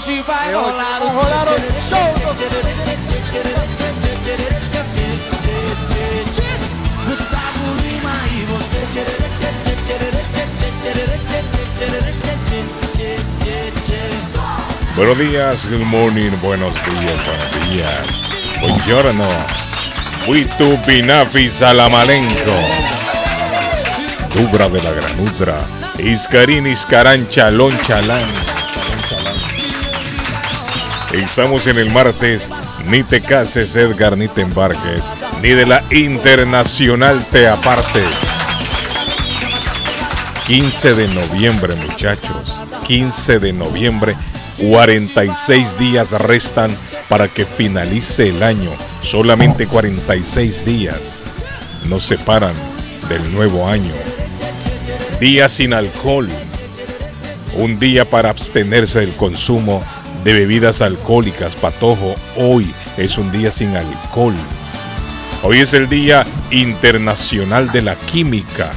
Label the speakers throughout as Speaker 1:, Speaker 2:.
Speaker 1: Que hoje vai rolar o Gustavo Lima e você
Speaker 2: Buenos días, good morning, buenos días, buenos días. Buongiorno. Huitu Pinafi Salamalenco. Dubra de la Granutra. Iscarín Iscarán Chalón Chalán. Estamos en el martes. Ni te cases, Edgar, ni te embarques. Ni de la internacional te apartes. 15 de noviembre, muchachos. 15 de noviembre. 46 días restan para que finalice el año. Solamente 46 días nos separan del nuevo año. Día sin alcohol. Un día para abstenerse del consumo de bebidas alcohólicas. Patojo, hoy es un día sin alcohol. Hoy es el Día Internacional de la Química.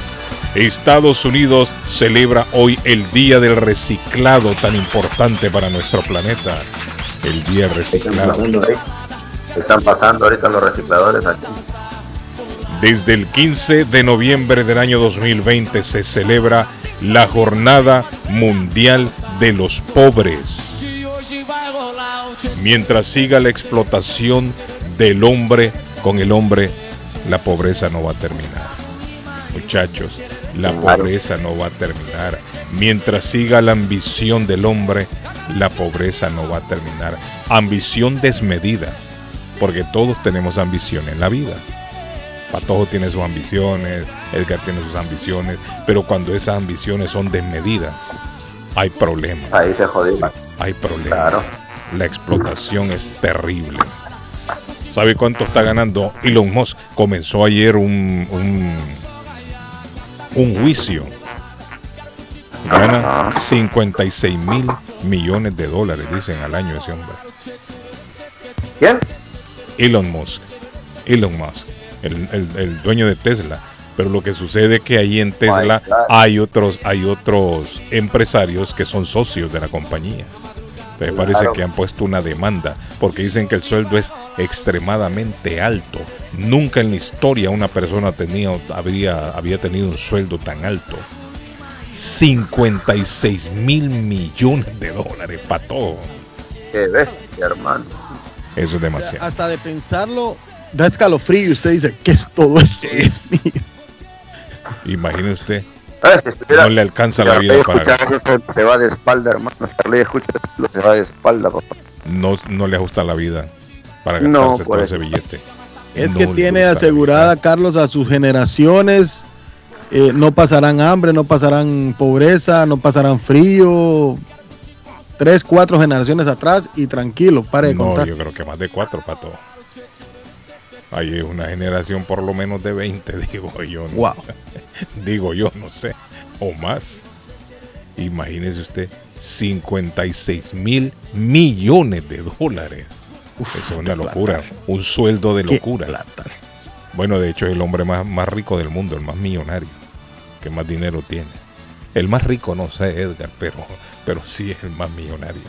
Speaker 2: Estados Unidos celebra hoy el Día del Reciclado tan importante para nuestro planeta. El Día del
Speaker 3: Están
Speaker 2: Reciclado.
Speaker 3: Están pasando ahorita los recicladores aquí.
Speaker 2: Desde el 15 de noviembre del año 2020 se celebra la Jornada Mundial de los Pobres. Mientras siga la explotación del hombre con el hombre, la pobreza no va a terminar. Muchachos, la pobreza no va a terminar. Mientras siga la ambición del hombre, la pobreza no va a terminar. Ambición desmedida, porque todos tenemos ambición en la vida. Patojo tiene sus ambiciones, Edgar tiene sus ambiciones, pero cuando esas ambiciones son desmedidas, hay problemas.
Speaker 3: Ahí se jodió.
Speaker 2: Hay problemas.
Speaker 3: Claro.
Speaker 2: La explotación es terrible. ¿Sabe cuánto está ganando Elon Musk? Comenzó ayer un, un, un juicio. Gana 56 mil millones de dólares, dicen al año ese hombre.
Speaker 3: ¿Quién?
Speaker 2: Elon Musk. Elon Musk, el, el- el dueño de Tesla. Pero lo que sucede es que ahí en Tesla hay otros, hay otros empresarios que son socios de la compañía. Entonces parece
Speaker 3: Claro.
Speaker 2: que han puesto una demanda porque dicen que el sueldo es extremadamente alto. Nunca en la historia una persona tenía, habría, había tenido un sueldo tan alto. 56 mil millones de dólares para todo.
Speaker 3: Qué bestia, hermano.
Speaker 2: Eso es demasiado.
Speaker 4: Hasta de pensarlo, da escalofrío y usted dice, ¿qué es todo eso? Mío.
Speaker 2: Imagine usted,
Speaker 3: ¿Sabes? Si estuviera-
Speaker 2: no le alcanza
Speaker 3: si
Speaker 2: la vida para
Speaker 3: eso, se va de espalda, hermano. Si Carly escucha se va de espalda, papá.
Speaker 2: no, no le ajusta la vida para
Speaker 3: No,
Speaker 2: gastarse
Speaker 3: por
Speaker 2: todo
Speaker 3: eso.
Speaker 2: ese billete.
Speaker 4: Es
Speaker 2: No
Speaker 4: que tiene asegurada. Carlos, a sus generaciones. eh, no pasarán hambre, no pasarán pobreza, no pasarán frío. Tres, cuatro generaciones atrás y tranquilo, pare de
Speaker 2: No,
Speaker 4: contar.
Speaker 2: yo creo que más de cuatro, pato. Hay una generación por lo menos de 20, digo yo. ¿no?
Speaker 4: Wow.
Speaker 2: Digo yo, no sé. O más. Imagínese usted, 56 mil millones de dólares. Eso es una locura. Un sueldo de locura.
Speaker 4: plata.
Speaker 2: Bueno, de hecho es el hombre más, más rico del mundo, el más millonario, que más dinero tiene. El más rico, no sé, Edgar, pero, pero sí es el más millonario.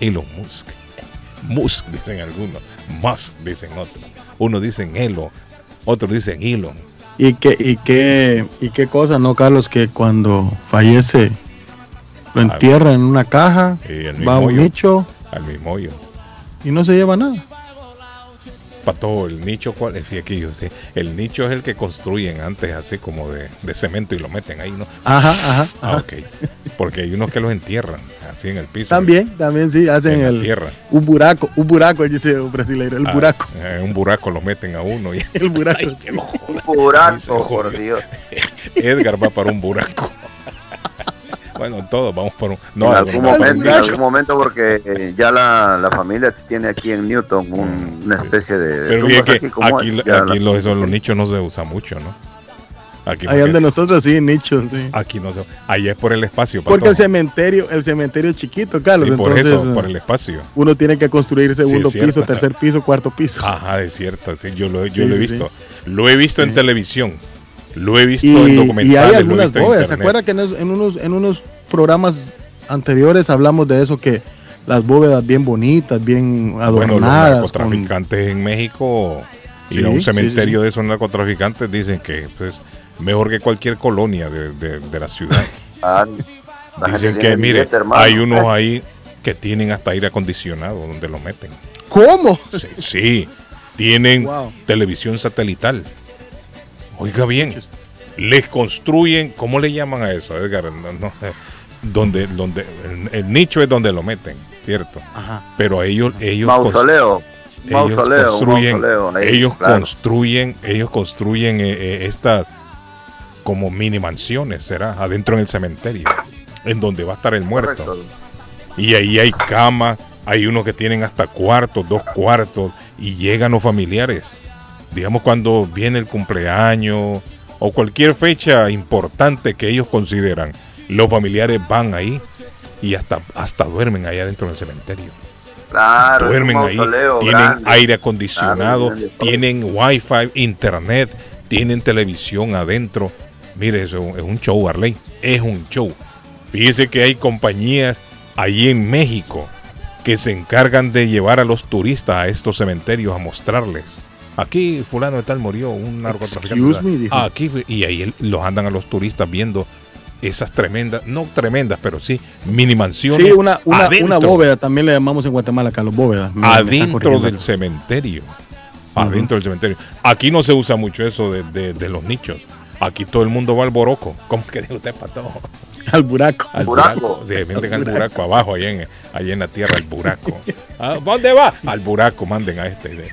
Speaker 2: Elon Musk. Musk, dicen algunos. Musk, dicen otros. Unos dicen Elo, otros dicen Elon.
Speaker 4: Y qué, y qué, y qué cosa, ¿no, Carlos? Que cuando fallece Lo entierran en una caja,
Speaker 2: Y el
Speaker 4: va a un
Speaker 2: hoyo.
Speaker 4: nicho
Speaker 2: Al mismo hoyo.
Speaker 4: y no se lleva nada.
Speaker 2: Para todo el nicho, ¿cuál es? Que yo sé, El nicho es el que construyen antes, así como de, de cemento y lo meten ahí, ¿no?
Speaker 4: Ajá, ajá.
Speaker 2: Ah,
Speaker 4: ajá.
Speaker 2: ok. Porque hay unos que los entierran, así en el piso.
Speaker 4: También, también sí, hacen
Speaker 2: En la
Speaker 4: el
Speaker 2: tierra.
Speaker 4: un buraco, un buraco, dice un brasileño, el
Speaker 2: Ah,
Speaker 4: buraco,
Speaker 2: eh, un buraco lo meten a uno. Y,
Speaker 4: el buraco.
Speaker 2: Ay,
Speaker 4: sí.
Speaker 3: Un buraco, por Dios.
Speaker 2: Edgar va para un buraco. bueno, todos vamos por un. No,
Speaker 3: en algún momento, en algún momento porque eh, ya la, la familia tiene aquí en Newton un- una especie de
Speaker 2: Pero que aquí, aquí
Speaker 3: la-
Speaker 2: los, esos, los nichos no se usa mucho, ¿no? Aquí,
Speaker 4: Ahí
Speaker 2: porque-
Speaker 4: donde nosotros sí, nichos, sí.
Speaker 2: aquí no se Allá es por el espacio.
Speaker 4: Porque el cementerio, el cementerio es chiquito, Carlos,
Speaker 2: Sí, por
Speaker 4: entonces
Speaker 2: eso,
Speaker 4: eh,
Speaker 2: por el espacio.
Speaker 4: uno tiene que construir segundo
Speaker 2: Sí,
Speaker 4: piso, tercer piso, cuarto piso.
Speaker 2: Ajá, es cierto, sí, yo lo, yo lo he visto. Lo he visto en televisión. Lo he visto
Speaker 4: y,
Speaker 2: en
Speaker 4: y
Speaker 2: documentales.
Speaker 4: hay
Speaker 2: lo he
Speaker 4: algunas bóvedas. ¿Se acuerda que en, unos, en unos programas anteriores hablamos de eso, que las bóvedas bien bonitas, bien
Speaker 2: Bueno, los
Speaker 4: adornadas? con-
Speaker 2: narcotraficantes en México y a un cementerio de esos narcotraficantes dicen que pues mejor que cualquier colonia de, de- de la ciudad.
Speaker 3: Ah,
Speaker 2: Dicen que, mire,
Speaker 3: billete,
Speaker 2: hay unos ahí que tienen hasta aire acondicionado donde lo meten.
Speaker 4: ¿Cómo?
Speaker 2: Sí, sí, tienen
Speaker 4: Wow.
Speaker 2: televisión satelital. Oiga bien, les construyen, ¿cómo le llaman a eso, Edgar? No, no, donde, donde el, el nicho es donde lo meten, ¿cierto?
Speaker 4: Ajá.
Speaker 2: Pero ellos, ellos
Speaker 3: Mausoleo.
Speaker 2: ellos
Speaker 3: Mausoleo,
Speaker 2: construyen,
Speaker 3: mausoleo. ahí,
Speaker 2: ellos
Speaker 3: claro.
Speaker 2: construyen, ellos construyen eh, eh, estas como mini mansiones, será, adentro en el cementerio, en donde va a estar el muerto.
Speaker 3: Correcto.
Speaker 2: Y ahí hay camas, hay unos que tienen hasta cuartos, dos cuartos, y llegan los familiares. Digamos cuando viene el cumpleaños o cualquier fecha importante que ellos consideran, los familiares van ahí y hasta, hasta duermen allá dentro del cementerio.
Speaker 3: Claro,
Speaker 2: duermen ahí, tienen
Speaker 3: grande.
Speaker 2: aire acondicionado,
Speaker 3: Claro,
Speaker 2: tienen wifi, internet, tienen televisión adentro. Mire, eso es un show, Arley, es un show. Fíjese que hay compañías allí en México que se encargan de llevar a los turistas a estos cementerios a mostrarles. Aquí fulano de tal murió, un narcotraficante.
Speaker 4: Excuse me, dijo.
Speaker 2: Aquí y ahí los andan a los turistas viendo esas tremendas, no tremendas, pero sí mini mansiones.
Speaker 4: Sí, una, una,
Speaker 2: adentro
Speaker 4: una bóveda, también le llamamos en Guatemala, Carlos, bóveda. Me-
Speaker 2: adentro del cementerio. Adentro del cementerio. Aquí no se usa mucho eso de, de- de los nichos. Aquí todo el mundo va al boroco. ¿Cómo que dice usted, pato?
Speaker 4: Al buraco.
Speaker 2: Al
Speaker 3: Buraco.
Speaker 2: buraco. Se meten al buraco abajo, allá en, allá en la tierra, al buraco. ¿A dónde va? Al buraco, manden a este. de-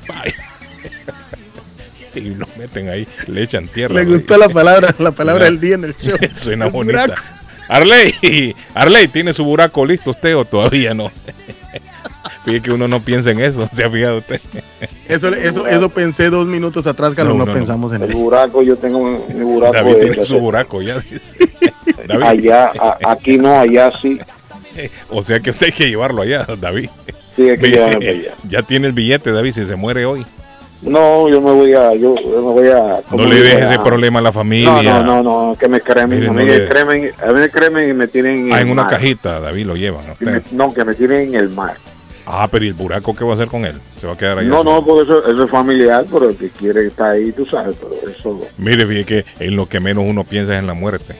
Speaker 2: y lo meten ahí, le echan tierra.
Speaker 4: Le gustó la palabra, la palabra
Speaker 2: Suena-
Speaker 4: del día en el show.
Speaker 2: Suena
Speaker 4: El
Speaker 2: bonita.
Speaker 4: buraco.
Speaker 2: Arley, Arley, ¿tiene su buraco listo usted o todavía no? Fíjate que uno no piensa en eso, ¿se ha fijado usted?
Speaker 4: Eso, eso, eso pensé dos minutos atrás, Carlos,
Speaker 2: No,
Speaker 4: no,
Speaker 2: no, no.
Speaker 4: pensamos en
Speaker 5: El
Speaker 4: eso.
Speaker 5: buraco, yo tengo mi, buraco.
Speaker 2: David tiene
Speaker 5: de-
Speaker 2: su buraco, ya dice. David,
Speaker 5: Allá, a- aquí no, allá sí.
Speaker 2: o sea que usted hay que llevarlo allá, David.
Speaker 5: Sí, hay que llevarme para allá.
Speaker 2: Ya tiene el billete, David, si se muere hoy.
Speaker 5: No, yo me voy a, yo, yo me voy a.
Speaker 2: No
Speaker 5: ¿cómo
Speaker 2: le dejes ese problema a la
Speaker 5: No,
Speaker 2: familia.
Speaker 5: no, no, no, que me cremen.
Speaker 2: Mire,
Speaker 5: a
Speaker 2: no
Speaker 5: mí
Speaker 2: le-
Speaker 5: me cremen, a mí me cremen y me tienen
Speaker 2: Ah,
Speaker 5: el
Speaker 2: en una
Speaker 5: mar.
Speaker 2: cajita, David, lo llevan.
Speaker 5: me- no, que me tienen en el mar.
Speaker 2: Ah, pero ¿y el buraco qué va a hacer con él? Se va a quedar allá.
Speaker 5: No, no, porque eso, eso es familiar, pero el que quiere estar ahí, tú sabes, pero eso
Speaker 2: Mire, fíjate que en lo que menos uno piensa es en la muerte.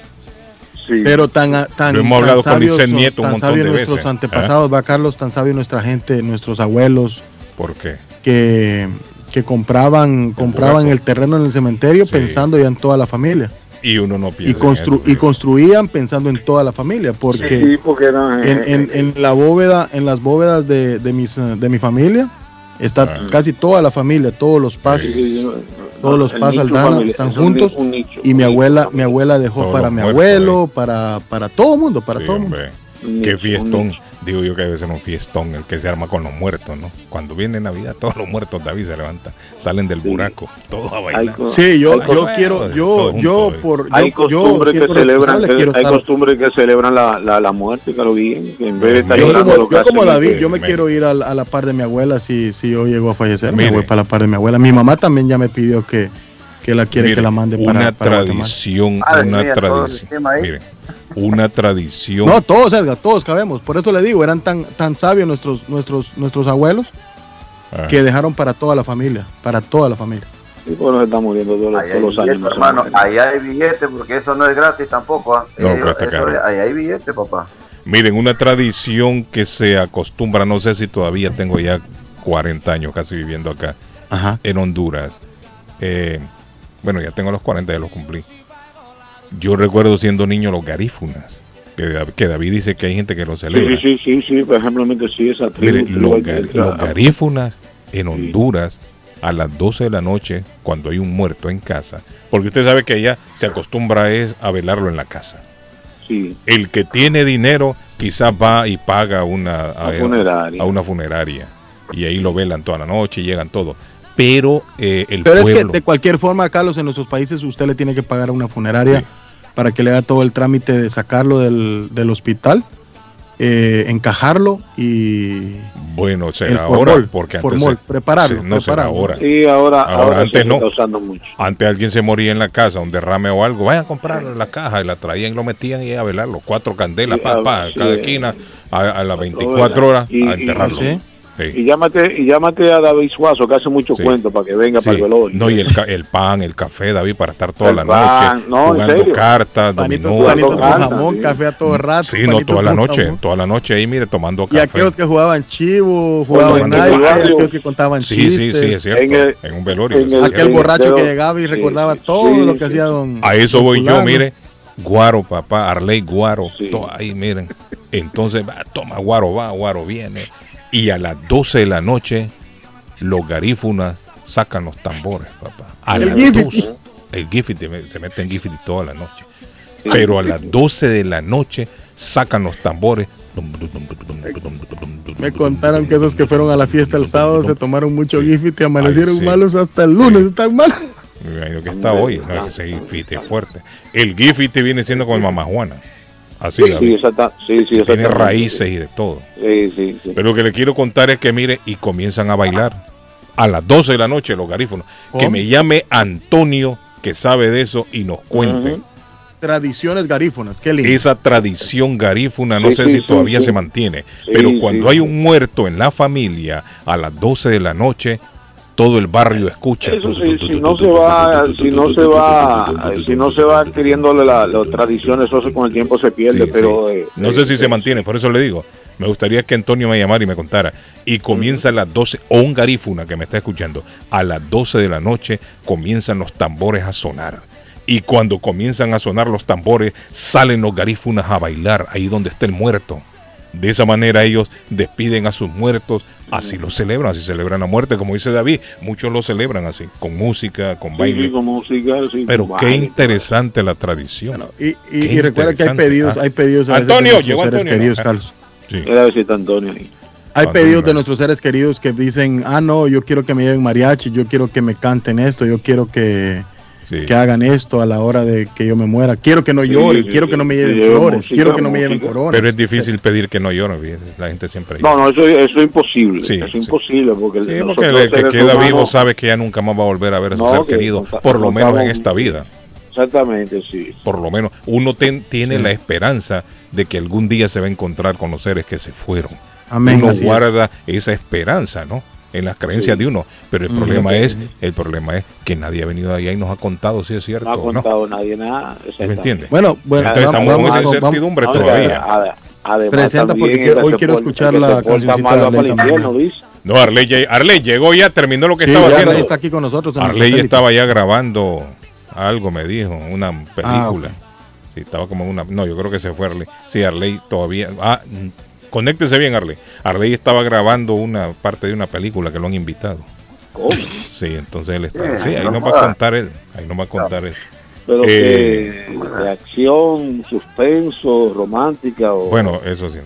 Speaker 5: sí.
Speaker 4: Pero tan, tan,
Speaker 2: Lo hemos
Speaker 4: tan
Speaker 2: hablado
Speaker 4: sabios
Speaker 2: Nieto un montón de
Speaker 4: nuestros
Speaker 2: veces, ¿eh?
Speaker 4: antepasados, va Carlos, tan sabio nuestra gente, nuestros abuelos,
Speaker 2: ¿Por qué?
Speaker 4: que, que compraban, compraban
Speaker 2: buraco.
Speaker 4: el terreno en el cementerio
Speaker 2: Sí.
Speaker 4: pensando ya en toda la familia.
Speaker 2: Y uno no
Speaker 4: Y,
Speaker 2: piensa. en
Speaker 4: constru-
Speaker 2: eso,
Speaker 4: y construían pensando en toda la familia, porque
Speaker 5: sí, porque no,
Speaker 4: en,
Speaker 5: eh,
Speaker 4: en, en la bóveda, en las bóvedas de, de, mis, eh, de mi familia, está
Speaker 2: Ah.
Speaker 4: casi toda la familia, todos los pasos.
Speaker 5: sí,
Speaker 4: Todos los Paz Aldana
Speaker 5: familiar,
Speaker 4: están
Speaker 5: es un
Speaker 4: juntos
Speaker 5: un nicho,
Speaker 4: Y mi
Speaker 5: un
Speaker 4: abuela,
Speaker 5: nicho,
Speaker 4: mi abuela dejó para mi
Speaker 2: muertos
Speaker 4: abuelo, para, para todo el mundo, para
Speaker 2: Sí,
Speaker 4: todo el mundo.
Speaker 5: un
Speaker 2: Qué
Speaker 5: nicho, un
Speaker 2: fiestón. Digo yo que debe ser un fiestón el que se arma con los muertos, ¿no? Cuando viene Navidad, todos los muertos, David, se levantan, salen del
Speaker 5: Sí.
Speaker 2: buraco, todos a bailar.
Speaker 4: Sí, yo, yo
Speaker 2: bueno,
Speaker 4: quiero, yo, yo
Speaker 2: junto,
Speaker 4: por, yo,
Speaker 5: hay
Speaker 4: yo
Speaker 5: costumbres que celebran hay costumbres que celebran la, la, la muerte que lo bien que en vez de estar
Speaker 2: Yo
Speaker 5: llorando
Speaker 4: como, yo como David, yo me quiero ir a, la- a la par de mi abuela si, si yo llego a fallecer, me voy para la par de mi abuela. Mi mamá también ya me pidió que, que la quiere
Speaker 2: Mire,
Speaker 4: que la mande para,
Speaker 2: una tradición, una tradición.
Speaker 3: sistema ahí.
Speaker 2: Mire, una tradición.
Speaker 4: No, todos, Edgar, todos cabemos. Por eso le digo, eran tan, tan sabios nuestros, nuestros, nuestros abuelos
Speaker 2: Ah,
Speaker 4: que dejaron para toda la familia, para toda la familia.
Speaker 5: Sí, pues nos están muriendo todos, los-
Speaker 3: Ahí
Speaker 5: todos
Speaker 3: hay
Speaker 5: los años.
Speaker 3: billete,
Speaker 5: no se
Speaker 3: hermano. Ahí hay billete, porque eso no es gratis tampoco. ¿ah?
Speaker 2: No,
Speaker 3: Eh,
Speaker 2: está
Speaker 3: eso ahí hay billete, papá.
Speaker 2: Miren, una tradición que se acostumbra, no sé si todavía tengo ya 40 años casi viviendo acá
Speaker 4: Ajá.
Speaker 2: en Honduras. Eh, bueno, ya tengo los 40, ya los cumplí. Yo recuerdo siendo niño los garífunas, que, Dav- que David dice que hay gente que lo celebra.
Speaker 5: sí, sí, sí, sí, por ejemplo, sí, esa tribu,
Speaker 2: Mire, los, gar-
Speaker 5: que-
Speaker 2: los garífunas en Honduras a las 12 de la noche, cuando hay un muerto en casa, porque usted sabe que allá se acostumbra es a velarlo en la casa.
Speaker 5: Sí,
Speaker 2: El que tiene dinero quizás va y paga una, a,
Speaker 5: funeraria.
Speaker 2: a una funeraria y ahí lo velan toda la noche, llegan todos. Pero eh, el
Speaker 4: Pero es que de cualquier forma, Carlos, en nuestros países usted le tiene que pagar a una funeraria
Speaker 2: Sí.
Speaker 4: Para que le haga todo el trámite de sacarlo del, del hospital, eh, encajarlo y
Speaker 2: bueno,
Speaker 4: el
Speaker 2: será
Speaker 4: formol,
Speaker 2: ahora, porque antes
Speaker 4: formol,
Speaker 2: se-
Speaker 4: prepararlo,
Speaker 2: se- no será
Speaker 4: prepararlo.
Speaker 2: ahora.
Speaker 5: Sí, ahora,
Speaker 2: Ahora,
Speaker 5: ahora,
Speaker 2: antes
Speaker 5: se
Speaker 2: no.
Speaker 5: está usando mucho.
Speaker 2: Antes alguien se moría en la casa, un derrame o algo, vayan a comprar la caja y la traían y lo metían y a velarlo. Cuatro candelas,
Speaker 5: Sí,
Speaker 2: pa, pa,
Speaker 5: sí,
Speaker 2: cada esquina, a, a las
Speaker 5: todo
Speaker 2: 24
Speaker 5: velar.
Speaker 2: horas,
Speaker 5: Y-
Speaker 2: a
Speaker 5: y-
Speaker 2: enterrarlo.
Speaker 4: sí.
Speaker 2: Sí.
Speaker 5: Y llámate, y llámate a David Suazo, que hace mucho
Speaker 2: Sí.
Speaker 5: cuento para que venga
Speaker 2: Sí.
Speaker 5: para el velorio.
Speaker 2: No, y el, ca- el pan, el café, David, para estar toda
Speaker 5: El
Speaker 2: la
Speaker 5: pan,
Speaker 2: noche
Speaker 5: no, en
Speaker 2: jugando
Speaker 5: serio.
Speaker 2: cartas,
Speaker 4: Panitos,
Speaker 2: dominó.
Speaker 4: Panitos con jamón,
Speaker 5: sí.
Speaker 4: café a todo rato.
Speaker 2: Sí, no toda la noche,
Speaker 4: jamón.
Speaker 2: toda la noche ahí, mire, tomando
Speaker 4: Y
Speaker 2: café.
Speaker 4: aquellos que jugaban chivo, jugaban
Speaker 5: en
Speaker 4: aquellos que contaban
Speaker 2: Sí, sí,
Speaker 4: chistes.
Speaker 2: sí, es cierto.
Speaker 5: En el-
Speaker 2: en un velorio.
Speaker 5: en el-
Speaker 4: Aquel borracho que llegaba y
Speaker 5: sí,
Speaker 4: recordaba
Speaker 5: sí,
Speaker 4: todo
Speaker 5: sí,
Speaker 4: lo que
Speaker 5: sí.
Speaker 4: hacía don.
Speaker 2: A eso voy yo, mire. Guaro, papá, Arley Guaro.
Speaker 5: Sí.
Speaker 2: todo ahí, miren. Entonces, va, toma, Guaro va, Guaro viene. Y a las 12 de la noche, los garífunas sacan los tambores, papá. A
Speaker 4: El
Speaker 2: las
Speaker 4: gifiti.
Speaker 2: 12. El gifiti, me- se mete en gifiti toda la noche. Pero a las 12 de la noche sacan los tambores.
Speaker 4: Me contaron que esos que fueron a la fiesta el sábado se tomaron mucho gifit y amanecieron
Speaker 2: Ay, sí.
Speaker 4: malos hasta el lunes, están malos.
Speaker 2: Me imagino que está hoy, no, ese es fuerte. El gifiti viene siendo con el mamá Juana. Así,
Speaker 5: Sí, exacta, sí, sí,
Speaker 2: Tiene raíces y de todo.
Speaker 5: Sí, sí, sí.
Speaker 2: Pero lo que le quiero contar es que mire y comienzan a bailar a las 12 de la noche los garífonos. Que me llame Antonio que sabe de eso y nos cuente.
Speaker 4: Tradiciones garífonas, qué lindo.
Speaker 2: esa tradición garífuna. No
Speaker 5: Sí,
Speaker 2: sé
Speaker 5: sí,
Speaker 2: si
Speaker 5: sí,
Speaker 2: todavía
Speaker 5: sí.
Speaker 2: se mantiene,
Speaker 5: Sí,
Speaker 2: pero cuando
Speaker 5: sí.
Speaker 2: hay un muerto en la familia a las 12 de la noche, todo el barrio escucha.
Speaker 5: Eso sí, si no se va, si no se va, si no se va adquiriéndole la, las tradiciones, eso con el tiempo se pierde,
Speaker 2: Sí,
Speaker 5: pero...
Speaker 2: sí.
Speaker 5: eh,
Speaker 2: no sé
Speaker 5: eh,
Speaker 2: si se
Speaker 5: eh,
Speaker 2: mantiene, por eso le digo. Me gustaría que Antonio me llamara y me contara. Y comienza a las 12, o un garífuna que me está escuchando, a las 12 de la noche comienzan los tambores a sonar. Y cuando comienzan a sonar los tambores, salen los garífunas a bailar ahí donde está el muerto. De esa manera ellos despiden a sus muertos, así lo celebran, así celebran la muerte, como dice David, muchos lo celebran así, con música, con
Speaker 5: Sí,
Speaker 2: baile.
Speaker 5: sí, con música, sí,
Speaker 2: Pero
Speaker 5: con
Speaker 2: qué
Speaker 5: baile.
Speaker 2: interesante la tradición.
Speaker 4: Bueno, y, y- y recuerda que hay pedidos,
Speaker 2: ah.
Speaker 4: hay pedidos a veces de
Speaker 2: Antonio,
Speaker 4: nuestros
Speaker 2: llegó
Speaker 4: seres
Speaker 2: Antonio,
Speaker 4: queridos,
Speaker 2: ¿no?
Speaker 4: Carlos.
Speaker 2: Sí.
Speaker 5: Era está Antonio ahí.
Speaker 4: Hay
Speaker 2: Antonio,
Speaker 4: pedidos de nuestros seres queridos que dicen, ah, no, yo quiero que me lleven mariachi, yo quiero que me canten esto, yo quiero que,
Speaker 2: Sí.
Speaker 4: que hagan esto a la hora de que yo me muera, quiero que no llore,
Speaker 5: sí,
Speaker 4: quiero
Speaker 5: sí.
Speaker 4: que no me lleven flores,
Speaker 5: música,
Speaker 4: quiero que no me lleven coronas.
Speaker 2: Pero es difícil pedir que no lloren, bien, la gente siempre
Speaker 5: No, no, eso, eso es imposible.
Speaker 2: Sí,
Speaker 5: eso es
Speaker 2: sí.
Speaker 5: imposible porque,
Speaker 2: Sí, porque el que queda vivo sabe que ya nunca más va a volver a ver a su
Speaker 5: No,
Speaker 2: ser
Speaker 5: que
Speaker 2: querido, por lo menos en esta vida.
Speaker 5: Exactamente, sí.
Speaker 2: Por lo menos uno ten- tiene la esperanza de que algún día se va a encontrar con los seres que se fueron.
Speaker 4: Amén,
Speaker 2: uno
Speaker 4: es.
Speaker 2: guarda esa esperanza, ¿no? En las creencias
Speaker 5: Sí.
Speaker 2: de uno. Pero el
Speaker 4: Mm.
Speaker 2: problema es, el problema es que nadie ha venido de allá y nos ha contado si es cierto
Speaker 5: No ha
Speaker 2: no.
Speaker 5: contado nadie nada.
Speaker 2: ¿Me entiendes?
Speaker 4: Bueno, bueno,
Speaker 2: Entonces
Speaker 4: vamos,
Speaker 2: estamos con
Speaker 4: vamos,
Speaker 2: esa
Speaker 4: vamos,
Speaker 2: incertidumbre todavía.
Speaker 5: ade- Además,
Speaker 4: Presenta, porque hoy quiero escuchar la
Speaker 5: dice.
Speaker 2: No, Arley, ya- Arley llegó ya, terminó lo que
Speaker 4: Sí,
Speaker 2: estaba
Speaker 4: ya
Speaker 2: haciendo.
Speaker 4: Arley está aquí con nosotros.
Speaker 2: Arley estaba ya grabando algo, me dijo, una película.
Speaker 4: ok.
Speaker 2: Sí, estaba como una. No, yo creo que se fue Arley. Sí, Arley todavía. Ah, conéctese bien, Arley. Arley estaba grabando una parte de una película que lo han invitado.
Speaker 5: ¿Cómo?
Speaker 2: Sí, entonces él está. Sí, ahí
Speaker 3: no
Speaker 2: nos va a contar él. Ahí nos va a contar él.
Speaker 5: Pero
Speaker 2: Eh,
Speaker 5: que de acción, suspenso, romántica o...
Speaker 2: Bueno, eso sí.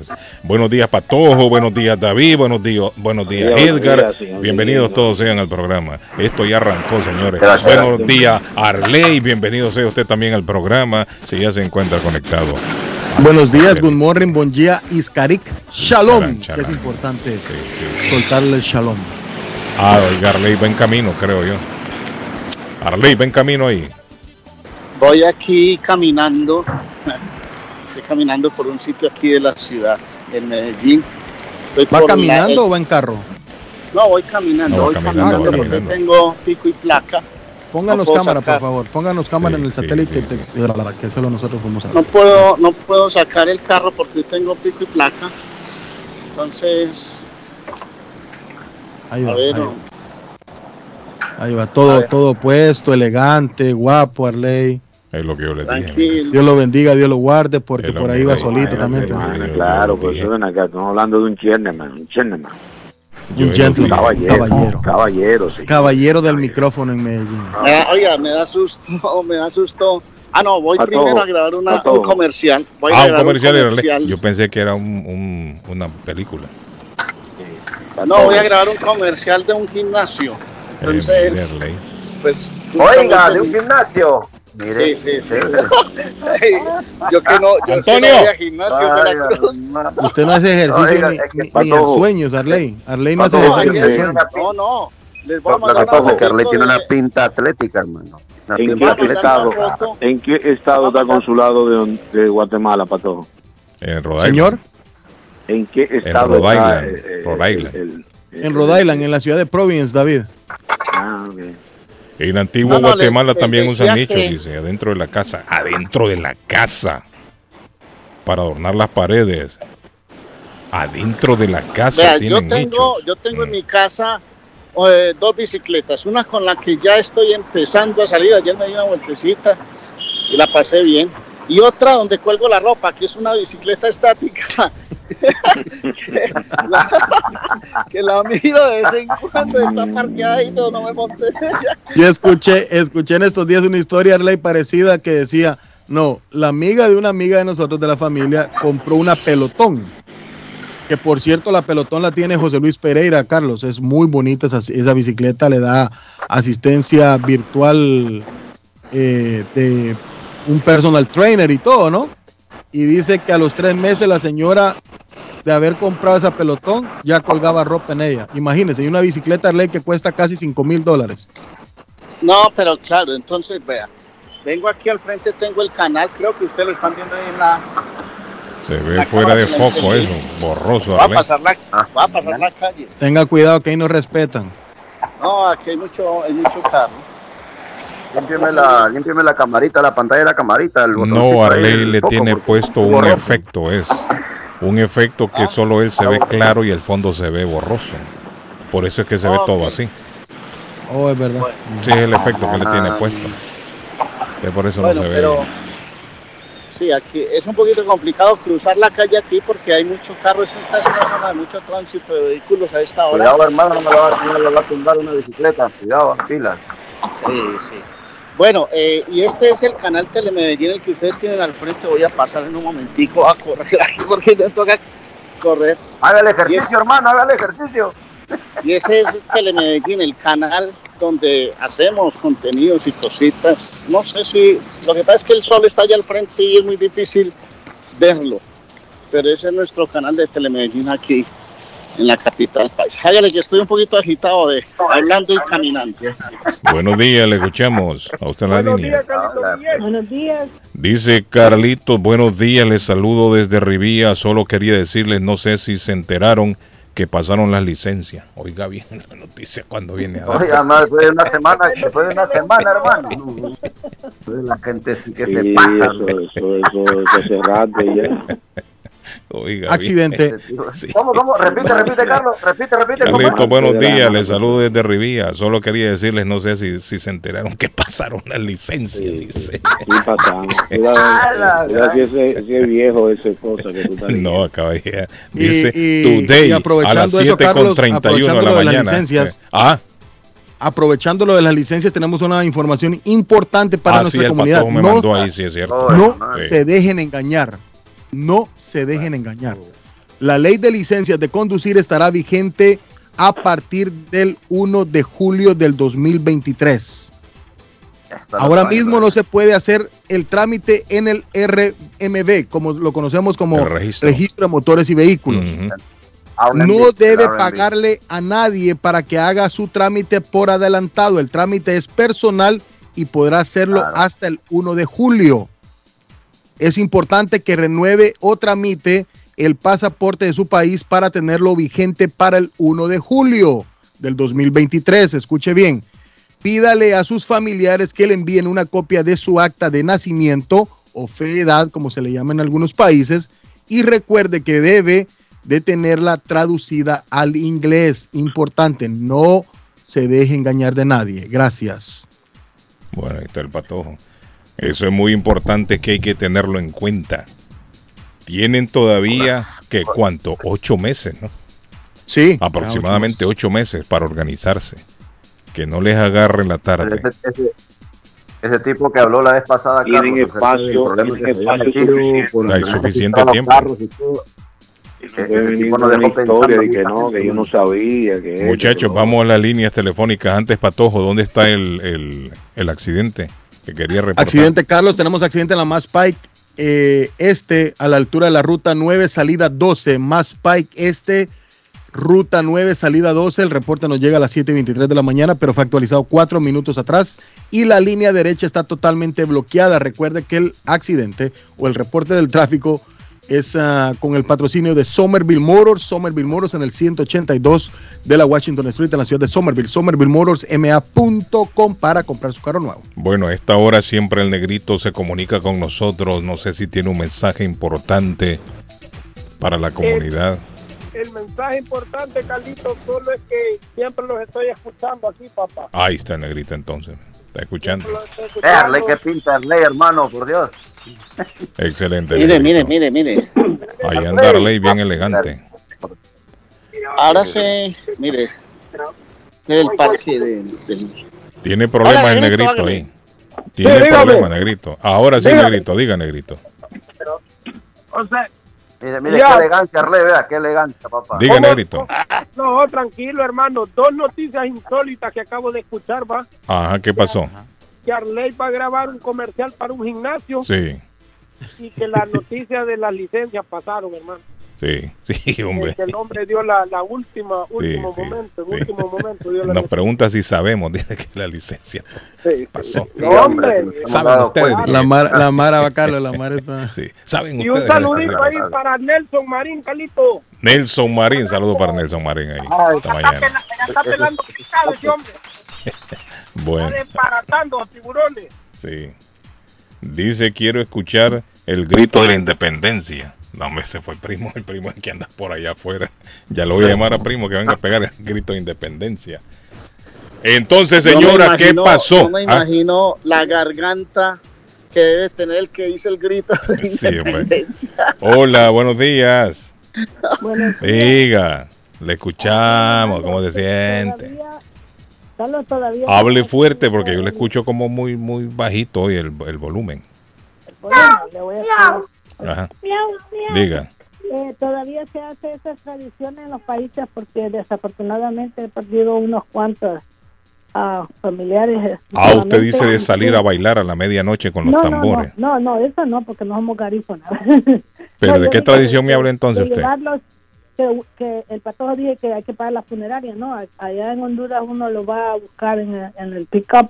Speaker 2: Buenos días, Patojo. Buenos días, David. Buenos días, buenos días,
Speaker 5: Buenos días,
Speaker 2: Edgar. Bienvenidos todos sean al programa. Esto ya arrancó, señores.
Speaker 3: Gracias.
Speaker 2: Buenos días, Arley. Bienvenido sea usted también al programa. Si ya se encuentra conectado.
Speaker 4: Buenos días, good morning, bon día, Iskarik, shalom.
Speaker 2: Charan,
Speaker 4: que
Speaker 2: charan.
Speaker 4: Es importante
Speaker 2: Sí, sí.
Speaker 4: soltarle el shalom.
Speaker 2: Ah, oiga, Arley va en camino, creo yo. Arley va en camino ahí.
Speaker 6: Voy aquí caminando, estoy caminando por un sitio aquí de la ciudad, en Medellín. Estoy
Speaker 4: ¿Va
Speaker 6: la-
Speaker 4: caminando o va en carro?
Speaker 6: No, voy caminando,
Speaker 2: No,
Speaker 6: voy
Speaker 2: caminando,
Speaker 6: caminando, porque
Speaker 2: caminando.
Speaker 6: tengo pico y placa.
Speaker 4: Pónganos
Speaker 6: No
Speaker 4: cámara, por
Speaker 6: sacar.
Speaker 4: favor. Pónganos cámara
Speaker 2: Sí,
Speaker 4: en el
Speaker 2: sí,
Speaker 4: satélite.
Speaker 2: sí,
Speaker 4: te- que solo nosotros fuimos a
Speaker 6: No puedo, no puedo sacar el carro porque tengo pico y placa. Entonces,
Speaker 4: Ahí
Speaker 6: a
Speaker 4: va,
Speaker 6: ver,
Speaker 4: ahí
Speaker 6: no.
Speaker 4: va. Ahí va, todo,
Speaker 6: A ver.
Speaker 4: todo puesto, elegante, guapo, Arley.
Speaker 2: Es lo que yo les dije.
Speaker 4: Dios lo bendiga, Dios lo guarde, porque por ahí va solito también.
Speaker 5: Hermano,
Speaker 2: yo-
Speaker 5: claro, pues ven acá, estamos hablando de un gentleman, un gentleman.
Speaker 4: Un gentleman.
Speaker 5: Caballero,
Speaker 4: Caballero.
Speaker 5: caballero, sí.
Speaker 4: Caballero del micrófono en Medellín.
Speaker 6: Me da- oiga, me da susto, me da susto. Ah, no, voy
Speaker 5: A
Speaker 6: primero
Speaker 5: todo,
Speaker 6: a grabar una,
Speaker 5: a todo.
Speaker 6: un comercial. Voy a
Speaker 2: Ah, un
Speaker 6: grabar
Speaker 2: comercial, era-
Speaker 6: comercial.
Speaker 2: Yo pensé que era un, un- una película.
Speaker 6: No, voy a grabar un comercial de un gimnasio.
Speaker 2: Eh,
Speaker 6: Entonces,
Speaker 2: Arley.
Speaker 6: pues.
Speaker 3: Oiga, de un gimnasio. Mire,
Speaker 6: Sí, sí, sí. yo que no, yo
Speaker 2: Antonio.
Speaker 6: que no voy a gimnasio de
Speaker 3: Ay,
Speaker 6: la Cruz.
Speaker 3: hermano.
Speaker 4: Usted no hace ejercicio
Speaker 3: Oiga,
Speaker 4: ni,
Speaker 3: es que
Speaker 4: ni- ni en sueños, Arley. Arley no hace ejercicio en
Speaker 6: no, no. Les voy a
Speaker 3: Lo
Speaker 6: mandar
Speaker 3: que pasa es que Arley tiene una pinta atlética, hermano. Una
Speaker 5: ¿En
Speaker 3: pinta
Speaker 5: qué estado? ¿En qué estado está consulado de, de Guatemala, Patojo?
Speaker 2: En Rhode.
Speaker 4: Señor,
Speaker 5: ¿En qué estado
Speaker 2: Rhode
Speaker 5: está?
Speaker 2: Island,
Speaker 5: eh, eh,
Speaker 2: Rhode Island.
Speaker 5: el- el-
Speaker 4: en Rhode Island, en la ciudad de Providence, David.
Speaker 5: Ah, ok.
Speaker 2: En Antigua
Speaker 6: No, no,
Speaker 2: Guatemala también usan nichos,
Speaker 6: que-
Speaker 2: dice, adentro de la casa. Adentro de la casa. Para adornar las paredes. Adentro de la casa
Speaker 6: Vea, yo
Speaker 2: tienen
Speaker 6: tengo,
Speaker 2: nichos.
Speaker 6: yo tengo en
Speaker 2: Mm.
Speaker 6: mi casa eh, dos bicicletas, una con la que ya estoy empezando a salir, ayer me di una vueltecita y la pasé bien, y otra donde cuelgo la ropa, que es una bicicleta estática, que, la, que de vez en está parqueada y no, no me monté.
Speaker 4: Yo escuché, escuché en estos días una historia, Arley, parecida que decía, no, la amiga de una amiga de nosotros de la familia compró una pelotón. Que por cierto, la pelotón la tiene José Luis Pereira, Carlos. Es muy bonita esa, esa bicicleta, le da asistencia virtual eh, de un personal trainer y todo, ¿no? Y dice que a los tres meses la señora de haber comprado esa pelotón ya colgaba ropa en ella. Imagínense, y una bicicleta Arley que cuesta casi 5 mil dólares.
Speaker 6: No, pero claro, entonces vea, vengo aquí al frente, tengo el canal, creo que ustedes lo están viendo ahí en la...
Speaker 2: Se ve
Speaker 6: la
Speaker 2: fuera de foco eso, borroso.
Speaker 6: Va a pasar la,
Speaker 3: Ah.
Speaker 6: va a pasar la calle.
Speaker 4: Tenga cuidado que ahí no respetan.
Speaker 6: No, aquí hay mucho, hay mucho carro.
Speaker 3: Límpiame la, límpiame la camarita, la pantalla de la camarita. El
Speaker 2: No, Arley le tiene
Speaker 3: porque
Speaker 2: puesto un
Speaker 3: rojo.
Speaker 2: efecto, es un efecto que
Speaker 6: Ah,
Speaker 2: solo él se ve claro y el fondo se ve borroso. Por eso es que se ve todo así.
Speaker 4: Oh, es verdad.
Speaker 2: Sí, es el efecto que le tiene puesto. Entonces, por eso
Speaker 6: Bueno,
Speaker 2: no se ve.
Speaker 6: pero sí, aquí es un poquito complicado cruzar la calle aquí porque hay mucho carro. Esta es una zona de mucho tránsito de vehículos a esta hora.
Speaker 3: Cuidado, hermano, no me lo va, no me lo va a tumbar una bicicleta. Cuidado, pilas.
Speaker 6: Sí, sí. Bueno, eh, y este es el canal Telemedellín, el que ustedes tienen al frente. Voy a pasar en un momentico a correr aquí porque me toca correr.
Speaker 3: Hágale ejercicio, hermano, hágale ejercicio.
Speaker 6: Y ese es Telemedellín, el canal donde hacemos contenidos y cositas. No sé si, lo que pasa es que el sol está allá al frente y es muy difícil verlo. Pero ese es nuestro canal de Telemedellín aquí en la capital país. Hágale que estoy un poquito agitado de hablando y caminando.
Speaker 2: Buenos días, le escuchamos. A usted en la línea.
Speaker 3: Habla.
Speaker 7: Buenos días.
Speaker 2: Dice Carlitos, buenos días, les saludo desde Rivía. Solo quería decirles, no sé si se enteraron que pasaron las licencias. Oiga bien la noticia cuando viene a dar.
Speaker 3: Oiga, no, después de una semana, después de una semana, hermano. La gente sí que se
Speaker 5: Sí,
Speaker 3: pasa.
Speaker 5: eso, eso, eso, eso rato ya.
Speaker 2: Oiga.
Speaker 4: Accidente.
Speaker 2: Sí.
Speaker 3: ¿Cómo, cómo? Repite, repite, Carlos. Repite, repite.
Speaker 2: Carlitos, buenos días, les saludo desde Rivía. Solo quería decirles, no sé si, si se enteraron que pasaron las licencias. Dice.
Speaker 5: Sí, ese, si es viejo, ese cosa que tú estás
Speaker 2: No, acaba de
Speaker 4: Y-
Speaker 2: Dice
Speaker 4: y-
Speaker 2: today
Speaker 4: y
Speaker 2: a las
Speaker 4: aprovechando eso, Carlos,
Speaker 2: 7.31 de
Speaker 4: aprovechando
Speaker 2: la
Speaker 4: lo de las
Speaker 2: mañana.
Speaker 4: licencias.
Speaker 2: Ah,
Speaker 4: Aprovechando lo de las licencias, tenemos una información importante para
Speaker 2: ah, sí,
Speaker 4: nuestra
Speaker 2: el
Speaker 4: comunidad.
Speaker 2: patojo me
Speaker 4: No,
Speaker 2: mandó ahí, sí es cierto.
Speaker 3: Oh,
Speaker 4: no.
Speaker 2: Sí.
Speaker 4: se dejen engañar. No se dejen engañar. La ley de licencias de conducir estará vigente a partir del 1 de julio del 2023.
Speaker 3: Está
Speaker 4: Ahora mismo no se puede hacer el trámite en el RMB, como lo conocemos como
Speaker 2: registro.
Speaker 4: registro de motores y vehículos. No debe pagarle a nadie para que haga su trámite por adelantado. El trámite es personal y podrá hacerlo
Speaker 3: Claro.
Speaker 4: hasta el 1 de julio. Es importante que renueve o tramite el pasaporte de su país para tenerlo vigente para el 1 de julio del 2023. Escuche bien. pídale a sus familiares que le envíen una copia de su acta de nacimiento o fe edad, como se le llama en algunos países, y recuerde que debe de tenerla traducida al inglés. Importante, no se deje engañar de nadie. Gracias.
Speaker 2: Bueno, ahí está el patojo. Eso es muy importante que hay que tenerlo en cuenta. Tienen todavía, que cuánto? Ocho meses, ¿no?
Speaker 4: Sí.
Speaker 2: Aproximadamente ocho meses para organizarse. Que no les agarre la tarde.
Speaker 3: Ese, ese- ese tipo que habló la vez pasada,
Speaker 8: Tienen espacio,
Speaker 2: Hay suficiente tiempo. Muchachos, vamos a las líneas telefónicas. Antes, Patojo, ¿dónde está el, el- el accidente que quería reportar?
Speaker 4: Accidente, Carlos, tenemos accidente en la Mass Pike eh, Este, a la altura de la ruta 9, salida 12. Mass Pike Este, ruta 9, salida 12. El reporte nos llega a las 7.23 de la mañana, pero fue actualizado cuatro minutos atrás. Y la línea derecha está totalmente bloqueada. Recuerde que el accidente o el reporte del tráfico es ah, con el patrocinio de Somerville Motors. Somerville Motors en el 182 de la Washington Street en la ciudad de Somerville. Somerville Motors MA.com para comprar su carro nuevo.
Speaker 2: Bueno, a esta hora siempre el negrito se comunica con nosotros. No sé si tiene un mensaje importante para la comunidad.
Speaker 9: El mensaje importante, Carlito, solo es que siempre los estoy escuchando aquí, papá.
Speaker 2: Ahí está el negrito entonces. Está escuchando.
Speaker 9: Los estoy
Speaker 3: Eh,
Speaker 9: escuchando.
Speaker 3: Arley, que pinta hermano, por Dios.
Speaker 2: Excelente.
Speaker 6: Mire, mire, mire, mire.
Speaker 2: Ahí anda Arley bien elegante.
Speaker 6: Ahora se, mire, el parque de, del...
Speaker 2: Tiene problemas
Speaker 6: Hola,
Speaker 2: el
Speaker 6: negrito,
Speaker 2: ahí. Tiene
Speaker 9: Sí,
Speaker 2: problemas, negrito. Ahora sí,
Speaker 9: Dígame.
Speaker 2: negrito, diga, negrito.
Speaker 9: O sea,
Speaker 3: Mire, mire,
Speaker 9: Ya.
Speaker 3: qué elegancia, Arley, vea, qué elegancia, papá.
Speaker 2: Diga, negrito.
Speaker 9: no, tranquilo, hermano. Dos noticias insólitas que acabo de escuchar, va.
Speaker 2: Ajá, ¿qué pasó?
Speaker 9: Que Arley va a grabar un comercial para un gimnasio
Speaker 2: Sí,
Speaker 9: y que las noticias de las licencias pasaron, hermano.
Speaker 2: sí, sí, hombre.
Speaker 9: Que el hombre dio la, la última, último
Speaker 2: sí,
Speaker 9: momento, en
Speaker 2: sí.
Speaker 9: último momento dio la
Speaker 2: Nos pregunta si sabemos, dice que la licencia pasó.
Speaker 9: No, hombre.
Speaker 2: ¿Saben ustedes?
Speaker 4: La Mara, la Mara va Carlos, la Mara está.
Speaker 2: Sí, ¿saben
Speaker 9: Y un
Speaker 2: ustedes?
Speaker 9: saludito ahí para Nelson Marín, Carlito.
Speaker 2: Nelson Marín, saludo para Nelson Marín ahí, esta
Speaker 9: Ya está, está pelando pescado ese hombre.
Speaker 2: Bueno,
Speaker 9: Está desbaratando tiburones.
Speaker 2: sí. Dice, quiero escuchar el grito de la independencia. No, hombre, se fue el primo, el primo es el que anda por allá afuera. Ya lo voy a llamar a primo que venga a pegar el grito de independencia. Entonces,
Speaker 6: me
Speaker 2: señora, ¿qué pasó?
Speaker 6: Yo me
Speaker 2: Ah,
Speaker 6: imagino la garganta que debe tener el que hizo el grito de
Speaker 2: Sí, hombre.
Speaker 6: independencia.
Speaker 2: hola, buenos días.
Speaker 10: Buenos días.
Speaker 2: Diga, le escuchamos, ¿cómo se siente?
Speaker 10: Todavía- Carlos, todavía
Speaker 2: Hable fuerte porque yo le escucho como muy muy bajito hoy el, el volumen.
Speaker 10: Bueno, le voy a.
Speaker 2: Ajá. Diga.
Speaker 10: Eh, todavía se hace esas tradiciones en los países porque desafortunadamente he perdido unos cuantos ah, familiares.
Speaker 2: Ah, usted dice de salir a bailar a la medianoche con los
Speaker 10: no,
Speaker 2: tambores.
Speaker 10: No, no, no, eso no, porque no somos garífonas.
Speaker 2: Pero
Speaker 10: No,
Speaker 2: ¿de qué tradición me habla entonces
Speaker 10: de
Speaker 2: usted?
Speaker 10: llevarlos, que, que el patojo dije que hay que pagar la funeraria, ¿no? Allá en Honduras uno lo va a buscar en el, en el pick-up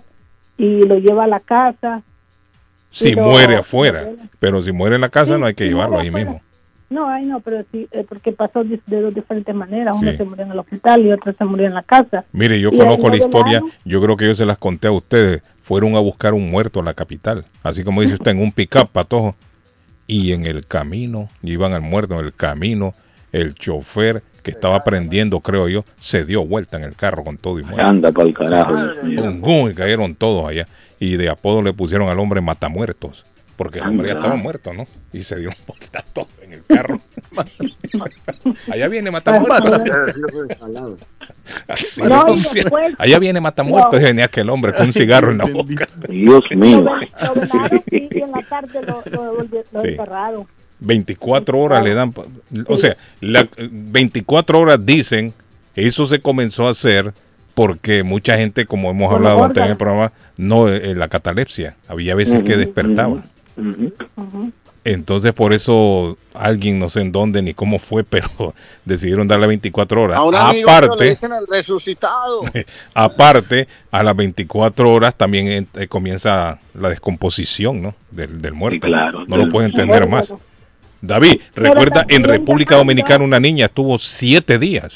Speaker 10: y lo lleva a la casa.
Speaker 2: Si muere afuera, pero si muere en la casa
Speaker 10: Sí,
Speaker 2: no hay que
Speaker 10: si
Speaker 2: llevarlo ahí
Speaker 10: afuera.
Speaker 2: mismo.
Speaker 10: No, ay, no, pero sí, eh, porque pasó de, de dos diferentes maneras. Uno
Speaker 2: Sí.
Speaker 10: se murió en el hospital y otro se murió en la casa.
Speaker 2: Mire, yo
Speaker 10: Y
Speaker 2: conozco
Speaker 10: ahí
Speaker 2: la historia, yo creo que yo se las conté a ustedes. Fueron a buscar un muerto a la capital, así como dice usted, en un pick-up, patojo. Y en el camino, iban al muerto, en el camino, el chofer que estaba prendiendo, creo yo, se dio vuelta en el carro con todo y muerto.
Speaker 8: Anda para el carajo.
Speaker 2: Pum, pum, y cayeron todos allá. Y de apodo le pusieron al hombre matamuertos. Porque el hombre ya estaba muerto, ¿no? Y se dio vuelta todo en el carro. allá viene matamuertos. Así
Speaker 10: No, después-
Speaker 2: Allá viene matamuertos. Y venía aquel hombre con un cigarro en la boca.
Speaker 8: Dios
Speaker 10: Lo,
Speaker 8: mío.
Speaker 10: lo y, y en la tarde lo, lo, volvi- lo
Speaker 2: Sí.
Speaker 10: enterraron.
Speaker 2: 24 horas le dan. O sea, la, 24 horas dicen, eso se comenzó a hacer porque mucha gente, como hemos hablado antes en el programa, no, eh, la catalepsia. Había veces que despertaba. Entonces por eso alguien, no sé en dónde ni cómo fue, pero decidieron darle 24 horas.
Speaker 6: A un amigo mío le
Speaker 2: Aparte,
Speaker 6: dicen el resucitado.
Speaker 2: aparte, a las 24 horas también eh, comienza la descomposición ¿no? del, del muerto.
Speaker 8: Sí, claro.
Speaker 2: No lo pueden entender más. David, recuerda, en República Dominicana una niña estuvo siete días.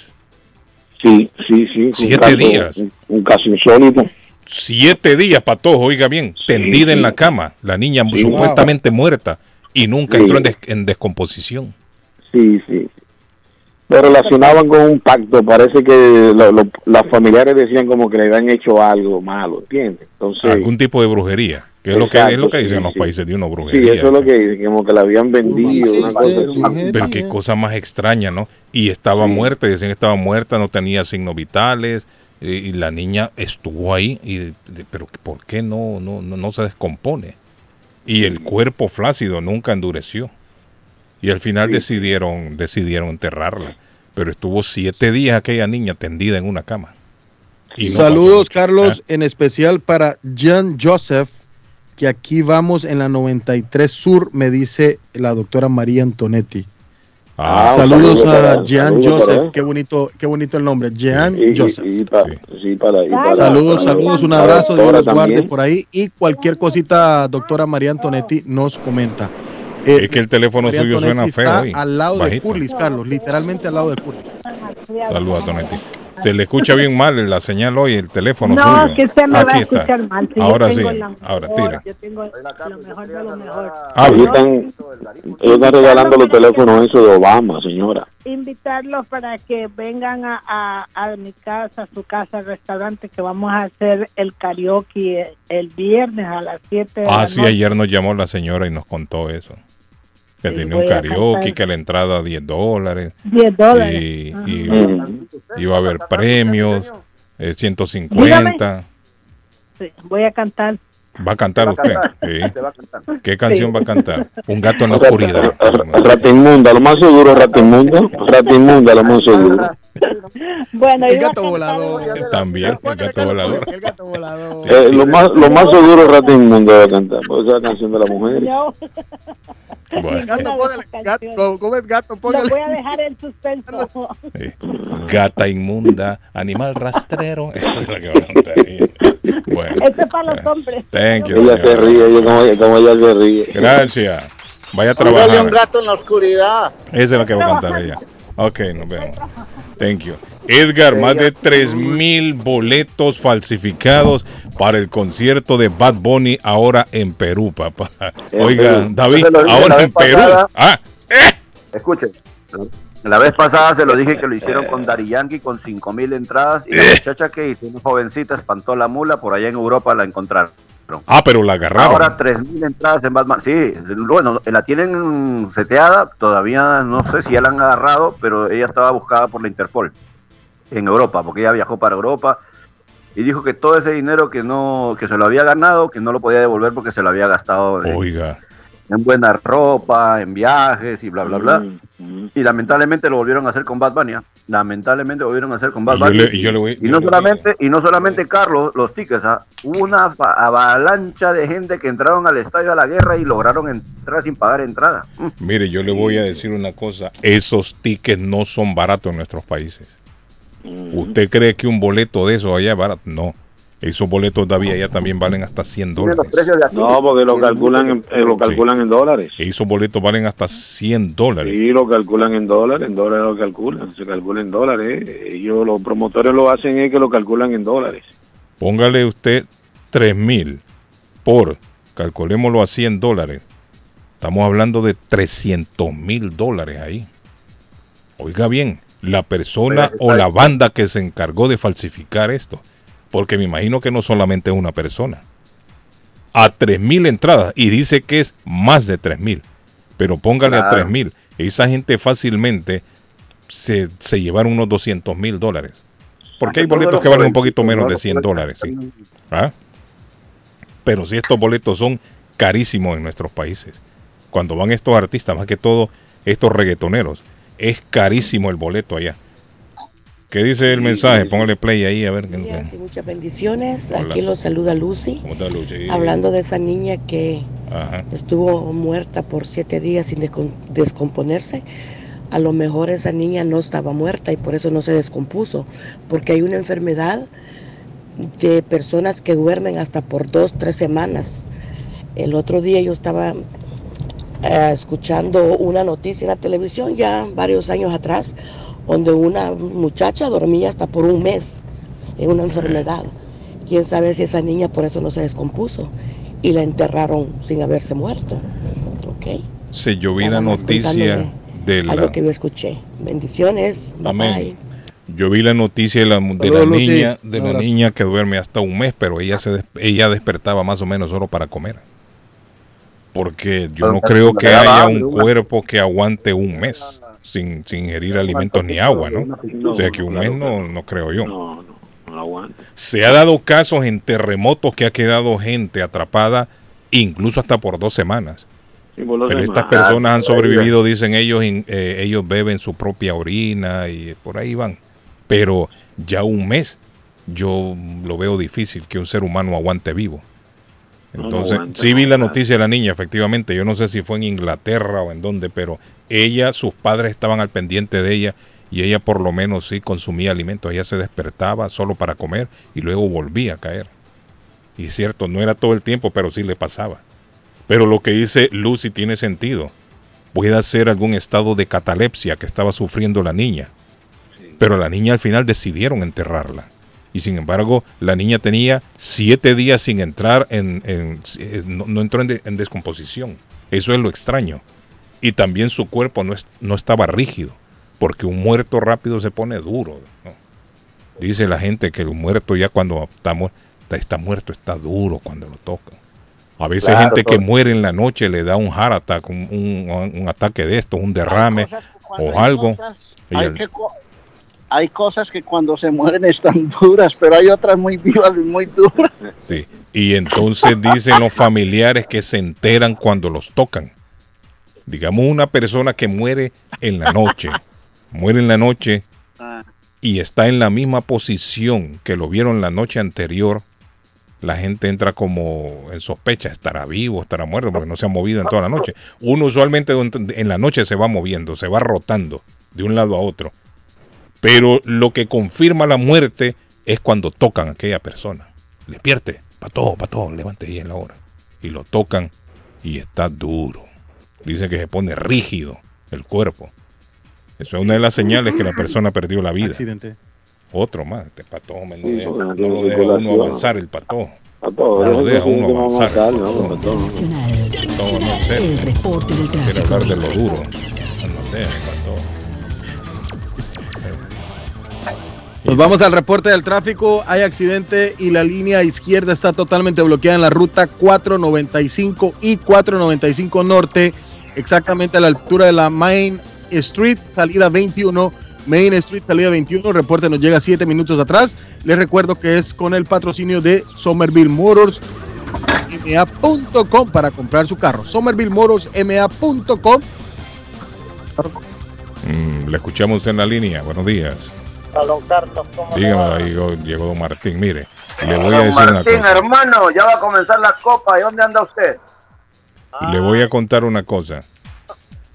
Speaker 8: Sí, sí, sí.
Speaker 2: Siete
Speaker 8: caso-
Speaker 2: días.
Speaker 8: Un, caso insólito.
Speaker 2: siete días, Patojo, oiga bien, tendida en la cama, la niña
Speaker 8: Sí.
Speaker 2: supuestamente muerta y nunca entró en, des- en descomposición.
Speaker 8: Sí, sí. Lo relacionaban con un pacto. Parece que lo- lo- las familiares decían como que le habían hecho algo malo, ¿entiendes? Entonces,
Speaker 2: Algún tipo de brujería, que es lo que, es lo que dicen
Speaker 8: sí,
Speaker 2: los
Speaker 8: sí.
Speaker 2: países de uno,
Speaker 8: sí,
Speaker 2: brujería.
Speaker 8: eso es lo que dicen, como que la habían vendido, una cosa así.
Speaker 2: Pero qué cosa más extraña, ¿no? Y estaba muerta, decían que estaba muerta, no tenía signos vitales, eh, y la niña estuvo ahí, y pero ¿por qué no, no, no, no se descompone? Y el cuerpo flácido nunca endureció. Y al final decidieron, decidieron enterrarla. Pero estuvo siete días aquella niña tendida en una cama. Y no
Speaker 4: Saludos. Carlos, en especial para Jean Joseph, que aquí vamos en la 93 Sur, me dice la doctora María Antonetti.
Speaker 2: Ah,
Speaker 4: saludos
Speaker 8: saludo
Speaker 4: a Jean
Speaker 8: saludo
Speaker 4: Joseph, qué bonito, qué bonito el nombre, Jean
Speaker 8: Y,
Speaker 4: Joseph.
Speaker 8: y pa- sí, para, y para-
Speaker 4: Saludos,
Speaker 8: para-
Speaker 4: saludos, un abrazo, Dios los guarde por ahí. Y cualquier cosita, doctora María Antonetti nos comenta. Eh,
Speaker 2: Es que el teléfono
Speaker 4: María
Speaker 2: suyo suena feo
Speaker 4: está al lado de. Curlis, Carlos, literalmente al lado de Curlis.
Speaker 2: Saludos a Tonetti. Se le escucha bien mal la señal hoy, el teléfono
Speaker 10: No,
Speaker 2: suyo.
Speaker 10: que usted me va a
Speaker 2: Aquí está.
Speaker 10: escuchar mal. si
Speaker 2: Ahora sí, ahora
Speaker 10: mejor,
Speaker 2: tira.
Speaker 10: Yo tengo lo mejor de lo mejor.
Speaker 8: Ellos están, ellos están regalando los teléfonos esos de Obama, señora.
Speaker 10: Invitarlos para que vengan a, a, a mi casa, a su casa, al restaurante, que vamos a hacer el karaoke el, el viernes a las 7 de la
Speaker 2: Ah, sí, ayer nos llamó la señora y nos contó eso. Que
Speaker 10: Sí,
Speaker 2: tenía un karaoke, que la entrada 10 dólares.
Speaker 10: 10 dólares.
Speaker 2: Y, y iba a haber premios, eh, 150.
Speaker 10: Sí, voy a cantar.
Speaker 2: ¿Va a cantar
Speaker 3: Va a
Speaker 2: usted?
Speaker 3: cantar,
Speaker 2: Sí.
Speaker 3: te va a cantar.
Speaker 2: ¿Qué canción
Speaker 10: Sí.
Speaker 2: va a cantar? Un gato en la oscuridad.
Speaker 8: Rata inmunda, lo más seguro es rata inmunda. Rata inmunda, lo más seguro.
Speaker 10: Bueno,
Speaker 4: El gato volador.
Speaker 2: También, el gato volador.
Speaker 4: El gato volador.
Speaker 8: Eh, lo, más, lo más seguro es rata inmunda va a cantar. Pues esa es la canción de la mujer.
Speaker 10: Yo
Speaker 2: Bueno,
Speaker 4: Gato, póngale, gato,
Speaker 10: canciones.
Speaker 4: ¿cómo es gato?
Speaker 10: lo
Speaker 4: Póngale.
Speaker 10: voy a dejar en suspenso.
Speaker 2: sí. Gata inmunda, animal rastrero. Esa es la que va a cantar. Bueno.
Speaker 10: Esto es para los hombres.
Speaker 2: Thank you,
Speaker 8: Ella se ríe, ella como, ella- como ella se ríe.
Speaker 2: Gracias. Vaya a
Speaker 6: Póngale un
Speaker 2: trabajar.
Speaker 6: gato en la oscuridad.
Speaker 2: Esa es la que va a cantar ella. Ok, nos vemos. Thank you. Edgar, más de 3 mil boletos falsificados para el concierto de Bad Bunny ahora en Perú, papá. Oiga. David, ahora en Perú. Ah,
Speaker 3: Escuchen, la vez pasada se lo dije que lo hicieron con Dari Yankee con 5 mil entradas y la muchacha que hizo, una jovencita, espantó la mula, por allá en Europa la encontraron.
Speaker 2: Ah, pero la agarraron.
Speaker 3: Ahora 3 mil entradas en Batman. Sí, bueno, la tienen seteada, todavía no sé si ya la han agarrado, pero ella estaba buscada por la Interpol en Europa, porque ella viajó para Europa y dijo que todo ese dinero que no que se lo había ganado, que no lo podía devolver porque se lo había gastado
Speaker 2: Oiga,
Speaker 3: en buena ropa, en viajes y bla, bla, bla.
Speaker 8: Mm,
Speaker 3: Y lamentablemente lo volvieron a hacer con Bad Bunny. ¿ah? Lamentablemente lo volvieron a hacer con Bad
Speaker 2: Y yo
Speaker 3: Bunny.
Speaker 2: le- y yo le voy-
Speaker 3: y
Speaker 2: yo
Speaker 3: no solamente, y no solamente Carlos, los tickets, ¿ah? hubo una avalancha de gente que entraron al estadio a la guerra y lograron entrar sin pagar entrada. Mm.
Speaker 2: mire, yo le voy a decir una cosa. Esos tickets no son baratos en nuestros países. ¿Usted cree que un boleto de esos allá es barato? No. Esos boletos todavía allá también valen hasta 100
Speaker 3: Tienen los
Speaker 2: dólares.
Speaker 3: precios de aquí.
Speaker 8: No, porque lo calculan en, eh, lo calculan en dólares.
Speaker 2: Esos boletos valen hasta 100 dólares.
Speaker 8: Sí, lo calculan en dólares, en dólares lo calculan, se calcula en dólares. eh. Ellos, los promotores lo hacen es que lo calculan en dólares.
Speaker 2: Póngale usted 3 mil por, calculémoslo a 100 dólares. Estamos hablando de 300 mil dólares ahí. Oiga bien, la persona o la banda que se encargó de falsificar esto, porque me imagino que no solamente es una persona. A 3 mil entradas y dice que es más de 3 mil, pero póngale a
Speaker 3: Claro.
Speaker 2: 3 mil. Esa gente fácilmente se, se llevaron unos 200 mil dólares. Porque hay
Speaker 3: Todos
Speaker 2: boletos que valen un poquito menos
Speaker 3: ¿no?
Speaker 2: de 100 dólares. sí. ¿Ah? Pero si estos boletos son carísimos en nuestros países. Cuando van estos artistas, más que todo estos reggaetoneros, es carísimo el boleto allá. ¿Qué dice el mensaje? Póngale play ahí a ver. qué-
Speaker 11: y muchas bendiciones.
Speaker 2: Hola.
Speaker 11: Aquí los saluda Lucy,
Speaker 2: ¿Cómo está, Luchi?
Speaker 11: hablando de esa niña que
Speaker 2: Ajá.
Speaker 11: estuvo muerta por siete días sin descom- descomponerse. A lo mejor esa niña no estaba muerta y por eso no se descompuso, porque hay una enfermedad de personas que duermen hasta por dos, tres semanas. El otro día yo estaba eh, escuchando una noticia en la televisión ya varios años atrás, donde una muchacha dormía hasta por un mes en una enfermedad. quién sabe si esa niña por eso no se descompuso y la enterraron sin haberse muerto. ¿Ok?
Speaker 2: Se yo vi la noticia de
Speaker 11: Algo
Speaker 2: la...
Speaker 11: que yo escuché. Bendiciones.
Speaker 2: Amén.
Speaker 11: bye.
Speaker 2: Yo vi la noticia de la, de niña, de la niña que duerme hasta un mes, pero ella se des- ella despertaba más o menos solo para comer. Porque yo no creo que haya un cuerpo que aguante un mes sin, sin ingerir alimentos ni agua, ¿no? O sea que un mes no, no creo yo.
Speaker 5: No, no, no aguanta.
Speaker 2: Se ha dado casos en terremotos que ha quedado gente atrapada incluso hasta por dos semanas.
Speaker 5: Sí, por los
Speaker 2: Pero
Speaker 5: demás.
Speaker 2: estas personas han sobrevivido, dicen ellos, eh, ellos beben su propia orina y por ahí van. Pero ya un mes yo lo veo difícil que un ser humano aguante vivo.
Speaker 5: No, no
Speaker 2: Entonces, sí vi la noticia de la niña, efectivamente. Yo no sé si fue en Inglaterra o en dónde, pero ella, sus padres estaban al pendiente de ella y ella por lo menos sí consumía alimentos. Ella se despertaba solo para comer y luego volvía a caer. Y cierto, no era todo el tiempo, pero sí le pasaba. Pero lo que dice Lucy tiene sentido. Puede ser algún estado de catalepsia que estaba sufriendo la niña. Pero la niña al final decidieron enterrarla. Y sin embargo, la niña tenía siete días sin entrar en... en- no, no entró en, de- en descomposición. Eso es lo extraño. Y también su cuerpo no, es- no estaba rígido. Porque un muerto rápido se pone duro. ¿no? Dice la gente que el muerto ya cuando está, mu- está, está muerto está duro cuando lo tocan. A veces
Speaker 3: Claro,
Speaker 2: gente que muere en la noche, le da un heart attack, un, un- un ataque de esto, un derrame o algo.
Speaker 6: hay,
Speaker 2: el-
Speaker 6: que hay cosas que cuando se mueren están duras, pero hay otras muy vivas y muy duras.
Speaker 2: Sí. Y entonces dicen los familiares que se enteran cuando los tocan. Digamos una persona que muere en la noche, muere en la noche y está en la misma posición que lo vieron la noche anterior, la gente entra como en sospecha, estará vivo, estará muerto, porque no se ha movido en toda la noche. Uno usualmente en la noche se va moviendo, se va rotando de un lado a otro. Pero lo que confirma la muerte es cuando tocan a aquella persona. Despierte, pato, pato, levante ahí en la hora. Y lo tocan y está duro. Dice que se pone rígido el cuerpo. Eso es una de las señales que la persona perdió la vida.
Speaker 4: Accidente.
Speaker 2: Otro más, este patojo me no,
Speaker 5: Sí,
Speaker 2: no
Speaker 5: tiene
Speaker 2: lo deja uno avanzar el patojo.
Speaker 5: A todos,
Speaker 2: No lo deja uno avanzar.
Speaker 5: ¿no?
Speaker 2: Patojo no sé,
Speaker 12: El reporte del
Speaker 2: quiere
Speaker 12: tráfico.
Speaker 2: hablar de lo duro. No deja
Speaker 4: Nos vamos al reporte del tráfico. Hay accidente y la línea izquierda está totalmente bloqueada en la ruta 495 y 495 norte, exactamente a la altura de la Main Street, salida 21. Main Street, salida 21. El reporte nos llega siete minutos atrás. Les recuerdo que es con el patrocinio de Somerville Motors. ma.com para comprar su carro. Somerville Motors ma.com.
Speaker 2: Mm, le escuchamos en la línea. Buenos días.
Speaker 7: Salón Carlos, ¿cómo le
Speaker 2: Dígame,
Speaker 7: va?
Speaker 2: ahí llegó, llegó don Martín. Mire, le voy a
Speaker 3: Don
Speaker 2: decir una
Speaker 3: Martín,
Speaker 2: cosa.
Speaker 3: hermano, ya va a comenzar la copa. ¿Y dónde anda usted?
Speaker 2: Le voy a contar una cosa.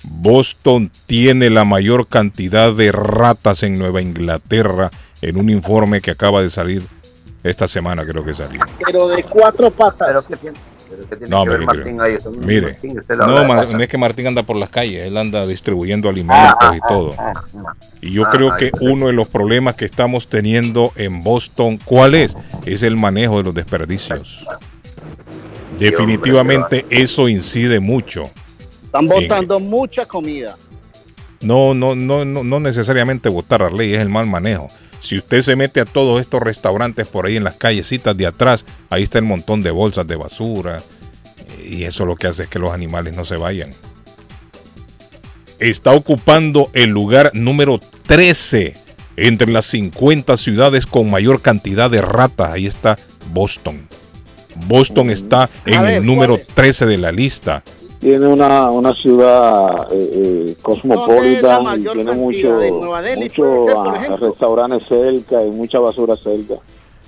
Speaker 2: Boston tiene la mayor cantidad de ratas en Nueva Inglaterra en un informe que acaba de salir esta semana, creo que salió.
Speaker 6: Pero de cuatro patas.
Speaker 3: Pero ¿qué tiene, pero qué tiene
Speaker 2: No,
Speaker 3: que ver
Speaker 2: mire,
Speaker 3: Martín ahí? Eso no es
Speaker 2: Mire,
Speaker 3: Martín, usted la
Speaker 2: no,
Speaker 3: habla de
Speaker 2: ma-
Speaker 3: casa.
Speaker 2: no es que Martín anda por las calles, él anda distribuyendo alimentos y todo. Y yo
Speaker 3: Ah,
Speaker 2: creo que uno de los problemas que estamos teniendo en Boston, ¿cuál es? Es el manejo de los desperdicios. Definitivamente eso incide mucho.
Speaker 6: Están botando mucha comida.
Speaker 2: No, no, no, no, no necesariamente votar la ley, es el mal manejo. Si usted se mete a todos estos restaurantes por ahí en las callecitas de atrás, ahí está el montón de bolsas de basura. Y eso lo que hace es que los animales no se vayan. Está ocupando el lugar número 13 entre las 50 ciudades con mayor cantidad de ratas. Ahí está Boston. Boston está en
Speaker 5: ver,
Speaker 2: el número
Speaker 5: ¿cuál es?
Speaker 2: 13 de la lista.
Speaker 5: Tiene una, una ciudad eh, eh, cosmopolita, y tiene mucho, ah, restaurantes cerca y mucha basura cerca.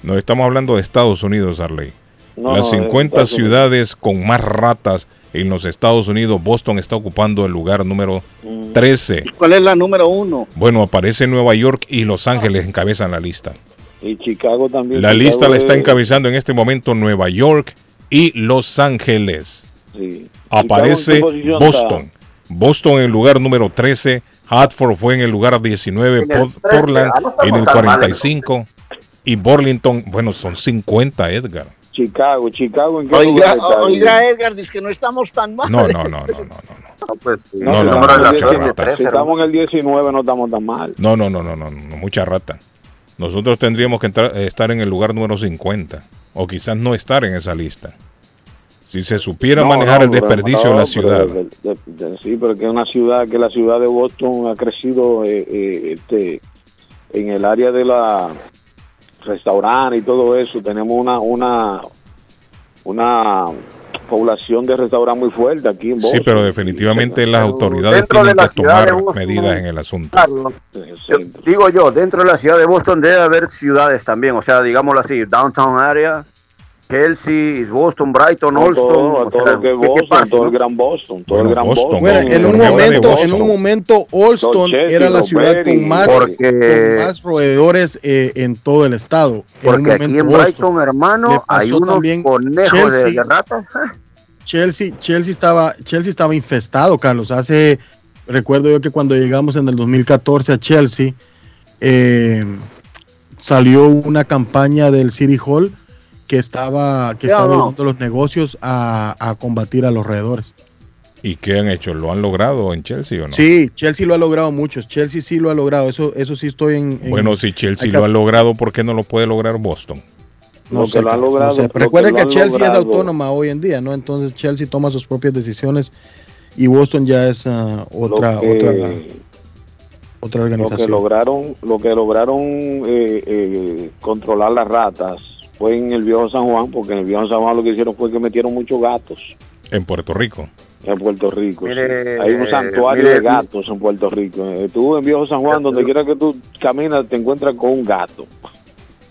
Speaker 2: No estamos hablando de Estados Unidos, Arley.
Speaker 5: No,
Speaker 2: Las
Speaker 5: no, de
Speaker 2: 50
Speaker 5: Estados Unidos.
Speaker 2: ciudades con más ratas en los Estados Unidos, Boston está ocupando el lugar número
Speaker 5: Mm.
Speaker 2: 13.
Speaker 6: ¿Cuál es la número uno?
Speaker 2: Bueno, aparece Nueva York y Los Ángeles encabezan la lista.
Speaker 5: Y Chicago también.
Speaker 2: La
Speaker 5: Chicago
Speaker 2: lista la está
Speaker 5: es-
Speaker 2: encabezando en este momento Nueva York y Los Ángeles.
Speaker 5: Sí.
Speaker 2: Aparece
Speaker 5: Chicago, ¿en qué posición
Speaker 2: Boston. Boston en el lugar número 13. Hartford fue en el lugar 19.
Speaker 3: En el
Speaker 2: Port-
Speaker 3: 13.
Speaker 2: Portland
Speaker 3: Ah,
Speaker 2: en el
Speaker 3: tan mal,
Speaker 2: 45. Y Burlington, bueno, son 50, Edgar.
Speaker 8: Chicago, Chicago, ¿en qué
Speaker 6: Oiga,
Speaker 8: lugar está?
Speaker 6: oiga, Edgar, dice que no estamos tan mal.
Speaker 2: No, no, no, no, no, no.
Speaker 3: No, pues,
Speaker 2: No, no, no, no, no,
Speaker 3: 13,
Speaker 8: Si estamos en el 19 no estamos tan mal.
Speaker 2: No, no, no, no, no, no, mucha rata. Nosotros tendríamos que entrar- estar en el lugar número 50 o quizás no estar en esa lista. Si se supiera
Speaker 8: No,
Speaker 2: manejar
Speaker 8: no,
Speaker 2: el desperdicio de
Speaker 8: no,
Speaker 2: la
Speaker 8: pero
Speaker 2: ciudad.
Speaker 8: de- de- de- sí, pero que es una ciudad, que la ciudad de Boston ha crecido eh, eh, este, en el área de la restaurantes y todo eso. Tenemos una una una población de restaurantes muy fuerte aquí en Boston.
Speaker 2: Sí, pero definitivamente las autoridades tienen
Speaker 3: la
Speaker 2: que tomar
Speaker 3: Boston,
Speaker 2: medidas en el asunto.
Speaker 3: Carlos, yo- digo yo, dentro de la ciudad de Boston debe haber ciudades también, o sea, digámoslo así, downtown area, Chelsea, Boston, Brighton,
Speaker 8: No,
Speaker 3: Olston,
Speaker 8: todo,
Speaker 3: o
Speaker 8: todo
Speaker 3: sea,
Speaker 8: lo que es
Speaker 3: ¿qué- qué
Speaker 8: Boston, todo
Speaker 3: no?
Speaker 8: el gran Boston, todo
Speaker 2: Bueno,
Speaker 8: el gran
Speaker 2: Boston,
Speaker 8: Boston.
Speaker 4: Bueno, en un momento, en un momento, Olston era la ciudad
Speaker 8: Berry,
Speaker 4: con más,
Speaker 3: porque-
Speaker 4: con más roedores eh, en todo el estado. En un
Speaker 3: Porque aquí
Speaker 4: momento
Speaker 3: en
Speaker 4: Boston.
Speaker 3: Brighton, hermano, hay unos
Speaker 4: también
Speaker 3: conejos
Speaker 4: Chelsea.
Speaker 3: de ratas.
Speaker 4: Chelsea, Chelsea estaba, Chelsea estaba infestado, Carlos. Hace, recuerdo yo que cuando llegamos en el 2014 a Chelsea, eh, salió una campaña del City Hall que estaba, que estaba
Speaker 3: no.
Speaker 4: los negocios a, a combatir a los roedores.
Speaker 2: ¿Y qué han hecho? ¿Lo han logrado en Chelsea o no?
Speaker 4: Sí, Chelsea lo ha logrado muchos. Chelsea sí lo ha logrado. Eso, eso sí estoy en. en-
Speaker 2: Bueno, si Chelsea lo ha logrado, ¿por qué no lo puede lograr Boston?
Speaker 4: no
Speaker 8: lo
Speaker 4: sé,
Speaker 8: que lo
Speaker 4: no
Speaker 8: logrado,
Speaker 4: sé.
Speaker 8: lo que
Speaker 4: Chelsea es autónoma hoy en día, ¿no? Entonces Chelsea toma sus propias decisiones y Boston ya es ah, otra,
Speaker 8: que,
Speaker 4: otra, otra
Speaker 8: lo que
Speaker 4: organización.
Speaker 8: lograron, lo que lograron eh, eh, controlar las ratas fue en el viejo San Juan, porque en el viejo San Juan lo que hicieron fue que metieron muchos gatos
Speaker 2: En Puerto Rico.
Speaker 8: en Puerto Rico.
Speaker 3: Mire,
Speaker 8: sí. Hay un santuario
Speaker 3: mire,
Speaker 8: de gatos en Puerto Rico. Eh, Tú en viejo San Juan, donde quiera que tú caminas, te encuentras con un gato.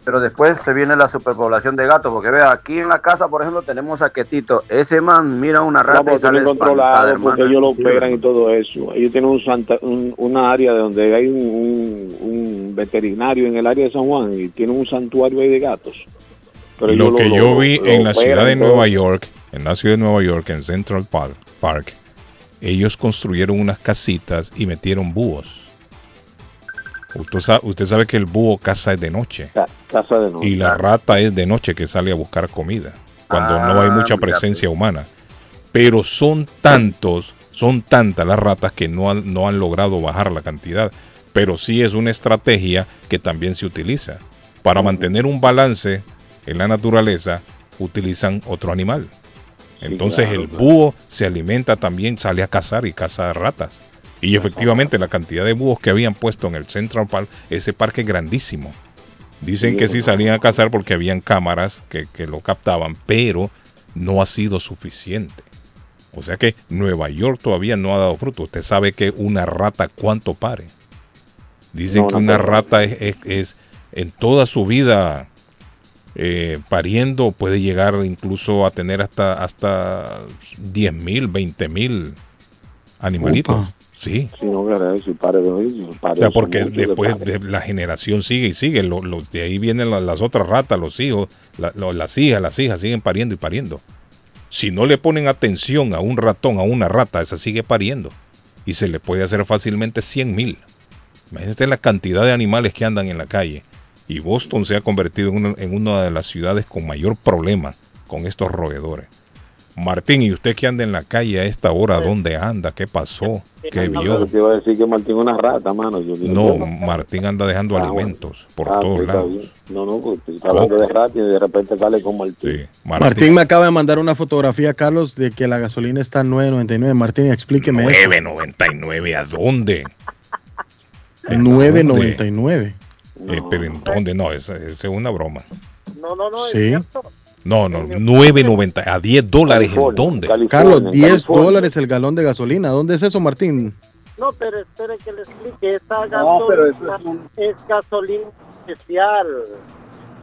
Speaker 3: Pero después se viene la superpoblación de gatos, porque vea, aquí en la casa, por ejemplo, tenemos a Quetito. Ese man mira una rata
Speaker 8: No,
Speaker 3: y
Speaker 8: porque
Speaker 3: sale
Speaker 8: controlado,
Speaker 3: hermano.
Speaker 8: porque ellos lo operan y todo eso. Ellos tienen un santa, un- una área de donde hay un, un- un veterinario en el área de San Juan y tienen un santuario ahí de gatos. Pero
Speaker 2: Lo que
Speaker 8: lo-
Speaker 2: yo vi en la ciudad de
Speaker 8: todo.
Speaker 2: Nueva York, en la ciudad de Nueva York, en Central Park, Park, ellos construyeron unas casitas y metieron búhos. Usted sabe, usted sabe que el búho caza de noche
Speaker 8: Ca- Casa de noche.
Speaker 2: y la rata es de noche que sale a buscar comida, cuando no hay
Speaker 3: Ah,
Speaker 2: mucha presencia humana. Pero son tantos, son tantas las ratas que no han, no han logrado bajar la cantidad. Pero sí es una estrategia que también se utiliza. Para mantener un balance en la naturaleza, utilizan otro animal. Entonces
Speaker 8: claro,
Speaker 2: el
Speaker 8: claro.
Speaker 2: búho se alimenta también, sale a cazar y caza ratas. Y efectivamente la cantidad de búhos que habían puesto en el Central Park, ese parque es grandísimo. Dicen que sí salían a cazar porque habían cámaras que, que lo captaban, pero no ha sido suficiente. O sea que Nueva York todavía no ha dado fruto. Usted sabe que una rata cuánto pare. Dicen
Speaker 8: No,
Speaker 2: que una rata es, es- es en toda su vida eh, pariendo puede llegar incluso a tener hasta hasta 10 mil, 20 mil animalitos. Sí.
Speaker 8: Sí, no, caray, si pare de si pare
Speaker 2: O sea, porque después de la generación sigue y sigue, lo- los, de ahí vienen la- las otras ratas, los hijos, la- lo- las hijas, las hijas siguen pariendo y pariendo. Si no le ponen atención a un ratón, a una rata, esa sigue pariendo. Y se le puede hacer fácilmente 100 mil. Imagínate la cantidad de animales que andan en la calle. Y Boston se ha convertido en una, en una de las ciudades con mayor problema con estos roedores. Martín, ¿y usted que anda en la calle a esta hora? ¿Dónde anda? ¿Qué pasó? ¿Qué
Speaker 8: No,
Speaker 2: vio?
Speaker 8: pero te iba a decir que Martín es una rata, mano. Yo digo,
Speaker 2: No, Martín anda dejando
Speaker 8: Ah,
Speaker 2: alimentos por
Speaker 8: ah,
Speaker 2: todos
Speaker 8: pues,
Speaker 2: lados.
Speaker 8: bien. No, no, pues está hablando de rata y de repente sale con Martín.
Speaker 2: Sí,
Speaker 4: Martín me acaba de mandar una fotografía, Carlos, de que la gasolina está en 9.99. Martín, explíqueme eso.
Speaker 2: 9.99, ¿a dónde?
Speaker 4: 9.99.
Speaker 2: Eh, pero ¿en dónde? No, esa, esa es una broma.
Speaker 7: No, no, no, es
Speaker 4: Sí.
Speaker 7: cierto.
Speaker 2: No, no, 9.90, a 10 dólares, ¿en dónde?
Speaker 8: California,
Speaker 4: Carlos,
Speaker 8: en
Speaker 4: 10
Speaker 8: California.
Speaker 4: dólares el galón de gasolina. ¿Dónde es eso, Martín?
Speaker 7: No, pero espere que le explique. Esa
Speaker 6: No,
Speaker 7: gasolina
Speaker 6: es
Speaker 7: es, gasolina especial.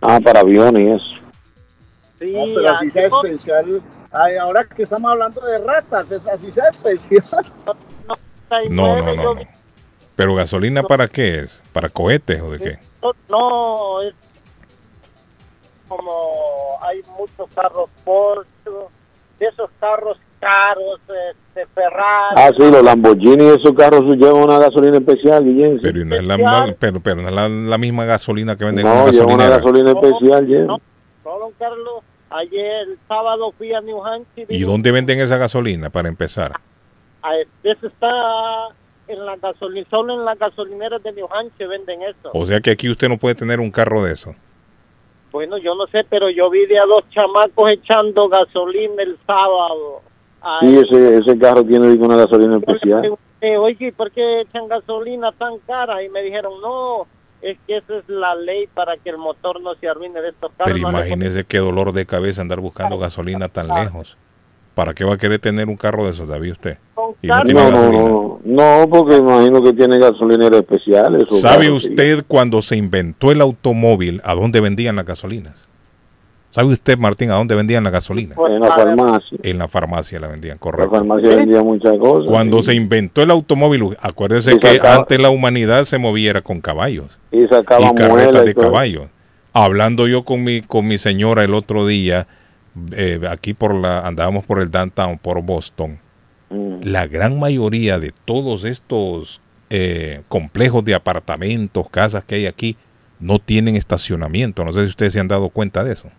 Speaker 8: Ah, para aviones.
Speaker 7: Sí,
Speaker 6: No, pero así sea
Speaker 7: no,
Speaker 6: especial. Ay, ahora que estamos hablando de ratas, es así sea especial.
Speaker 2: No, no, no, no. ¿Pero gasolina para qué es? ¿Para cohetes o de qué?
Speaker 7: No, no, es como hay muchos carros Porsche, de esos carros caros, este, Ferrari.
Speaker 5: Ah, sí, los Lamborghini y esos carros llevan una gasolina especial, Guillén.
Speaker 2: Pero no es la, pero, pero no es la, la misma gasolina que venden en
Speaker 5: No,
Speaker 2: una
Speaker 5: lleva una gasolina especial, Guillén.
Speaker 7: No, no, don Carlos, ayer, el sábado fui a New Hampshire.
Speaker 2: ¿Y dónde venden esa gasolina para empezar?
Speaker 7: A- Eso está en la gasolina, solo en las gasolineras de New Hampshire venden eso.
Speaker 2: O sea que aquí usted no puede tener un carro de eso.
Speaker 7: Bueno, yo no sé, pero yo vi de a dos chamacos echando gasolina el sábado. Ay,
Speaker 5: Sí, ese, ese carro tiene una gasolina
Speaker 7: yo le
Speaker 5: especial.
Speaker 7: pregunté, oye, ¿y ¿por qué echan gasolina tan cara? Y me dijeron, no, es que esa es la ley para que el motor no se arruine de estos carros.
Speaker 2: Pero
Speaker 7: no
Speaker 2: imagínese qué dolor de cabeza andar buscando gasolina tan lejos. ¿Para qué va a querer tener un carro de esos, David, usted? Y no tiene
Speaker 5: No, no,
Speaker 2: gasolina.
Speaker 5: no, no, porque imagino que tiene gasolineras especiales.
Speaker 2: ¿Sabe
Speaker 5: sí.
Speaker 2: usted cuando se inventó el automóvil a dónde vendían las gasolinas? ¿Sabe usted, Martín, a dónde vendían la gasolina?
Speaker 5: En la farmacia.
Speaker 2: En la farmacia la vendían,
Speaker 5: La
Speaker 2: correcto.
Speaker 5: farmacia vendía muchas cosas.
Speaker 2: Cuando
Speaker 5: sí.
Speaker 2: se inventó el automóvil, acuérdese que
Speaker 5: sacaba-
Speaker 2: antes la humanidad se movía era con caballos
Speaker 5: Y sacaba
Speaker 2: y carretas
Speaker 5: y
Speaker 2: de caballos. Hablando yo con mi con mi señora el otro día, eh, aquí por la andábamos por el downtown, por Boston.
Speaker 5: Mm.
Speaker 2: La gran mayoría de todos estos eh, complejos de apartamentos, casas que hay aquí, no tienen estacionamiento. No sé si ustedes se han dado cuenta de eso.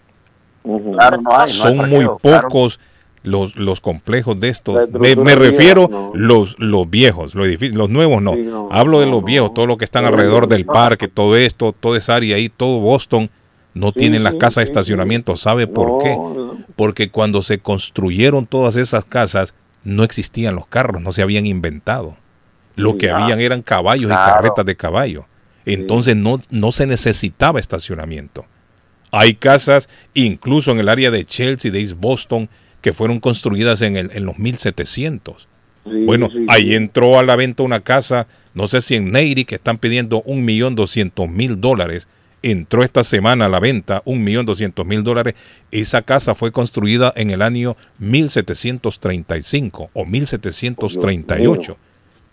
Speaker 3: Claro, no hay, no hay
Speaker 2: Son muy
Speaker 3: claro.
Speaker 2: pocos los, los complejos de estos. Me, refiero
Speaker 5: no.
Speaker 2: los, los viejos, los, edificios, los nuevos no.
Speaker 5: Sí, no,
Speaker 2: Hablo de los
Speaker 5: no.
Speaker 2: viejos, todo lo que están
Speaker 5: No,
Speaker 2: alrededor
Speaker 5: no,
Speaker 2: del parque, todo esto, toda esa área ahí, todo Boston, no
Speaker 5: Sí,
Speaker 2: tienen las casas de estacionamiento. ¿Sabe por qué? Porque cuando se construyeron todas esas casas, no existían los carros, no se habían inventado. Lo que habían eran caballos y carretas de caballo. Entonces no, no se necesitaba estacionamiento. Hay casas, incluso en el área de Chelsea, de East Boston, que fueron construidas en, el- en los 1700.
Speaker 5: Sí,
Speaker 2: Bueno,
Speaker 5: sí,
Speaker 2: ahí entró a la venta una casa, no sé si en Neyri, que están pidiendo un millón doscientos mil dólares. Entró esta semana a la venta un millón doscientos mil dólares. Esa casa fue construida en el año 1735 o 1738.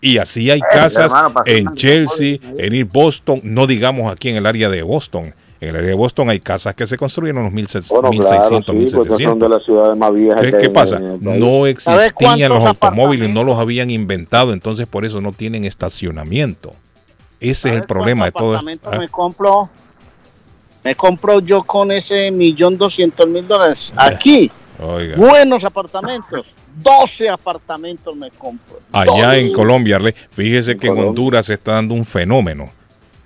Speaker 2: Y así hay casas en Chelsea,
Speaker 3: tiempo.
Speaker 2: en Boston, no digamos aquí en el área de Boston. En el área de Boston hay casas que se construyeron en los 1600,
Speaker 5: Bueno, claro, sí, porque esas son
Speaker 2: 1700.
Speaker 5: de las ciudades más viejas.
Speaker 2: Entonces,
Speaker 5: que
Speaker 2: ¿qué pasa? No
Speaker 7: ¿Sabe
Speaker 2: existían los automóviles, no los habían inventado, entonces por eso no tienen estacionamiento. Ese es el
Speaker 6: ¿Sabes
Speaker 2: problema de
Speaker 6: cuántos
Speaker 2: todo
Speaker 6: apartamentos
Speaker 2: esto.
Speaker 6: me compro? Me compro yo con ese millón doscientos mil dólares. Aquí,
Speaker 2: Oiga.
Speaker 6: buenos apartamentos. 12 apartamentos me compro.
Speaker 2: Allá
Speaker 6: 12.
Speaker 2: en Colombia, Arley, fíjese que en. Honduras se está dando un fenómeno,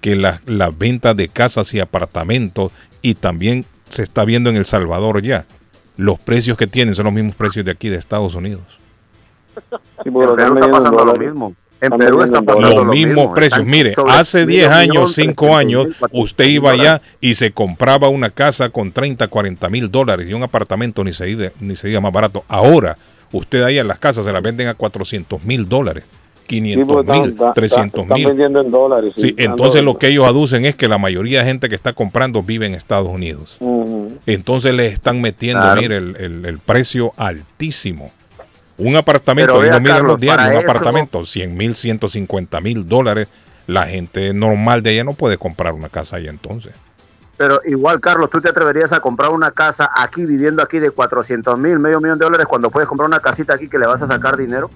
Speaker 2: que las las ventas de casas y apartamentos, y también se está viendo en El Salvador ya, los precios que tienen son los mismos precios de aquí de Estados Unidos.
Speaker 5: Sí, están
Speaker 3: está pasando lo mismo. En Perú está pasando
Speaker 2: los
Speaker 3: lo
Speaker 2: mismos
Speaker 3: mismo.
Speaker 2: precios.
Speaker 3: Están
Speaker 2: Mire, hace 10
Speaker 3: medio
Speaker 2: años,
Speaker 3: millón,
Speaker 2: 5
Speaker 3: 300
Speaker 2: años,
Speaker 3: mil, 400
Speaker 2: usted iba allá y se compraba una casa con 30, 40 mil dólares y un apartamento ni se, diga, ni se diga más barato. Ahora, usted ahí en las casas se las venden a 400 mil dólares,
Speaker 5: Sí,
Speaker 2: 500
Speaker 5: porque están-
Speaker 2: mil,
Speaker 5: están-
Speaker 2: 300
Speaker 5: están
Speaker 2: mil.
Speaker 5: vendiendo en dólares.
Speaker 2: Sí, entonces lo que ellos aducen es que la mayoría de gente que está comprando vive en Estados Unidos. Entonces les están metiendo,
Speaker 3: Claro.
Speaker 2: mire, el, el- el precio altísimo. Un apartamento,
Speaker 3: vea,
Speaker 2: no
Speaker 3: Carlos,
Speaker 2: los diarios, un
Speaker 3: eso-
Speaker 2: apartamento, 100 mil, 150 mil dólares. La gente normal de allá no puede comprar una casa allá entonces.
Speaker 3: Pero igual, Carlos, ¿tú te atreverías a comprar una casa aquí, viviendo aquí de 400 mil, medio millón de dólares, cuando puedes comprar una casita aquí que le vas a sacar dinero?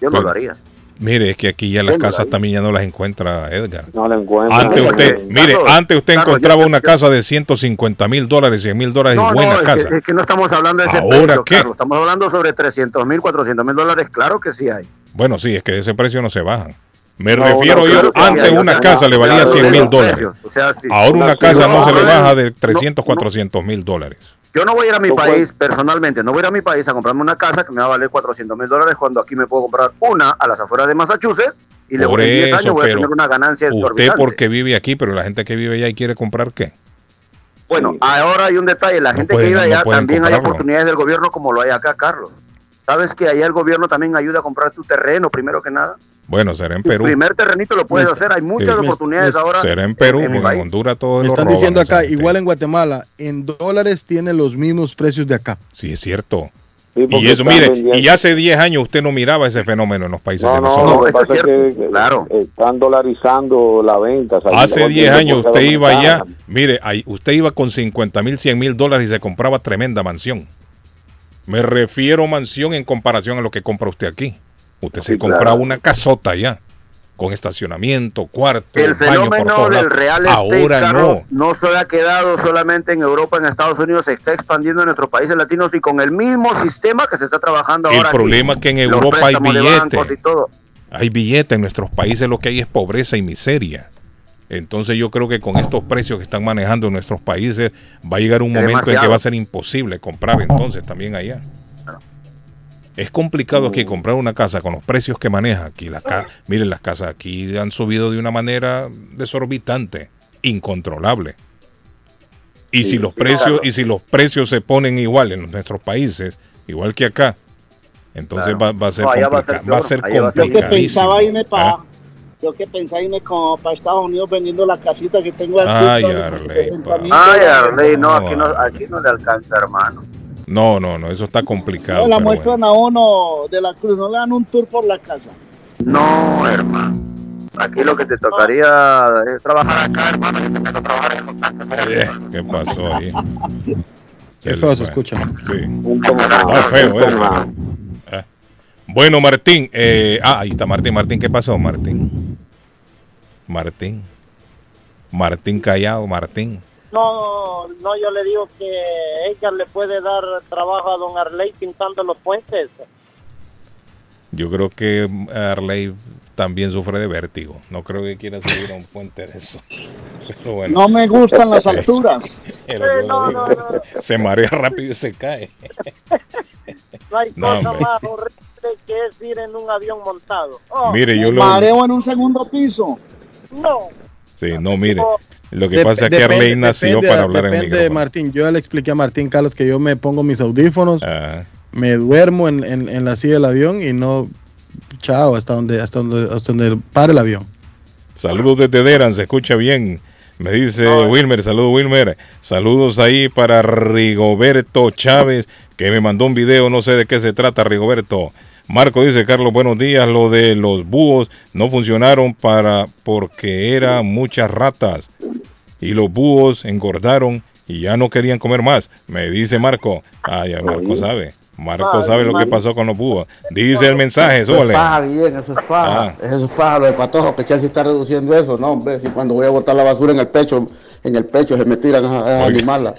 Speaker 3: Yo no
Speaker 2: Pues,
Speaker 3: lo haría.
Speaker 2: Mire, es que aquí ya las casas también ya no las encuentra Edgar.
Speaker 5: No la encuentro.
Speaker 2: Antes usted, mire,
Speaker 3: Carlos,
Speaker 2: antes usted
Speaker 3: Carlos,
Speaker 2: encontraba
Speaker 3: yo-
Speaker 2: una
Speaker 3: yo-
Speaker 2: casa de 150 mil dólares, 100 mil dólares
Speaker 3: No,
Speaker 2: y buena
Speaker 3: no, es que, es que no estamos hablando de ese
Speaker 2: ¿Ahora
Speaker 3: precio,
Speaker 2: qué?
Speaker 3: Carlos. Estamos hablando sobre 300 mil, 400 mil dólares. Claro que sí hay.
Speaker 2: Bueno, sí, es que de ese precio no se bajan. Me
Speaker 5: No,
Speaker 2: refiero yo,
Speaker 5: claro
Speaker 2: antes una casa le valía
Speaker 3: Claro,
Speaker 2: 100
Speaker 3: de
Speaker 2: mil dólares.
Speaker 3: precios, O sea, sí.
Speaker 2: Ahora una casa
Speaker 5: no,
Speaker 2: se le baja de
Speaker 3: no,
Speaker 2: 300,
Speaker 3: no.
Speaker 2: 400 mil dólares.
Speaker 3: Yo no voy a ir a mi país personalmente, no voy a ir a mi país a comprarme una casa que me va a valer 400 mil dólares cuando aquí me puedo comprar una a las afueras de Massachusetts y luego en 10
Speaker 2: eso,
Speaker 3: años voy a
Speaker 2: pero
Speaker 3: tener una ganancia
Speaker 2: Usted
Speaker 3: exorbitante.
Speaker 2: porque vive aquí, pero la gente que vive allá y quiere comprar qué?
Speaker 3: Bueno, ahora hay un detalle, la
Speaker 2: No
Speaker 3: gente
Speaker 2: pueden-
Speaker 3: que vive allá también hay oportunidades del gobierno como lo hay acá, Carlos. ¿Sabes que allá el gobierno también ayuda a comprar tu terreno primero que nada?
Speaker 2: Bueno, será en Perú.
Speaker 3: primer terrenito lo puedes hacer, hay muchas
Speaker 2: Sí.
Speaker 3: oportunidades
Speaker 4: Me-
Speaker 3: ahora.
Speaker 2: Será en Perú,
Speaker 3: en.
Speaker 2: Honduras todo
Speaker 4: Me
Speaker 2: lo
Speaker 4: están
Speaker 2: roban
Speaker 4: diciendo acá, igual en Guatemala, en dólares tiene los mismos precios de acá.
Speaker 2: Sí, es cierto.
Speaker 5: Sí,
Speaker 2: Y eso, mire,
Speaker 5: vendiendo-
Speaker 2: y hace 10 años usted no miraba ese fenómeno en los países
Speaker 5: No,
Speaker 2: de
Speaker 5: no,
Speaker 2: nosotros.
Speaker 5: lo que
Speaker 3: eso es
Speaker 5: pasa es
Speaker 3: cierto,
Speaker 5: que
Speaker 3: claro.
Speaker 5: están dolarizando la venta. o sea,
Speaker 2: Hace
Speaker 5: yo
Speaker 2: 10
Speaker 5: tengo
Speaker 2: años usted iba allá, mire, ahí, usted iba con 50 mil, 100 mil dólares y se compraba tremenda mansión. Me refiero mansión en comparación a lo que compra usted aquí. Usted se compra
Speaker 3: claro.
Speaker 2: una casota ya, con estacionamiento, cuarto,
Speaker 3: El
Speaker 2: baño por
Speaker 3: fenómeno
Speaker 2: todos
Speaker 3: del real estate,
Speaker 2: Ahora
Speaker 3: Carlos,
Speaker 2: no.
Speaker 3: no se ha quedado solamente en Europa, en Estados Unidos, se está expandiendo en nuestros países latinos y con el mismo sistema que se está trabajando
Speaker 2: El
Speaker 3: ahora. aquí.
Speaker 2: problema es que en Europa hay
Speaker 3: préstamos de
Speaker 2: billete.
Speaker 3: bancos y todo.
Speaker 2: Hay billetes en nuestros países, lo que hay es pobreza y miseria. Entonces yo creo que con estos precios que están manejando en nuestros países va a llegar un
Speaker 3: Es
Speaker 2: momento en que va a ser imposible comprar entonces también allá. Es complicado aquí comprar una casa con los precios que maneja aquí. La ca- Miren, las casas aquí han subido de una manera desorbitante, incontrolable. Y si los precios y si los precios se ponen igual en nuestros países, igual que acá, entonces va, va a ser
Speaker 3: No, allá va a ser
Speaker 2: va a ser
Speaker 6: Yo que pensaba irme para
Speaker 2: ¿Ah?
Speaker 6: Yo que pensaba irme como para Estados Unidos vendiendo la casita que tengo aquí.
Speaker 2: Ay, Arley,
Speaker 6: 60 mil
Speaker 3: Ay,
Speaker 6: dólares.
Speaker 3: Arley, no,
Speaker 2: No,
Speaker 3: aquí no, aquí no le alcanza, hermano.
Speaker 2: No, no, no, eso está complicado.
Speaker 6: No, la muestran
Speaker 2: bueno.
Speaker 6: a uno de la cruz, no le dan un tour por la casa.
Speaker 3: No, hermano. Aquí lo que te tocaría es trabajar acá, hermano. Yo te meto a trabajar en.
Speaker 2: Eh, ¿Qué pasó ahí?
Speaker 4: Qué feo se escucha.
Speaker 2: Sí.
Speaker 5: Un poco
Speaker 2: Está
Speaker 5: más,
Speaker 2: feo,
Speaker 5: un
Speaker 2: eh.
Speaker 5: poco más.
Speaker 2: Bueno, Martín. eh, ah, ahí está Martín. Martín, ¿qué pasó, Martín? Martín. Martín Callado, Martín.
Speaker 7: No, no, yo le digo que ella le puede dar trabajo a don Arley pintando los puentes.
Speaker 2: Yo creo que Arley también sufre de vértigo. No creo que quiera subir a un puente de eso. Pero bueno,
Speaker 6: No me gustan las alturas.
Speaker 7: no, no,
Speaker 2: se marea rápido y se cae.
Speaker 7: No hay
Speaker 2: No,
Speaker 7: cosa
Speaker 2: hombre.
Speaker 7: más horrible que es ir en un avión montado. Oh,
Speaker 2: Mire, yo lo.
Speaker 6: mareo en un segundo piso.
Speaker 7: no.
Speaker 2: Sí, no, mire. Lo que
Speaker 4: Dep-
Speaker 2: pasa es que Arley nació
Speaker 4: depende-
Speaker 2: para hablar en micrófono.
Speaker 4: Martín. Yo ya le expliqué a Martín Carlos que yo me pongo mis audífonos,
Speaker 2: Ah,
Speaker 4: me duermo en, en- en la silla del avión y no. Chao, hasta donde, hasta donde, hasta donde pare el avión.
Speaker 2: Saludos desde Deran, se escucha bien. Me dice Wilmer, saludos Wilmer. Saludos ahí para Rigoberto Chávez, que me mandó un video, no sé de qué se trata, Rigoberto. Marco dice, Carlos, buenos días. Lo de los búhos no funcionaron para porque eran muchas ratas y los búhos engordaron y ya no querían comer más. Me dice Marco. Ay, ya Marco sabe. Marco sabe lo que pasó con los búhos. Dice el mensaje,
Speaker 12: Eso es
Speaker 2: Sole.
Speaker 12: paja, Guillén, eso es paja.
Speaker 2: Ah.
Speaker 12: Eso es paja, lo de patojo, que Chelsea está reduciendo eso. No, hombre, si cuando voy a botar la basura en el pecho, en el pecho se me tiran a, a animarla.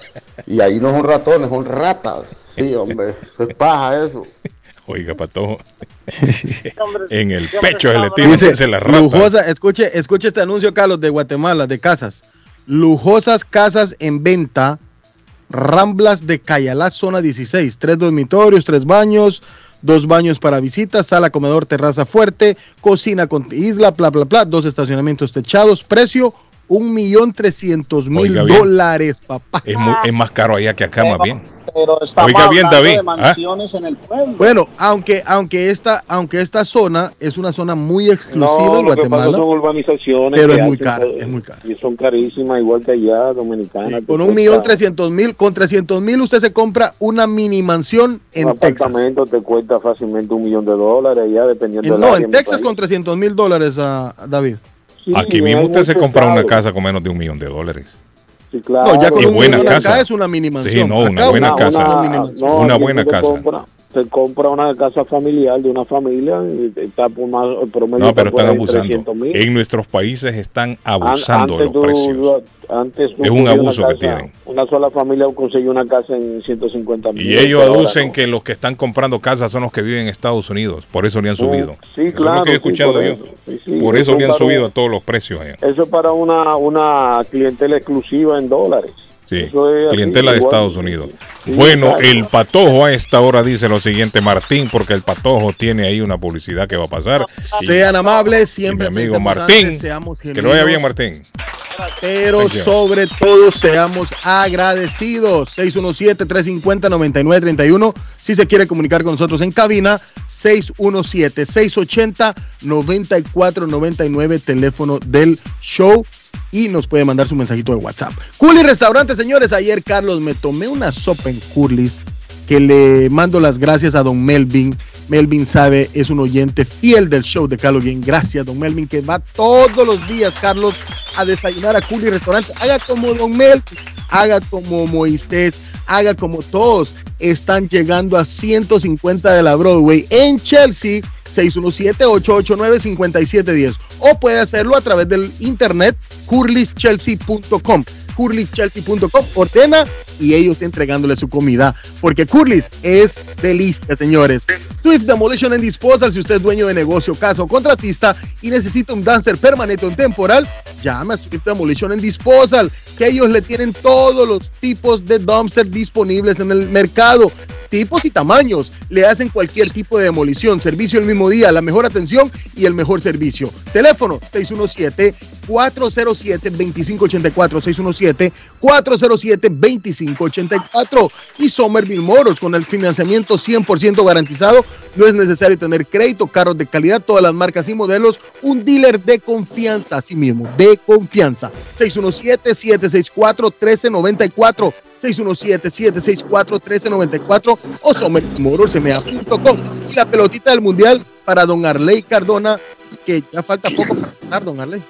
Speaker 12: Y ahí no son ratones, son ratas. Sí, hombre, eso es paja eso.
Speaker 2: Oiga, patojo. En el pecho se le tira se la rata.
Speaker 4: Lujosa, escuche, escuche este anuncio, Carlos, de Guatemala, de casas. Lujosas casas en venta, Ramblas de Cayalá, zona 16. Tres dormitorios, tres baños, dos baños para visitas, sala, comedor, terraza fuerte, cocina con isla, bla, bla, bla, dos estacionamientos techados. Precio, un millón trescientos mil dólares, papá.
Speaker 2: Es, muy- es más caro allá que acá, más bien.
Speaker 6: Pero estamos
Speaker 2: Oiga bien,
Speaker 6: hablando
Speaker 2: David,
Speaker 6: de
Speaker 2: ¿ah?
Speaker 6: mansiones en el pueblo.
Speaker 4: Bueno, aunque, aunque, esta, aunque esta zona es una zona muy exclusiva
Speaker 5: No,
Speaker 4: en
Speaker 5: lo que pasa
Speaker 4: Guatemala,
Speaker 5: son urbanizaciones.
Speaker 4: pero
Speaker 5: que
Speaker 4: es muy cara, es muy cara.
Speaker 5: Y son carísimas, igual que allá, dominicana.
Speaker 4: Sí, con un millón trescientos mil, con trescientos mil usted se compra una mini mansión en
Speaker 5: Un
Speaker 4: Texas.
Speaker 5: apartamento te cuesta fácilmente un millón de dólares, ya dependiendo
Speaker 4: En-
Speaker 5: del
Speaker 4: no,
Speaker 5: área
Speaker 4: en Texas con 300 mil dólares, a David.
Speaker 5: Sí,
Speaker 2: Aquí mismo usted se compra una casa con menos de un millón de dólares.
Speaker 5: Sí, claro.
Speaker 4: No, ya con
Speaker 2: Y
Speaker 4: un
Speaker 2: buena
Speaker 4: millón
Speaker 2: casa.
Speaker 4: es una mini mansión.
Speaker 2: Sí, no, una
Speaker 4: Acá
Speaker 2: buena casa.
Speaker 4: una
Speaker 5: no,
Speaker 2: Una buena casa.
Speaker 5: compra- te compra una casa familiar de una familia y está por más promedio
Speaker 2: No, pero están abusando.
Speaker 5: 300,000.
Speaker 2: En nuestros países están
Speaker 5: An-
Speaker 2: abusando de los
Speaker 5: tú-
Speaker 2: precios.
Speaker 5: Antes
Speaker 2: Es un abuso que tienen.
Speaker 5: Una sola familia consiguió una casa en 150 mil.
Speaker 2: Y ellos aducen
Speaker 5: no.
Speaker 2: que los que están comprando casas son los que viven en Estados Unidos. Por eso le han subido.
Speaker 5: Sí,
Speaker 2: Eso es
Speaker 5: claro.
Speaker 2: lo que he
Speaker 5: sí,
Speaker 2: escuchado
Speaker 5: por
Speaker 2: yo.
Speaker 5: eso. Sí, sí,
Speaker 2: Por eso le han subido a todos los precios allá.
Speaker 5: Eso para una, una clientela exclusiva en dólares.
Speaker 2: Sí,
Speaker 5: así,
Speaker 2: clientela de
Speaker 5: igual.
Speaker 2: Estados Unidos.
Speaker 5: Sí,
Speaker 2: bueno,
Speaker 5: claro.
Speaker 2: el patojo a esta hora dice lo siguiente, Martín, porque el patojo tiene ahí una publicidad que va a pasar. Y-
Speaker 4: Sean amables,
Speaker 2: y
Speaker 4: siempre.
Speaker 2: mi amigo Martín,
Speaker 4: antes, seamos
Speaker 2: que lo vaya bien, Martín.
Speaker 4: Pero
Speaker 2: Thank you.
Speaker 4: sobre todo, seamos agradecidos. 617-350-9931. Si se quiere comunicar con nosotros en cabina, 617-680-9499, teléfono del show. Y nos puede mandar su mensajito de WhatsApp. Curly Restaurante, señores. Ayer, Carlos, me tomé una sopa en Curly's que le mando las gracias a don Melvin. Melvin sabe, es un oyente fiel del show de Carlos Bien. Gracias, don Melvin, que va todos los días, Carlos, a desayunar a Curly Restaurante. Haga como don Melvin. haga como Moisés, haga como todos. Están llegando a 150 de la Broadway en Chelsea. 617-889-5710 o puede hacerlo a través del internet curlischelsea.com curlychelsea.com ordena y ellos entregándole su comida porque Curly's es delicia señores Swift Demolition and Disposal si usted es dueño de negocio, casa o contratista y necesita un dancer permanente o temporal llame a Swift Demolition and Disposal que ellos le tienen todos los tipos de dumpster disponibles en el mercado tipos y tamaños. Le hacen cualquier tipo de demolición, servicio el mismo día, la mejor atención y el mejor servicio. Teléfono 617-407-2584, 617-407-2584 y Somerville Motors con el financiamiento 100% garantizado. No es necesario tener crédito, carros de calidad, todas las marcas y modelos, un dealer de confianza, así mismo, de confianza. 617-764-1394. 617-764-1394 o somermotorsma.com. Y la pelotita del mundial para don Arley Cardona, que ya falta poco para estar, don Arley.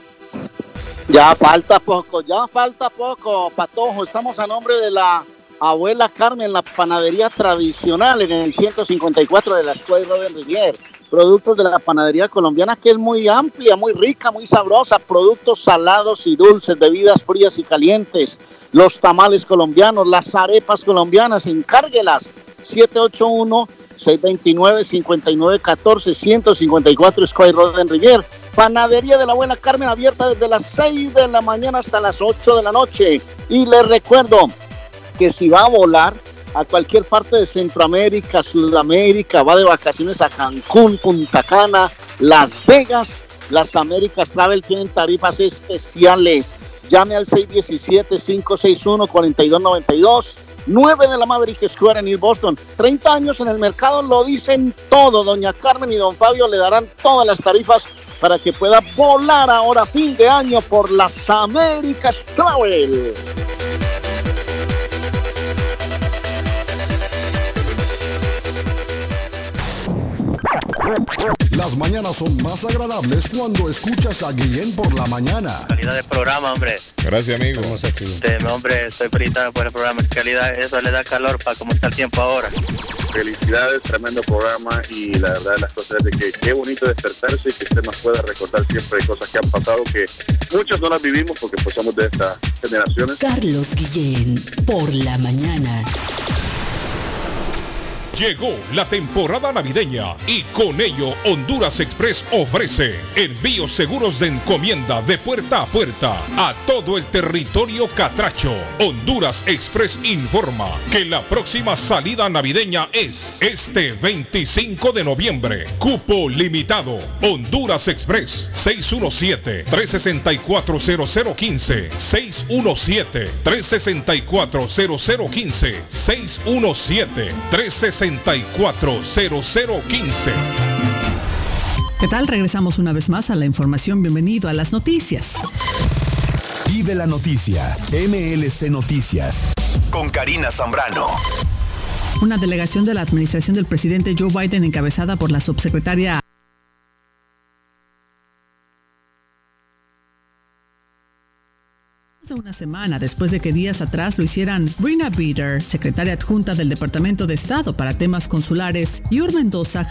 Speaker 6: Ya falta poco, ya falta poco, Patojo. Estamos a nombre de la abuela Carmen, la panadería tradicional en el 154 de la Escuela de Rivier. Productos de la panadería colombiana que es muy amplia, muy rica, muy sabrosa. Productos salados y dulces, bebidas frías y calientes. Los tamales colombianos, las arepas colombianas, encárguelas. 781 629-5914, 154 Square Road en Rivier. Panadería de la Buena Carmen abierta desde las 6 de la mañana hasta las 8 de la noche. Y les recuerdo que si va a volar a cualquier parte de Centroamérica, Sudamérica, va de vacaciones a Cancún, Punta Cana, Las Vegas, las Américas Travel tienen tarifas especiales. Llame al 617-561-4292. 9 de la Maverick Square en East Boston. 30 años en el mercado lo dicen todo. Doña Carmen y don Fabio le darán todas las tarifas para que pueda volar ahora fin de año por las Américas Travel.
Speaker 13: Las mañanas son más agradables cuando escuchas a Guillén por la mañana.
Speaker 14: Calidad de programa, hombre.
Speaker 2: Gracias, amigo.
Speaker 14: Este, hombre, estoy felicitado por el programa. Calidad, eso le da calor para cómo está el tiempo ahora.
Speaker 15: Felicidades, tremendo programa y la verdad las cosas es de que qué bonito despertarse y que usted nos pueda recordar siempre cosas que han pasado que muchas no las vivimos porque pues somos de estas generaciones.
Speaker 16: Carlos Guillén, por la mañana.
Speaker 2: Llegó la temporada navideña y con ello Honduras Express ofrece envíos seguros de encomienda de puerta a puerta a todo el territorio catracho. Honduras Express informa que la próxima salida navideña es este 25 de noviembre. Cupo limitado. Honduras Express 617-364-0015. 617-364-0015. 617-364. 640015.
Speaker 17: ¿Qué tal? Regresamos una vez más a la información. Bienvenido a las noticias.
Speaker 18: Y de la noticia, MLC Noticias, con Karina Zambrano.
Speaker 17: Una delegación de la administración del presidente Joe Biden encabezada por la subsecretaria una semana después de que días atrás lo hicieran Brina Bitter, secretaria adjunta del Departamento de Estado para temas consulares, y Ur Mendoza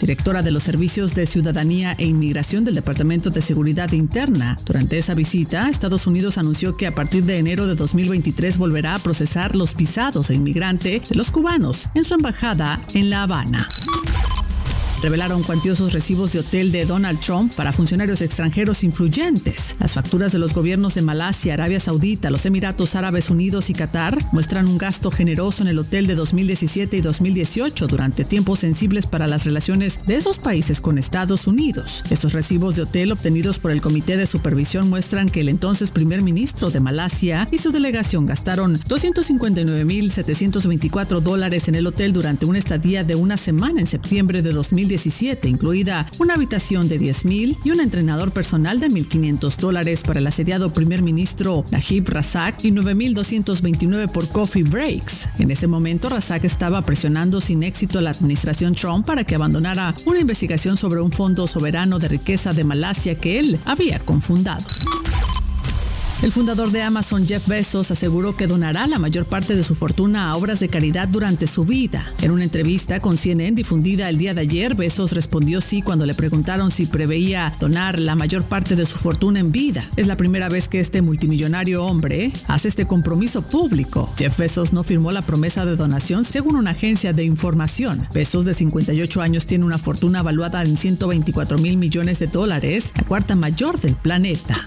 Speaker 17: directora de los Servicios de Ciudadanía e Inmigración del Departamento de Seguridad Interna. Durante esa visita, Estados Unidos anunció que a partir de enero de 2023 volverá a procesar los visados e inmigrante de los cubanos en su embajada en La Habana revelaron cuantiosos recibos de hotel de Donald Trump para funcionarios extranjeros influyentes. Las facturas de los gobiernos de Malasia, Arabia Saudita, los Emiratos Árabes Unidos y Qatar muestran un gasto generoso en el hotel de 2017 y 2018 durante tiempos sensibles para las relaciones de esos países con Estados Unidos. Estos recibos de hotel obtenidos por el Comité de Supervisión muestran que el entonces primer ministro de Malasia y su delegación gastaron 259.724 dólares en el hotel durante una estadía de una semana en septiembre de 2017 incluida una habitación de 10 mil y un entrenador personal de 1.500 dólares para el asediado primer ministro Najib Razak y 9.229 por coffee breaks. En ese momento, Razak estaba presionando sin éxito a la administración Trump para que abandonara una investigación sobre un fondo soberano de riqueza de Malasia que él había confundado. El fundador de Amazon, Jeff Bezos, aseguró que donará la mayor parte de su fortuna a obras de caridad durante su vida. En una entrevista con CNN difundida el día de ayer, Bezos respondió sí cuando le preguntaron si preveía donar la mayor parte de su fortuna en vida. Es la primera vez que este multimillonario hombre hace este compromiso público. Jeff Bezos no firmó la promesa de donación según una agencia de información. Bezos, de 58 años, tiene una fortuna valuada en 124 mil millones de dólares, la cuarta mayor del planeta.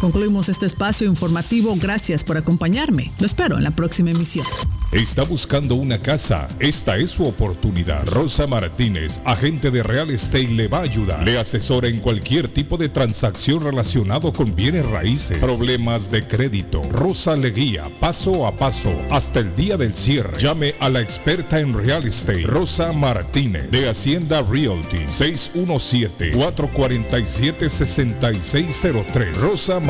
Speaker 17: Concluimos este espacio informativo. Gracias por acompañarme. Lo espero en la próxima emisión.
Speaker 19: ¿Está buscando una casa? Esta es su oportunidad. Rosa Martínez, agente de Real Estate, le va a ayudar. Le asesora en cualquier tipo de transacción relacionado con bienes raíces, problemas de crédito. Rosa le guía paso a paso hasta el día del cierre. Llame a la experta en Real Estate, Rosa Martínez, de Hacienda Realty, 617-447-6603. Rosa Martínez,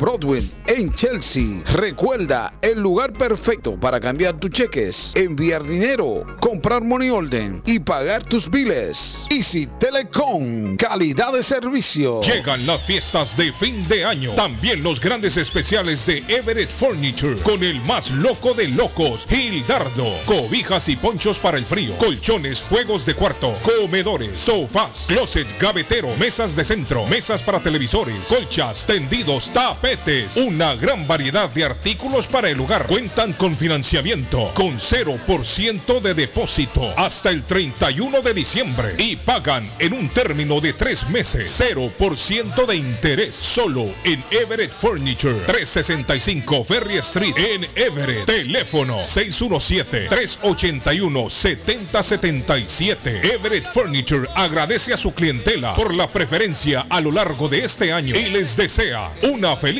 Speaker 20: Broadway en Chelsea. Recuerda, el lugar perfecto para cambiar tu cheques enviar dinero, comprar money order y pagar tus biles. Easy Telecom, calidad de servicio.
Speaker 19: Llegan las fiestas de fin de año. También los grandes especiales de Everett Furniture con el más loco de locos, Gildardo. Cobijas y ponchos para el frío, colchones, juegos de cuarto, comedores, sofás, closet, gavetero, mesas de centro, mesas para televisores, colchas, tendidos, Una gran variedad de artículos para el hogar. Cuentan con financiamiento con 0% de depósito hasta el 31 de diciembre y pagan en un término de tres meses 0% de interés solo en Everett Furniture 365 Ferry Street en Everett. Teléfono 617-381-7077. Everett Furniture agradece a su clientela por la preferencia a lo largo de este año y les desea una feliz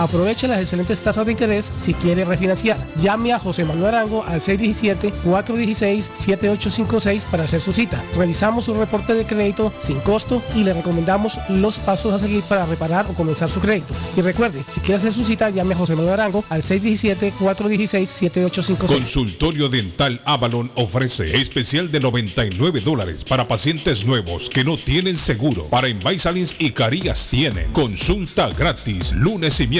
Speaker 21: Aproveche las excelentes tasas de interés si quiere refinanciar. Llame a José Manuel Arango al 617-416-7856 para hacer su cita. Revisamos su reporte de crédito sin costo y le recomendamos los pasos a seguir para reparar o comenzar su crédito. Y recuerde, si quiere hacer su cita, llame a José Manuel Arango al 617-416-7856.
Speaker 19: Consultorio Dental Avalon ofrece especial de 99 dólares para pacientes nuevos que no tienen seguro. Para Invisalins y Carías tienen consulta gratis lunes y miércoles.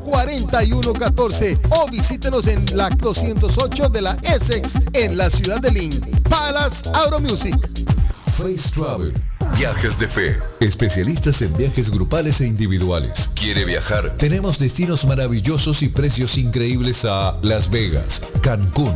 Speaker 4: 593-4114 o visítenos en la 208 de la Essex en la ciudad de Lynn. Palace Auto Music.
Speaker 18: Face Travel. Viajes de fe. Especialistas en viajes grupales e individuales. ¿Quiere viajar? Tenemos destinos maravillosos y precios increíbles a Las Vegas, Cancún,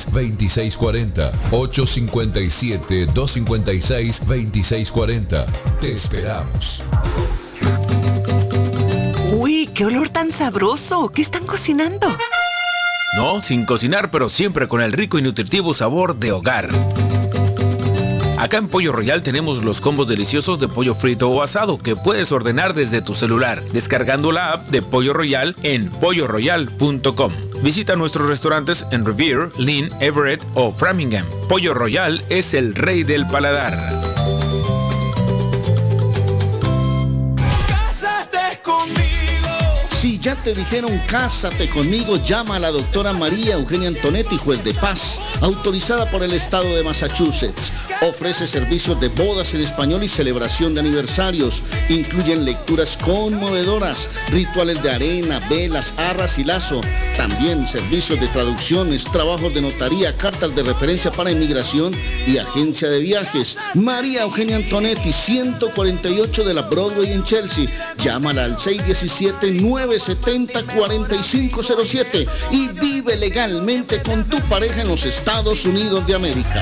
Speaker 18: 857-256-2640. 857-256-2640. Te esperamos.
Speaker 22: Uy, qué olor tan sabroso. ¿Qué están cocinando?
Speaker 23: No, sin cocinar, pero siempre con el rico y nutritivo sabor de hogar. Acá en Pollo Royal tenemos los combos deliciosos de pollo frito o asado que puedes ordenar desde tu celular, descargando la app de Pollo Royal en polloroyal.com. Visita nuestros restaurantes en Revere, Lynn, Everett o Framingham. Pollo Royal es el rey del paladar.
Speaker 6: Si ya te dijeron cásate conmigo, llama a la doctora María Eugenia Antonetti, juez de paz, autorizada por el estado de Massachusetts. Ofrece servicios de bodas en español y celebración de aniversarios. Incluyen lecturas conmovedoras, rituales de arena, velas, arras y lazo. También servicios de traducciones, trabajos de notaría, cartas de referencia para inmigración y agencia de viajes. María Eugenia Antonetti, 148 de la Broadway en Chelsea. Llámala al 617-970-4507 y vive legalmente con tu pareja en los Estados Unidos de América.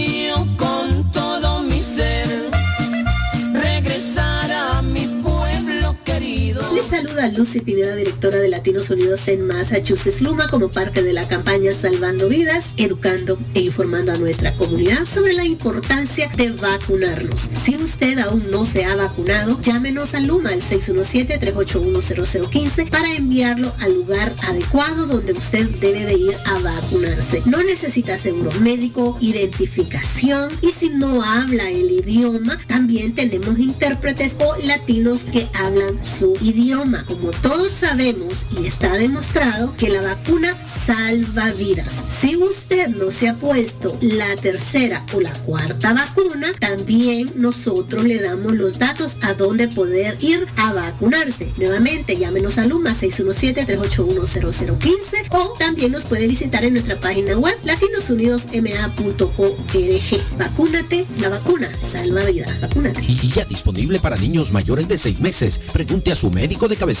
Speaker 24: Lucy Pineda, directora de Latinos Unidos en Massachusetts Luma, como parte de la campaña Salvando Vidas, educando e informando a nuestra comunidad sobre la importancia de vacunarnos. Si usted aún no se ha vacunado, llámenos a Luma al 617-381-0015 para enviarlo al lugar adecuado donde usted debe de ir a vacunarse. No necesita seguro médico, identificación y si no habla el idioma, también tenemos intérpretes o latinos que hablan su idioma. Como todos sabemos y está demostrado que la vacuna salva vidas. Si usted no se ha puesto la tercera o la cuarta vacuna, también nosotros le damos los datos a dónde poder ir a vacunarse. Nuevamente, llámenos a Luma 617-381-0015 o también nos puede visitar en nuestra página web latinosunidosma.org. Vacúnate, la vacuna salva vidas. Vacúnate.
Speaker 25: Y ya disponible para niños mayores de 6 meses. Pregunte a su médico de cabecera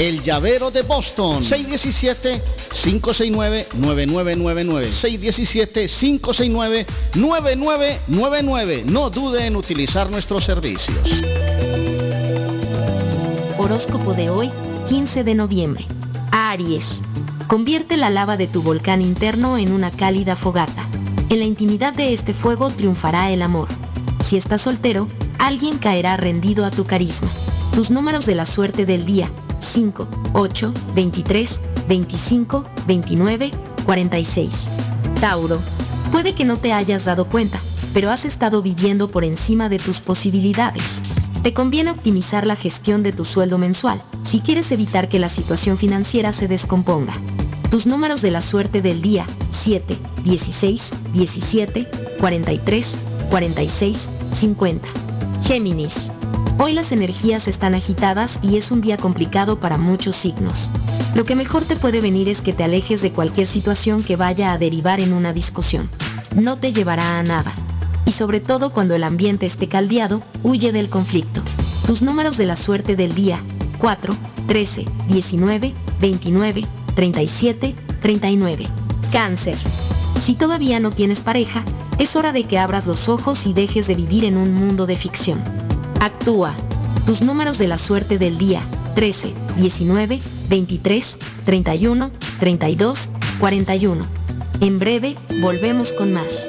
Speaker 6: El llavero de Boston. 617-569-9999. 617-569-9999. No dude en utilizar nuestros servicios.
Speaker 26: Horóscopo de hoy,
Speaker 27: 15 de noviembre. Aries. Convierte la lava de tu volcán interno en una cálida fogata. En la intimidad de este fuego triunfará el amor. Si estás soltero, alguien caerá rendido a tu carisma. Tus números de la suerte del día. 5, 8, 23, 25, 29, 46. Tauro. Puede que no te hayas dado cuenta, pero has estado viviendo por encima de tus posibilidades. Te conviene optimizar la gestión de tu sueldo mensual si quieres evitar que la situación financiera se descomponga. Tus números de la suerte del día 7, 16, 17, 43, 46, 50. Géminis. Hoy las energías están agitadas y es un día complicado para muchos signos. Lo que mejor te puede venir es que te alejes de cualquier situación que vaya a derivar en una discusión. No te llevará a nada. Y sobre todo cuando el ambiente esté caldeado, huye del conflicto. Tus números de la suerte del día 4, 13, 19, 29, 37, 39. Cáncer. Si todavía no tienes pareja, es hora de que abras los ojos y dejes de vivir en un mundo de ficción. Actúa. Tus números de la suerte del día 13, 19, 23, 31, 32, 41. En breve, volvemos con más.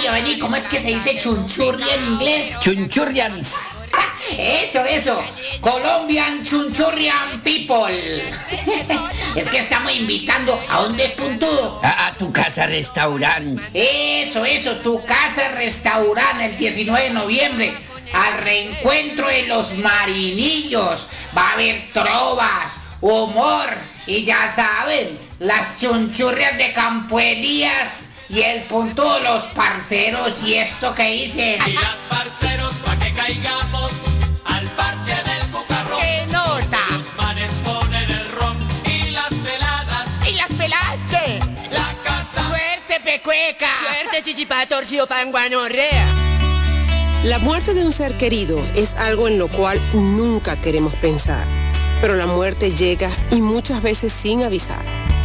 Speaker 28: Orsovia, vení! ¿Cómo es que se dice chunchurri en inglés?
Speaker 29: Chunchurrians.
Speaker 28: Eso, eso. Colombian Chunchurrian People. es que estamos invitando a dónde es puntudo.
Speaker 29: A, a tu casa restaurante.
Speaker 28: Eso, eso, tu casa restaurante el 19 de noviembre. Al reencuentro de los marinillos. Va a haber trovas, humor y ya saben, las chunchurrias de Campo Elías y el punto de los parceros y esto que dicen.
Speaker 30: Y las parceros pa' que caigamos al parche del cucarrón.
Speaker 28: ¡Qué nota!
Speaker 30: Los manes ponen el ron y las peladas.
Speaker 28: ¿Y las pelaste?
Speaker 30: La casa.
Speaker 28: ¡Suerte, pecueca!
Speaker 29: Suerte, chichipatorcio, panguanorrea.
Speaker 31: La muerte de un ser querido es algo en lo cual nunca queremos pensar, pero la muerte llega y muchas veces sin avisar.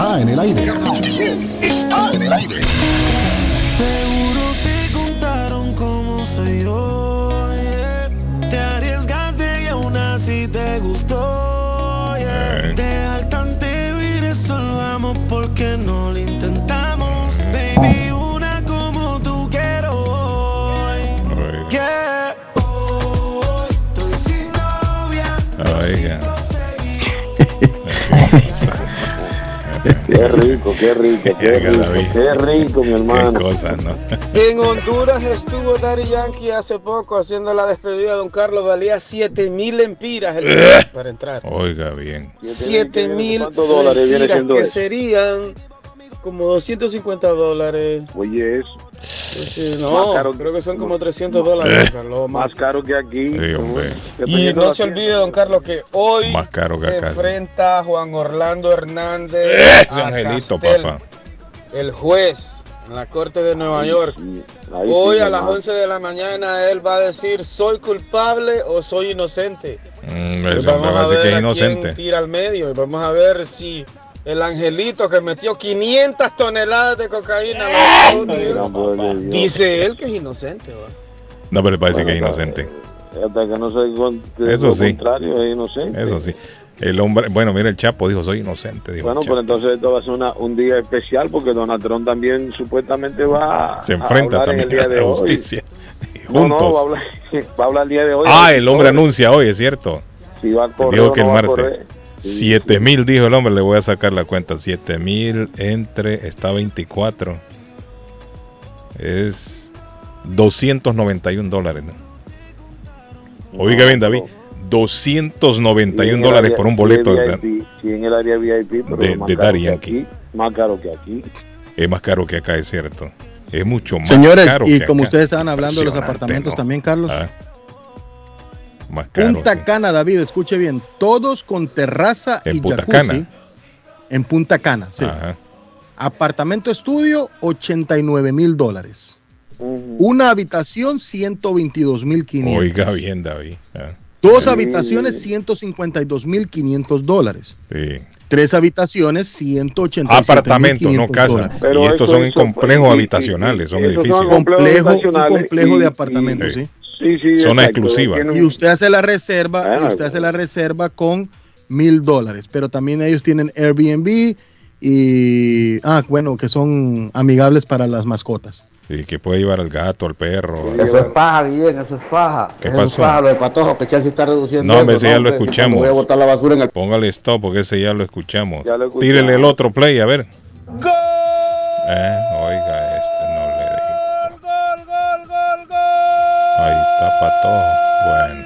Speaker 13: Está en el aire. Carlos Guillén está en el aire.
Speaker 2: Seguro te contaron cómo soy yo. yeah. Te arriesgaste y aún así te gustó. yeah. Deja al tanteo y resolvamos porque no lo intentamos. Baby,
Speaker 8: Qué rico, qué rico, qué rico,
Speaker 2: David.
Speaker 8: qué rico, mi hermano.
Speaker 2: Qué cosa, ¿no?
Speaker 32: En Honduras estuvo Daddy Yankee hace poco haciendo la despedida de Don Carlos. Valía 7 mil empiras el ticket para entrar.
Speaker 2: Oiga bien.
Speaker 32: 7 mil
Speaker 8: ¿Cuántos dólares viene siendo
Speaker 32: que
Speaker 8: eso?
Speaker 32: serían como 250 dólares.
Speaker 8: Oye, eso.
Speaker 32: Sí, no,
Speaker 8: caro-
Speaker 32: creo que son como 300 dólares, Carlos.
Speaker 8: Más caro que aquí.
Speaker 2: Sí, hombre.
Speaker 32: Y no se olvide, don Carlos, que hoy
Speaker 2: Más caro que
Speaker 32: se
Speaker 2: acá.
Speaker 32: enfrenta a Juan Orlando Hernández,
Speaker 2: ¡Eh!
Speaker 32: a
Speaker 2: Angelito,
Speaker 32: Castel,
Speaker 2: papá.
Speaker 32: el juez en la Corte de Nueva York. Hoy a las
Speaker 8: hermano.
Speaker 32: 11 de la mañana él va a decir, ¿soy culpable o soy inocente?
Speaker 2: Mm, hombre
Speaker 32: vamos
Speaker 2: va
Speaker 32: a ver
Speaker 2: que es
Speaker 32: a quién tira al medio y vamos a ver si el angelito que metió 500 toneladas de cocaína a los Estados Unidos, dice él que es inocente.
Speaker 2: No, pero le parece que es inocente.
Speaker 8: Hasta que no se con-
Speaker 2: Eso
Speaker 8: lo
Speaker 2: sí.
Speaker 8: contrario, es inocente.
Speaker 2: Eso sí. El hombre, bueno, mira, el Chapo dijo, soy inocente. Dijo
Speaker 8: Bueno,
Speaker 2: el
Speaker 8: pero entonces esto va a ser una- un día especial porque Donald Trump también supuestamente va
Speaker 2: Se
Speaker 8: a
Speaker 2: enfrenta
Speaker 8: hablar en el
Speaker 2: también a
Speaker 8: día de
Speaker 2: justicia.
Speaker 8: No, no, va a hablar, va a hablar el día de hoy.
Speaker 2: Ah, el hombre anuncia hoy, es cierto.
Speaker 8: Si va a correr
Speaker 2: Dijo que
Speaker 8: no
Speaker 2: el
Speaker 8: va a
Speaker 2: martes.
Speaker 8: Correr.
Speaker 2: 7 mil, dijo el hombre, le voy a sacar la cuenta. 7 mil entre, está 24. Es 291 dólares. ¿no? Oiga bien, David. 291
Speaker 8: Y en el
Speaker 2: dólares por un boleto de,
Speaker 8: VIP, sí, en el área VIP, pero
Speaker 2: de,
Speaker 8: más
Speaker 2: de
Speaker 8: caro
Speaker 2: Daddy
Speaker 8: que
Speaker 2: Yankee.
Speaker 8: aquí, más caro que aquí.
Speaker 2: Es más caro que acá, es cierto. Es mucho más
Speaker 4: Señores,
Speaker 2: caro
Speaker 4: y
Speaker 2: que
Speaker 4: como
Speaker 2: acá.
Speaker 4: ustedes estaban hablando de los apartamentos
Speaker 2: ¿no?
Speaker 4: también, Carlos.
Speaker 2: Ah. Más caro.
Speaker 4: Punta Cana, David, escuche bien. Todos con terraza
Speaker 2: En
Speaker 4: y
Speaker 2: Punta
Speaker 4: jacuzzi.
Speaker 2: Cana.
Speaker 4: En Punta Cana, sí.
Speaker 2: Ajá.
Speaker 4: Apartamento estudio, 89 mil dólares. Una habitación, 122 mil 500.
Speaker 2: Oiga bien, David. Ah,
Speaker 4: Dos habitaciones, 152 mil 500 dólares.
Speaker 2: sí.
Speaker 4: Tres habitaciones, 187
Speaker 2: Apartamentos, no casas.
Speaker 8: Pero
Speaker 2: y estos
Speaker 8: eso-
Speaker 2: son en complejos habitacionales, son
Speaker 8: y- esos son
Speaker 2: edificios.
Speaker 4: Complejo, un complejo
Speaker 8: y-
Speaker 4: de apartamentos,
Speaker 2: y-
Speaker 4: sí.
Speaker 8: Sí, sí,
Speaker 2: Zona
Speaker 8: exacto.
Speaker 2: exclusiva.
Speaker 4: Y usted hace la reserva, y
Speaker 8: Ah,
Speaker 4: usted hace la reserva con mil dólares, pero también ellos tienen Airbnb y, ah, bueno, que son amigables para las mascotas.
Speaker 2: Sí, que puede llevar al gato, al perro.
Speaker 12: Eso es paja, Guillén, eso es paja.
Speaker 2: ¿Qué
Speaker 12: eso
Speaker 2: pasó?
Speaker 12: es paja, lo de patojo, que Chelsea está reduciendo.
Speaker 2: No,
Speaker 12: eso,
Speaker 2: ese ya lo
Speaker 12: hombre,
Speaker 2: escuchamos.
Speaker 12: Voy a botar la basura en el.
Speaker 2: Póngale stop porque ese ya lo escuchamos.
Speaker 12: Ya lo escuchamos.
Speaker 2: Tírele el otro play, a ver. Eh, Ahí está Patojo. Bueno.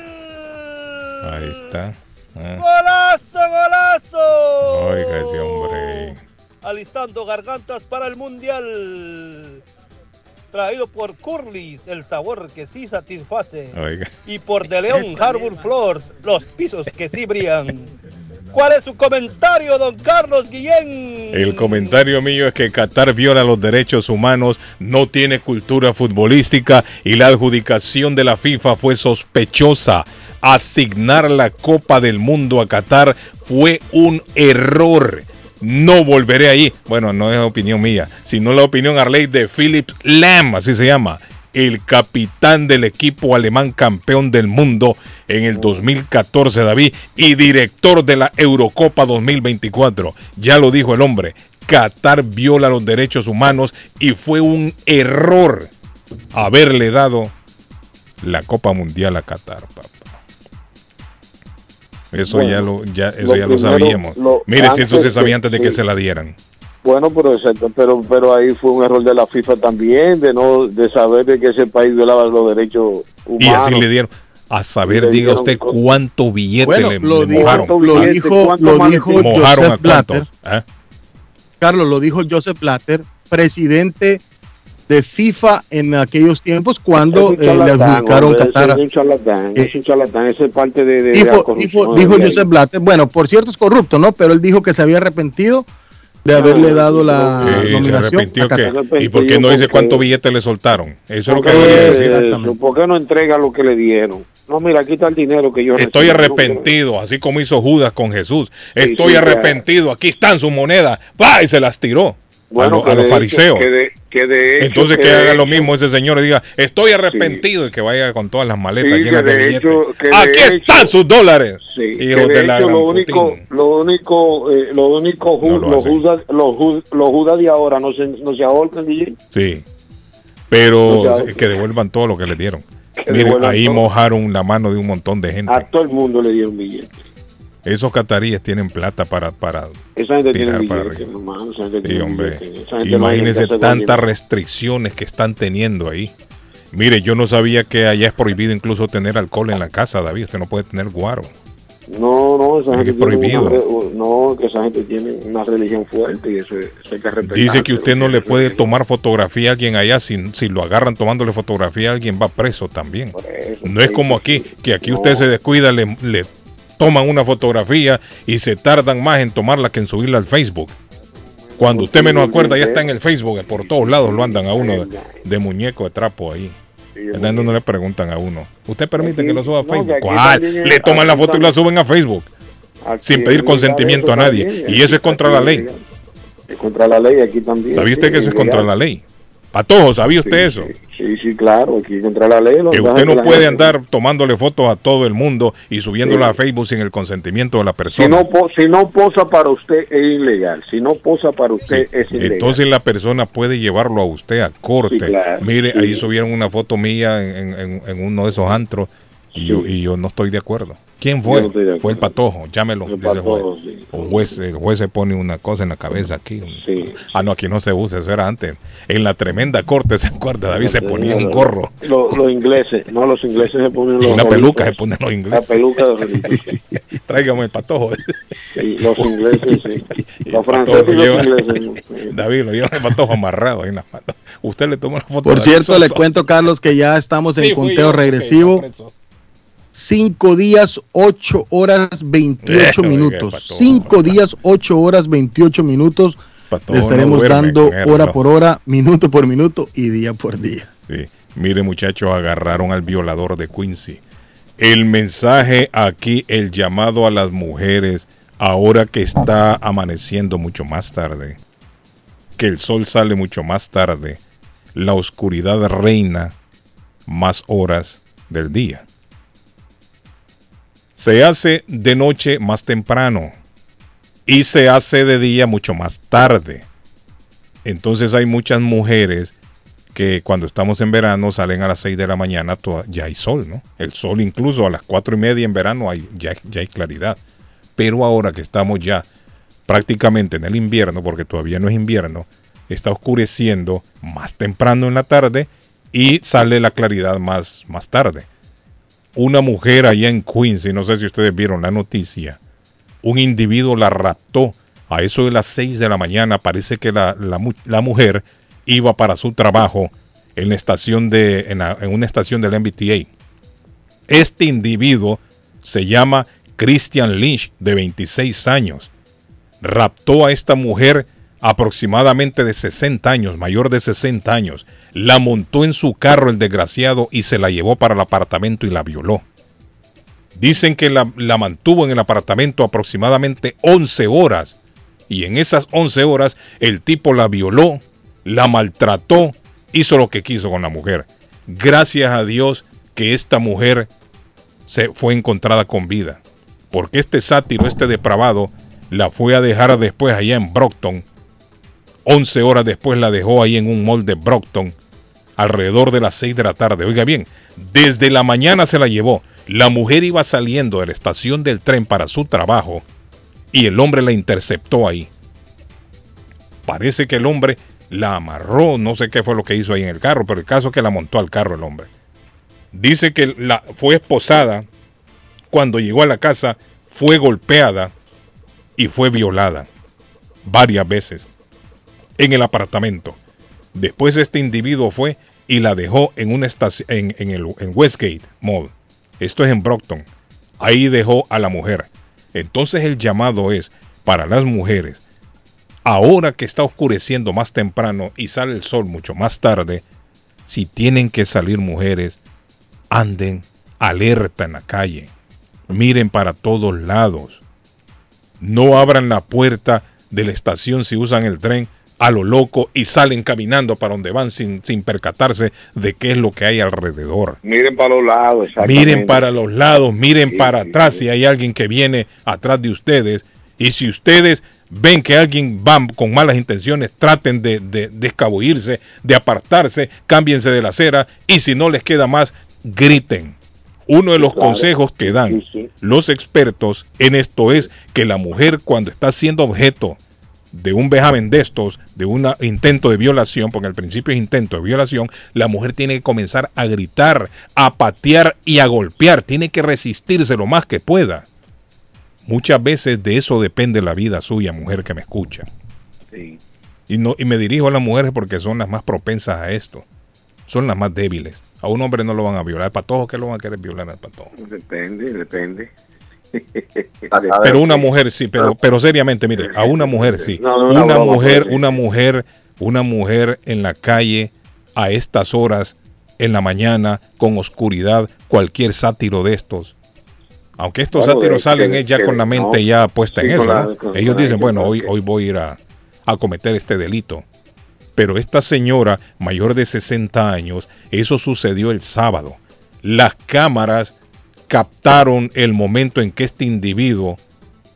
Speaker 2: Ahí está. Eh,
Speaker 33: ¡Golazo, golazo!
Speaker 2: Oiga ese hombre.
Speaker 33: Alistando gargantas para el Mundial. Traído por Curly's, el sabor que sí satisface.
Speaker 2: Oiga.
Speaker 33: Y por De León Harbour Floors, los pisos que sí brillan. ¿Cuál es su comentario, don Carlos Guillén?
Speaker 2: El comentario mío es que Qatar viola los derechos humanos, no tiene cultura futbolística y la adjudicación de la FIFA fue sospechosa. Asignar la Copa del Mundo a Qatar fue un error. No volveré ahí. Bueno, no es opinión mía, sino la opinión Arley de Philip Lam, así se llama, el capitán del equipo alemán campeón del mundo en el 2014, David, y director de la Eurocopa 2024. Ya lo dijo el hombre, Qatar viola los derechos humanos y fue un error haberle dado la Copa Mundial a Qatar, papá. Eso
Speaker 8: Bueno,
Speaker 2: ya lo, ya, eso
Speaker 8: lo
Speaker 2: ya lo sabíamos.
Speaker 8: lo-
Speaker 2: Mire, si eso se sabía antes de que se la dieran.
Speaker 8: Bueno, pero exacto, pero pero ahí fue un error de la FIFA también de no de saber de que ese país violaba los derechos humanos.
Speaker 2: Y así le dieron. A saber, diga usted cuánto billete
Speaker 4: Bueno,
Speaker 2: le,
Speaker 4: lo
Speaker 2: le
Speaker 4: dijo,
Speaker 2: mojaron.
Speaker 4: lo dijo, lo dijo
Speaker 2: mojaron a
Speaker 4: Joseph Blatter.
Speaker 2: ¿Ah?
Speaker 4: Carlos, lo dijo Joseph Blatter, presidente de FIFA en aquellos tiempos cuando eh, le adjudicaron
Speaker 8: hombre,
Speaker 4: Qatar.
Speaker 8: Es un charlatán, es un charlatán, es parte de, de- de la
Speaker 4: Dijo,
Speaker 8: corrupción
Speaker 4: dijo, dijo. Joseph Blatter, bueno, por cierto es corrupto, ¿no? Pero él dijo que se había arrepentido de haberle dado la
Speaker 2: Sí, se
Speaker 4: nominación
Speaker 2: arrepintió
Speaker 4: a
Speaker 2: que-
Speaker 4: Qatar.
Speaker 2: ¿Y por qué no dice
Speaker 8: porque-
Speaker 2: cuánto billete le soltaron? Eso es lo que
Speaker 8: ¿Por qué,
Speaker 2: quería decir.
Speaker 8: eso? ¿Por qué no entrega lo que le dieron? No, mira, aquí está el dinero que yo
Speaker 2: Estoy
Speaker 8: recibí.
Speaker 2: arrepentido, así como hizo Judas con Jesús. Estoy
Speaker 8: sí,
Speaker 2: arrepentido, aquí están sus monedas. ¡Pah! Y se las tiró
Speaker 8: Bueno,
Speaker 2: a, lo- los
Speaker 8: hecho-
Speaker 2: fariseos.
Speaker 8: que de- que de hecho-
Speaker 2: Entonces
Speaker 8: que
Speaker 2: haga lo mismo ese señor y diga, estoy arrepentido y que vaya con todas las maletas
Speaker 8: Sí,
Speaker 2: llenas
Speaker 8: que
Speaker 2: de billetes.
Speaker 8: hecho-
Speaker 2: aquí
Speaker 8: hecho-
Speaker 2: están sus dólares.
Speaker 8: Sí, que
Speaker 2: Hijos
Speaker 8: de
Speaker 2: de la
Speaker 8: hecho
Speaker 2: gran
Speaker 8: lo único,
Speaker 2: Putin.
Speaker 8: lo único, eh, lo único, ju-
Speaker 2: No lo
Speaker 8: judas, los, ju- los judas de ahora no se, no se ahorcan, DJ.
Speaker 2: Sí. Pero que devuelvan todo lo que le dieron. Miren, ahí
Speaker 8: todo.
Speaker 2: mojaron la mano de un montón de gente.
Speaker 8: A todo el mundo le dieron billetes.
Speaker 2: Esos cataríes tienen plata para, para
Speaker 8: Esa gente tiene
Speaker 2: tirar para
Speaker 8: billetes,
Speaker 2: arriba.
Speaker 8: hermano, esa gente
Speaker 2: Sí,
Speaker 8: tiene
Speaker 2: hombre.
Speaker 8: Esa gente no
Speaker 2: Imagínense tantas restricciones que están teniendo ahí. Mire, yo no sabía que allá es prohibido incluso tener alcohol en la casa, David. Usted no puede tener guaro.
Speaker 8: No, no, esa
Speaker 2: Es
Speaker 8: gente
Speaker 2: que es
Speaker 8: una,
Speaker 2: prohibido.
Speaker 8: no, que esa gente tiene una religión fuerte y eso, eso hay que respetar.
Speaker 2: Dice que usted no le puede tomar fotografía a alguien allá. Si, si lo agarran tomándole fotografía a alguien, va preso también. No es como aquí, que aquí usted se descuida, le, le toman una fotografía y se tardan más en tomarla que en subirla al Facebook. Cuando usted menos acuerda, ya está en el Facebook, por todos lados lo andan a uno de, de muñeco de trapo ahí. Andando no le preguntan a uno. ¿Usted permite
Speaker 8: Aquí-
Speaker 2: que lo suba a Facebook? ¿Cuál?
Speaker 8: también
Speaker 2: Le toman la foto y la suben a Facebook. Sin pedir consentimiento a nadie.
Speaker 8: también,
Speaker 2: Y eso es contra la ley.
Speaker 8: Es contra la ley aquí también.
Speaker 2: ¿Sabía usted que eso es
Speaker 8: legal.
Speaker 2: contra la ley? Patojo, ¿sabía usted eso?
Speaker 8: Sí, sí, claro, aquí contra la ley.
Speaker 2: Que usted no puede
Speaker 8: gente-
Speaker 2: andar tomándole fotos a todo el mundo y subiéndolas a Facebook sin el consentimiento de la
Speaker 8: Si
Speaker 2: persona.
Speaker 8: no, po- si no posa para usted es ilegal. Si no posa para usted es ilegal.
Speaker 2: Entonces la persona puede llevarlo a usted a corte.
Speaker 8: Sí, claro.
Speaker 2: Mire,
Speaker 8: Sí.
Speaker 2: ahí subieron una foto mía en, en- en uno de esos antros y, yo, y yo no estoy de acuerdo. ¿Quién fue? Fue el patojo, llámelo.
Speaker 8: El
Speaker 2: juez. O juez, el juez se pone una cosa en la cabeza aquí. Ah, no, aquí no se usa, eso era antes. En la tremenda corte, ¿se acuerda? David se ponía un gorro.
Speaker 8: Los, ingleses, no, los ingleses se ponen los.
Speaker 2: Una peluca se ponen los ingleses.
Speaker 8: La peluca de los
Speaker 2: Tráigame el patojo.
Speaker 8: los ingleses, sí. Los franceses y los ingleses.
Speaker 2: David, lo llevan el patojo amarrado ahí en las manos. Usted le tomó la foto.
Speaker 34: Por cierto, le cuento, Carlos, que ya estamos en conteo regresivo. 5 días, 8 horas, 28
Speaker 2: eh,
Speaker 34: minutos. 5 días, 8 horas, 28 minutos. Le estaremos
Speaker 2: no
Speaker 34: dando hora por hora, minuto por minuto y día por día.
Speaker 2: Sí. Mire muchachos, agarraron al violador de Quincy. El mensaje aquí, el llamado a las mujeres, ahora que está amaneciendo mucho más tarde, que el sol sale mucho más tarde, la oscuridad reina más horas del día. Se hace de noche más temprano y se hace de día mucho más tarde. Entonces hay muchas mujeres que cuando estamos en verano salen a las 6 de la mañana, ya hay sol, ¿no? El sol incluso a las 4 y media en verano hay, ya, ya hay claridad. Pero ahora que estamos ya prácticamente en el invierno, porque todavía no es invierno, está oscureciendo más temprano en la tarde y sale la claridad más, más tarde. Una mujer allá en Queens, y no sé si ustedes vieron la noticia, un individuo la raptó a eso de las 6 de la mañana. Parece que la, la mu- la mujer iba para su trabajo en la estación de en, la- en una estación del MBTA. Este individuo se llama Christian Lynch, de 26 años. Raptó a esta mujer aproximadamente de 60 años, mayor de 60 años. La montó en su carro el desgraciado y se la llevó para el apartamento y la violó. Dicen que la, mantuvo en el apartamento aproximadamente 11 horas. Y en esas 11 horas el tipo la violó, la maltrató, hizo lo que quiso con la mujer. Gracias a Dios que esta mujer se fue encontrada con vida. Porque este sátiro, este depravado, la fue a dejar después allá en Brockton. 11 horas después la dejó ahí en un mall de Brockton. Alrededor de las 6 de la tarde. Oiga bien, desde la mañana se la llevó. La mujer iba saliendo de la estación del tren para su trabajo y el hombre la interceptó ahí. Parece que el hombre la amarró, no sé qué fue lo que hizo ahí en el carro, pero el caso es que la montó al carro el hombre. Dice que la fue esposada, cuando llegó a la casa fue golpeada y fue violada varias veces en el apartamento. Después este individuo fue y la dejó en una en, en en Westgate Mall. Esto es en Brockton. Ahí dejó a la mujer. Entonces el llamado es para las mujeres. Ahora que está oscureciendo más temprano y sale el sol mucho más tarde, si tienen que salir mujeres, anden alerta en la calle. Miren para todos lados. No abran la puerta de la estación si usan el tren a lo loco y salen caminando para donde van sin, sin percatarse de qué es lo que hay alrededor.
Speaker 8: Miren para los lados.
Speaker 2: Miren para los lados, miren para atrás si hay alguien que viene atrás de ustedes. Y si ustedes ven que alguien va con malas intenciones, traten de, de, de escabullirse, de apartarse, cámbiense de la acera y si no les queda más, griten. Uno de los
Speaker 8: claro.
Speaker 2: consejos que dan los expertos en esto es que la mujer cuando está siendo objeto de un vejamen de estos, de un intento de violación, porque al principio es intento de violación, la mujer tiene que comenzar a gritar, a patear y a golpear, tiene que resistirse lo más que pueda. Muchas veces de eso depende la vida suya, mujer que me escucha.
Speaker 8: Sí.
Speaker 2: Y, no, y me dirijo a las mujeres porque son las más propensas a esto. Son las más débiles. A un hombre no lo van a violar. ¿El patojo que lo van a querer violar al patojo?
Speaker 8: Depende, depende.
Speaker 2: Pero una mujer sí, pero, pero seriamente, mire, a una mujer sí.
Speaker 8: Una
Speaker 2: mujer,
Speaker 8: pues.
Speaker 2: una mujer, una mujer en la calle a estas horas, en la mañana, con oscuridad, cualquier sátiro de estos. Aunque estos sátiros salen
Speaker 8: que-
Speaker 2: es ya
Speaker 8: que-
Speaker 2: con la mente
Speaker 8: no.
Speaker 2: ya puesta
Speaker 8: Sí,
Speaker 2: en eso,
Speaker 8: la-
Speaker 2: ¿no?
Speaker 8: con-
Speaker 2: Ellos dicen, bueno, hoy, hoy voy a ir a, a cometer este delito. Pero esta señora, mayor de 60 años, eso sucedió el sábado. Las cámaras captaron el momento en que este individuo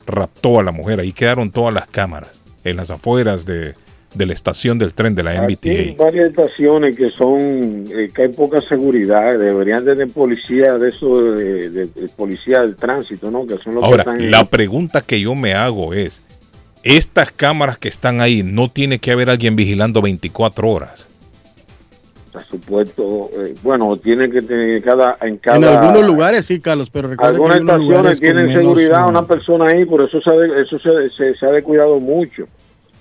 Speaker 2: raptó a la mujer. Ahí quedaron todas las cámaras en las afueras de, de la estación del tren de la
Speaker 8: Aquí hay
Speaker 2: MBTA.
Speaker 8: varias estaciones que son, eh, que hay poca seguridad, deberían tener policía de eso, de, de- de policía del tránsito, ¿no? Que son los
Speaker 2: Ahora,
Speaker 8: que están
Speaker 2: la pregunta que yo me hago es, estas cámaras que están ahí, no tiene que haber alguien vigilando 24 horas.
Speaker 8: Por supuesto, eh, bueno, tiene que tener cada, en cada...
Speaker 34: En algunos lugares sí, Carlos, pero recuerda que
Speaker 8: Algunas
Speaker 34: hay unos
Speaker 8: estaciones tienen
Speaker 34: menos,
Speaker 8: seguridad,
Speaker 34: uh,
Speaker 8: una persona ahí, por eso se, ha de- eso se, se, se ha descuidado mucho.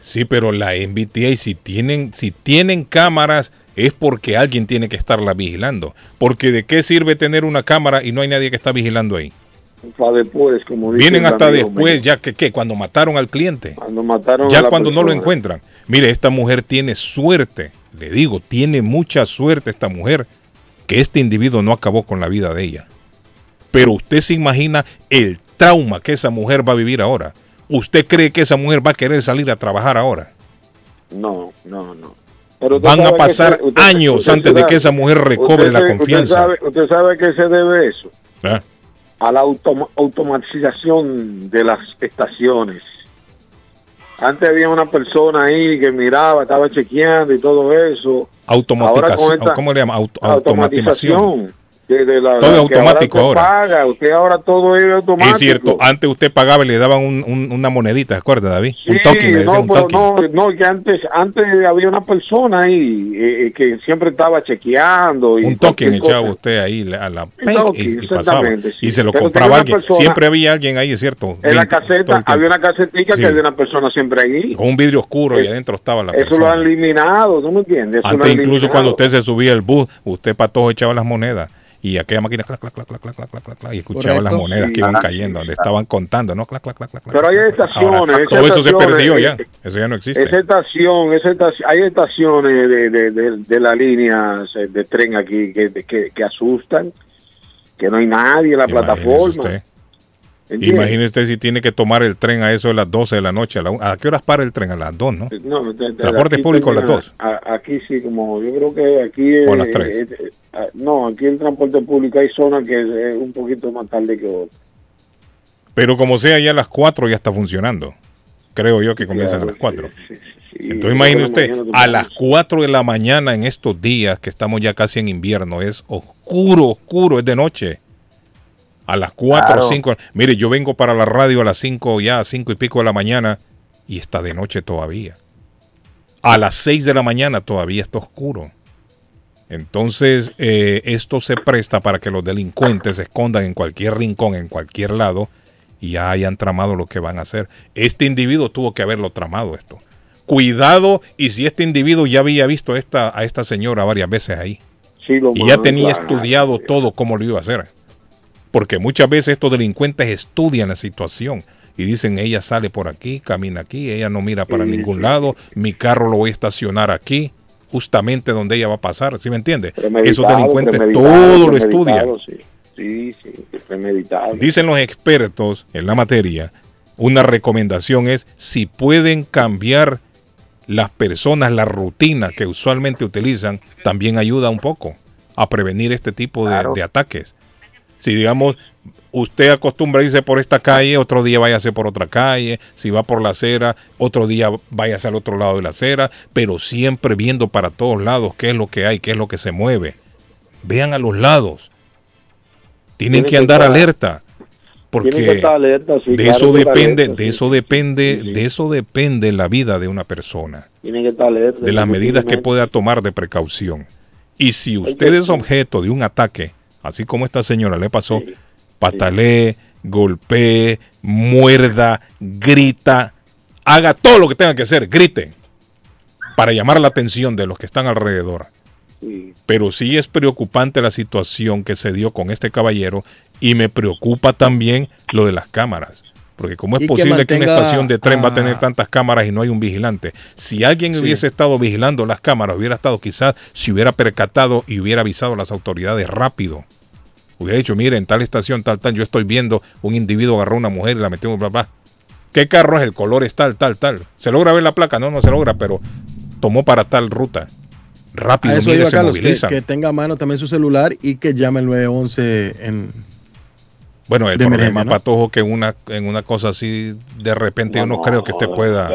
Speaker 2: Sí, pero la MBTA, si tienen, si tienen cámaras, es porque alguien tiene que estarla vigilando. Porque de qué sirve tener una cámara y no hay nadie que está vigilando ahí.
Speaker 8: Para después, como
Speaker 2: Vienen hasta después,
Speaker 8: mío,
Speaker 2: ya que ¿qué? cuando mataron al cliente.
Speaker 8: Cuando mataron a
Speaker 2: Ya
Speaker 8: la
Speaker 2: cuando no lo encuentran. Mire, esta mujer tiene suerte, le digo, tiene mucha suerte esta mujer, que este individuo no acabó con la vida de ella. Pero usted se imagina el trauma que esa mujer va a vivir ahora. ¿Usted cree que esa mujer va a querer salir a trabajar ahora?
Speaker 8: No, no, no. Pero
Speaker 2: Van a
Speaker 8: que
Speaker 2: pasar
Speaker 8: usted-
Speaker 2: años
Speaker 8: usted
Speaker 2: antes de que esa mujer recobre la confianza.
Speaker 8: Usted sabe, usted sabe que se debe eso
Speaker 2: ¿Ah?
Speaker 8: a la automa- automatización de las estaciones. Antes había una persona ahí que miraba, estaba chequeando y todo eso. Ahora con
Speaker 2: Automatización,
Speaker 8: esta
Speaker 2: ¿cómo le llama? Auto- automatización.
Speaker 8: automatización. De- de la-
Speaker 2: Todo es automático
Speaker 8: usted
Speaker 2: ahora.
Speaker 8: Paga, usted ahora todo es automático.
Speaker 2: Es cierto, antes usted pagaba y le daban un- un- una monedita, ¿se acuerda, David? un
Speaker 8: Sí,
Speaker 2: token, le
Speaker 8: no,
Speaker 2: un
Speaker 8: pero
Speaker 2: token.
Speaker 8: no, no, que antes, antes había una persona ahí eh, eh, que siempre estaba chequeando. Y
Speaker 2: un token echaba
Speaker 8: cosa.
Speaker 2: usted ahí a la
Speaker 8: Un token,
Speaker 2: y, y pasaba.
Speaker 8: sí.
Speaker 2: Y se lo
Speaker 8: Pero
Speaker 2: compraba alguien.
Speaker 8: persona-
Speaker 2: Siempre había alguien ahí, es cierto.
Speaker 8: En la
Speaker 2: 20 todo el
Speaker 8: caseta, había una casetica
Speaker 2: Sí.
Speaker 8: que había una persona siempre ahí.
Speaker 2: Con un vidrio oscuro y
Speaker 8: Eh,
Speaker 2: adentro estaba la
Speaker 8: Eso lo
Speaker 2: persona.
Speaker 8: han eliminado, ¿no me entiendes? Eso lo
Speaker 2: Antes incluso
Speaker 8: eliminado.
Speaker 2: cuando usted se subía al bus, usted patojo echaba las monedas y aquella máquina clac, clac, clac, clac, clac, clac, clac, y escuchaba las monedas que iban cayendo, donde estaban contando, ¿no? Clac, clac, clac, clac,
Speaker 8: Pero hay estaciones.
Speaker 2: todo eso se perdió ya, eso ya no existe.
Speaker 8: Esa estación, esa estación hay estaciones de, de, de, de las líneas de tren aquí que, que, que asustan, que no hay nadie en la plataforma.
Speaker 2: Imagínese usted si tiene que tomar el tren a eso de las 12 de la noche. ¿A, la ¿a qué horas para el tren? A las 2, ¿no?
Speaker 8: No, de- de-
Speaker 2: Transporte público a las
Speaker 8: termina-
Speaker 2: 2.
Speaker 8: a- aquí sí, como yo creo que aquí.
Speaker 2: O a las
Speaker 8: eh,
Speaker 2: tres.
Speaker 8: eh, eh, no, aquí el transporte público hay zonas que es un poquito más tarde que otras.
Speaker 2: Pero como sea, ya a las 4 ya está funcionando. Creo yo que comienzan a las 4. Entonces imagine usted, a las 4 de la mañana en estos días que estamos ya casi en invierno, es oscuro, oscuro, es de noche. A las 4 o
Speaker 8: Claro.
Speaker 2: 5. Mire, yo vengo para la radio a las 5 ya, a 5 y pico de la mañana y está de noche todavía. A las 6 de la mañana todavía está oscuro. Entonces, eh, esto se presta para que los delincuentes se escondan en cualquier rincón, en cualquier lado, y ya hayan tramado lo que van a hacer. Este individuo tuvo que haberlo tramado esto. Cuidado, y si este individuo ya había visto esta, a esta señora varias veces ahí,
Speaker 8: Sí, lo
Speaker 2: y ya tenía estudiado todo cómo lo iba a hacer. Porque muchas veces estos delincuentes estudian la situación y dicen, ella sale por aquí, camina aquí, ella no mira para ningún lado, mi carro lo voy a estacionar aquí, justamente donde ella va a pasar, ¿sí me entiende? Esos delincuentes todo lo estudian.
Speaker 8: Sí, sí, sí, premeditado.
Speaker 2: Dicen los expertos en la materia, una recomendación es si pueden cambiar las personas la rutina que usualmente utilizan, también ayuda un poco a prevenir este tipo de,
Speaker 8: Claro.
Speaker 2: de ataques. Si digamos, usted acostumbra irse por esta calle, otro día váyase por otra calle, si va por la acera, otro día váyase al otro lado de la acera, pero siempre viendo para todos lados qué es lo que hay, qué es lo que se mueve. Vean a los lados. Tienen
Speaker 8: Tiene
Speaker 2: que andar alerta. Porque
Speaker 8: alerta, sí,
Speaker 2: de
Speaker 8: claro,
Speaker 2: eso depende,
Speaker 8: alerta,
Speaker 2: de eso depende, de eso depende la vida de una persona.
Speaker 8: Tienen que estar alerta.
Speaker 2: de las medidas que pueda tomar de precaución. Y si usted es objeto de un ataque, así como esta señora le pasó, patalee, golpee, muerda, grita, haga todo lo que tenga que hacer, grite, para llamar la atención de los que están alrededor.
Speaker 8: Sí.
Speaker 2: Pero sí es preocupante la situación que se dio con este caballero y me preocupa también lo de las cámaras. Porque cómo es
Speaker 35: que
Speaker 2: posible que, una estación de tren va a
Speaker 35: a-
Speaker 2: tener tantas cámaras y no hay un vigilante? Si alguien
Speaker 35: Sí.
Speaker 2: hubiese estado vigilando las cámaras, hubiera estado quizás, si hubiera percatado y hubiera avisado a las autoridades rápido. Hubiera dicho, mire, en tal estación, tal, tal, yo estoy viendo un individuo agarró a una mujer y la metió, bla, bla. ¿Qué carro es? El color es tal, tal, tal. ¿Se logra ver la placa? No, no se logra, pero tomó para tal ruta. Rápido,
Speaker 35: A eso
Speaker 2: mire,
Speaker 35: iba
Speaker 2: se
Speaker 35: Carlos, que, tenga a mano también su celular y que llame al 911 en...
Speaker 2: Bueno, el
Speaker 35: de
Speaker 2: problema,
Speaker 35: emergencia, ¿no?
Speaker 2: Patojo, que una, en una cosa así, de repente yo no creo que usted pueda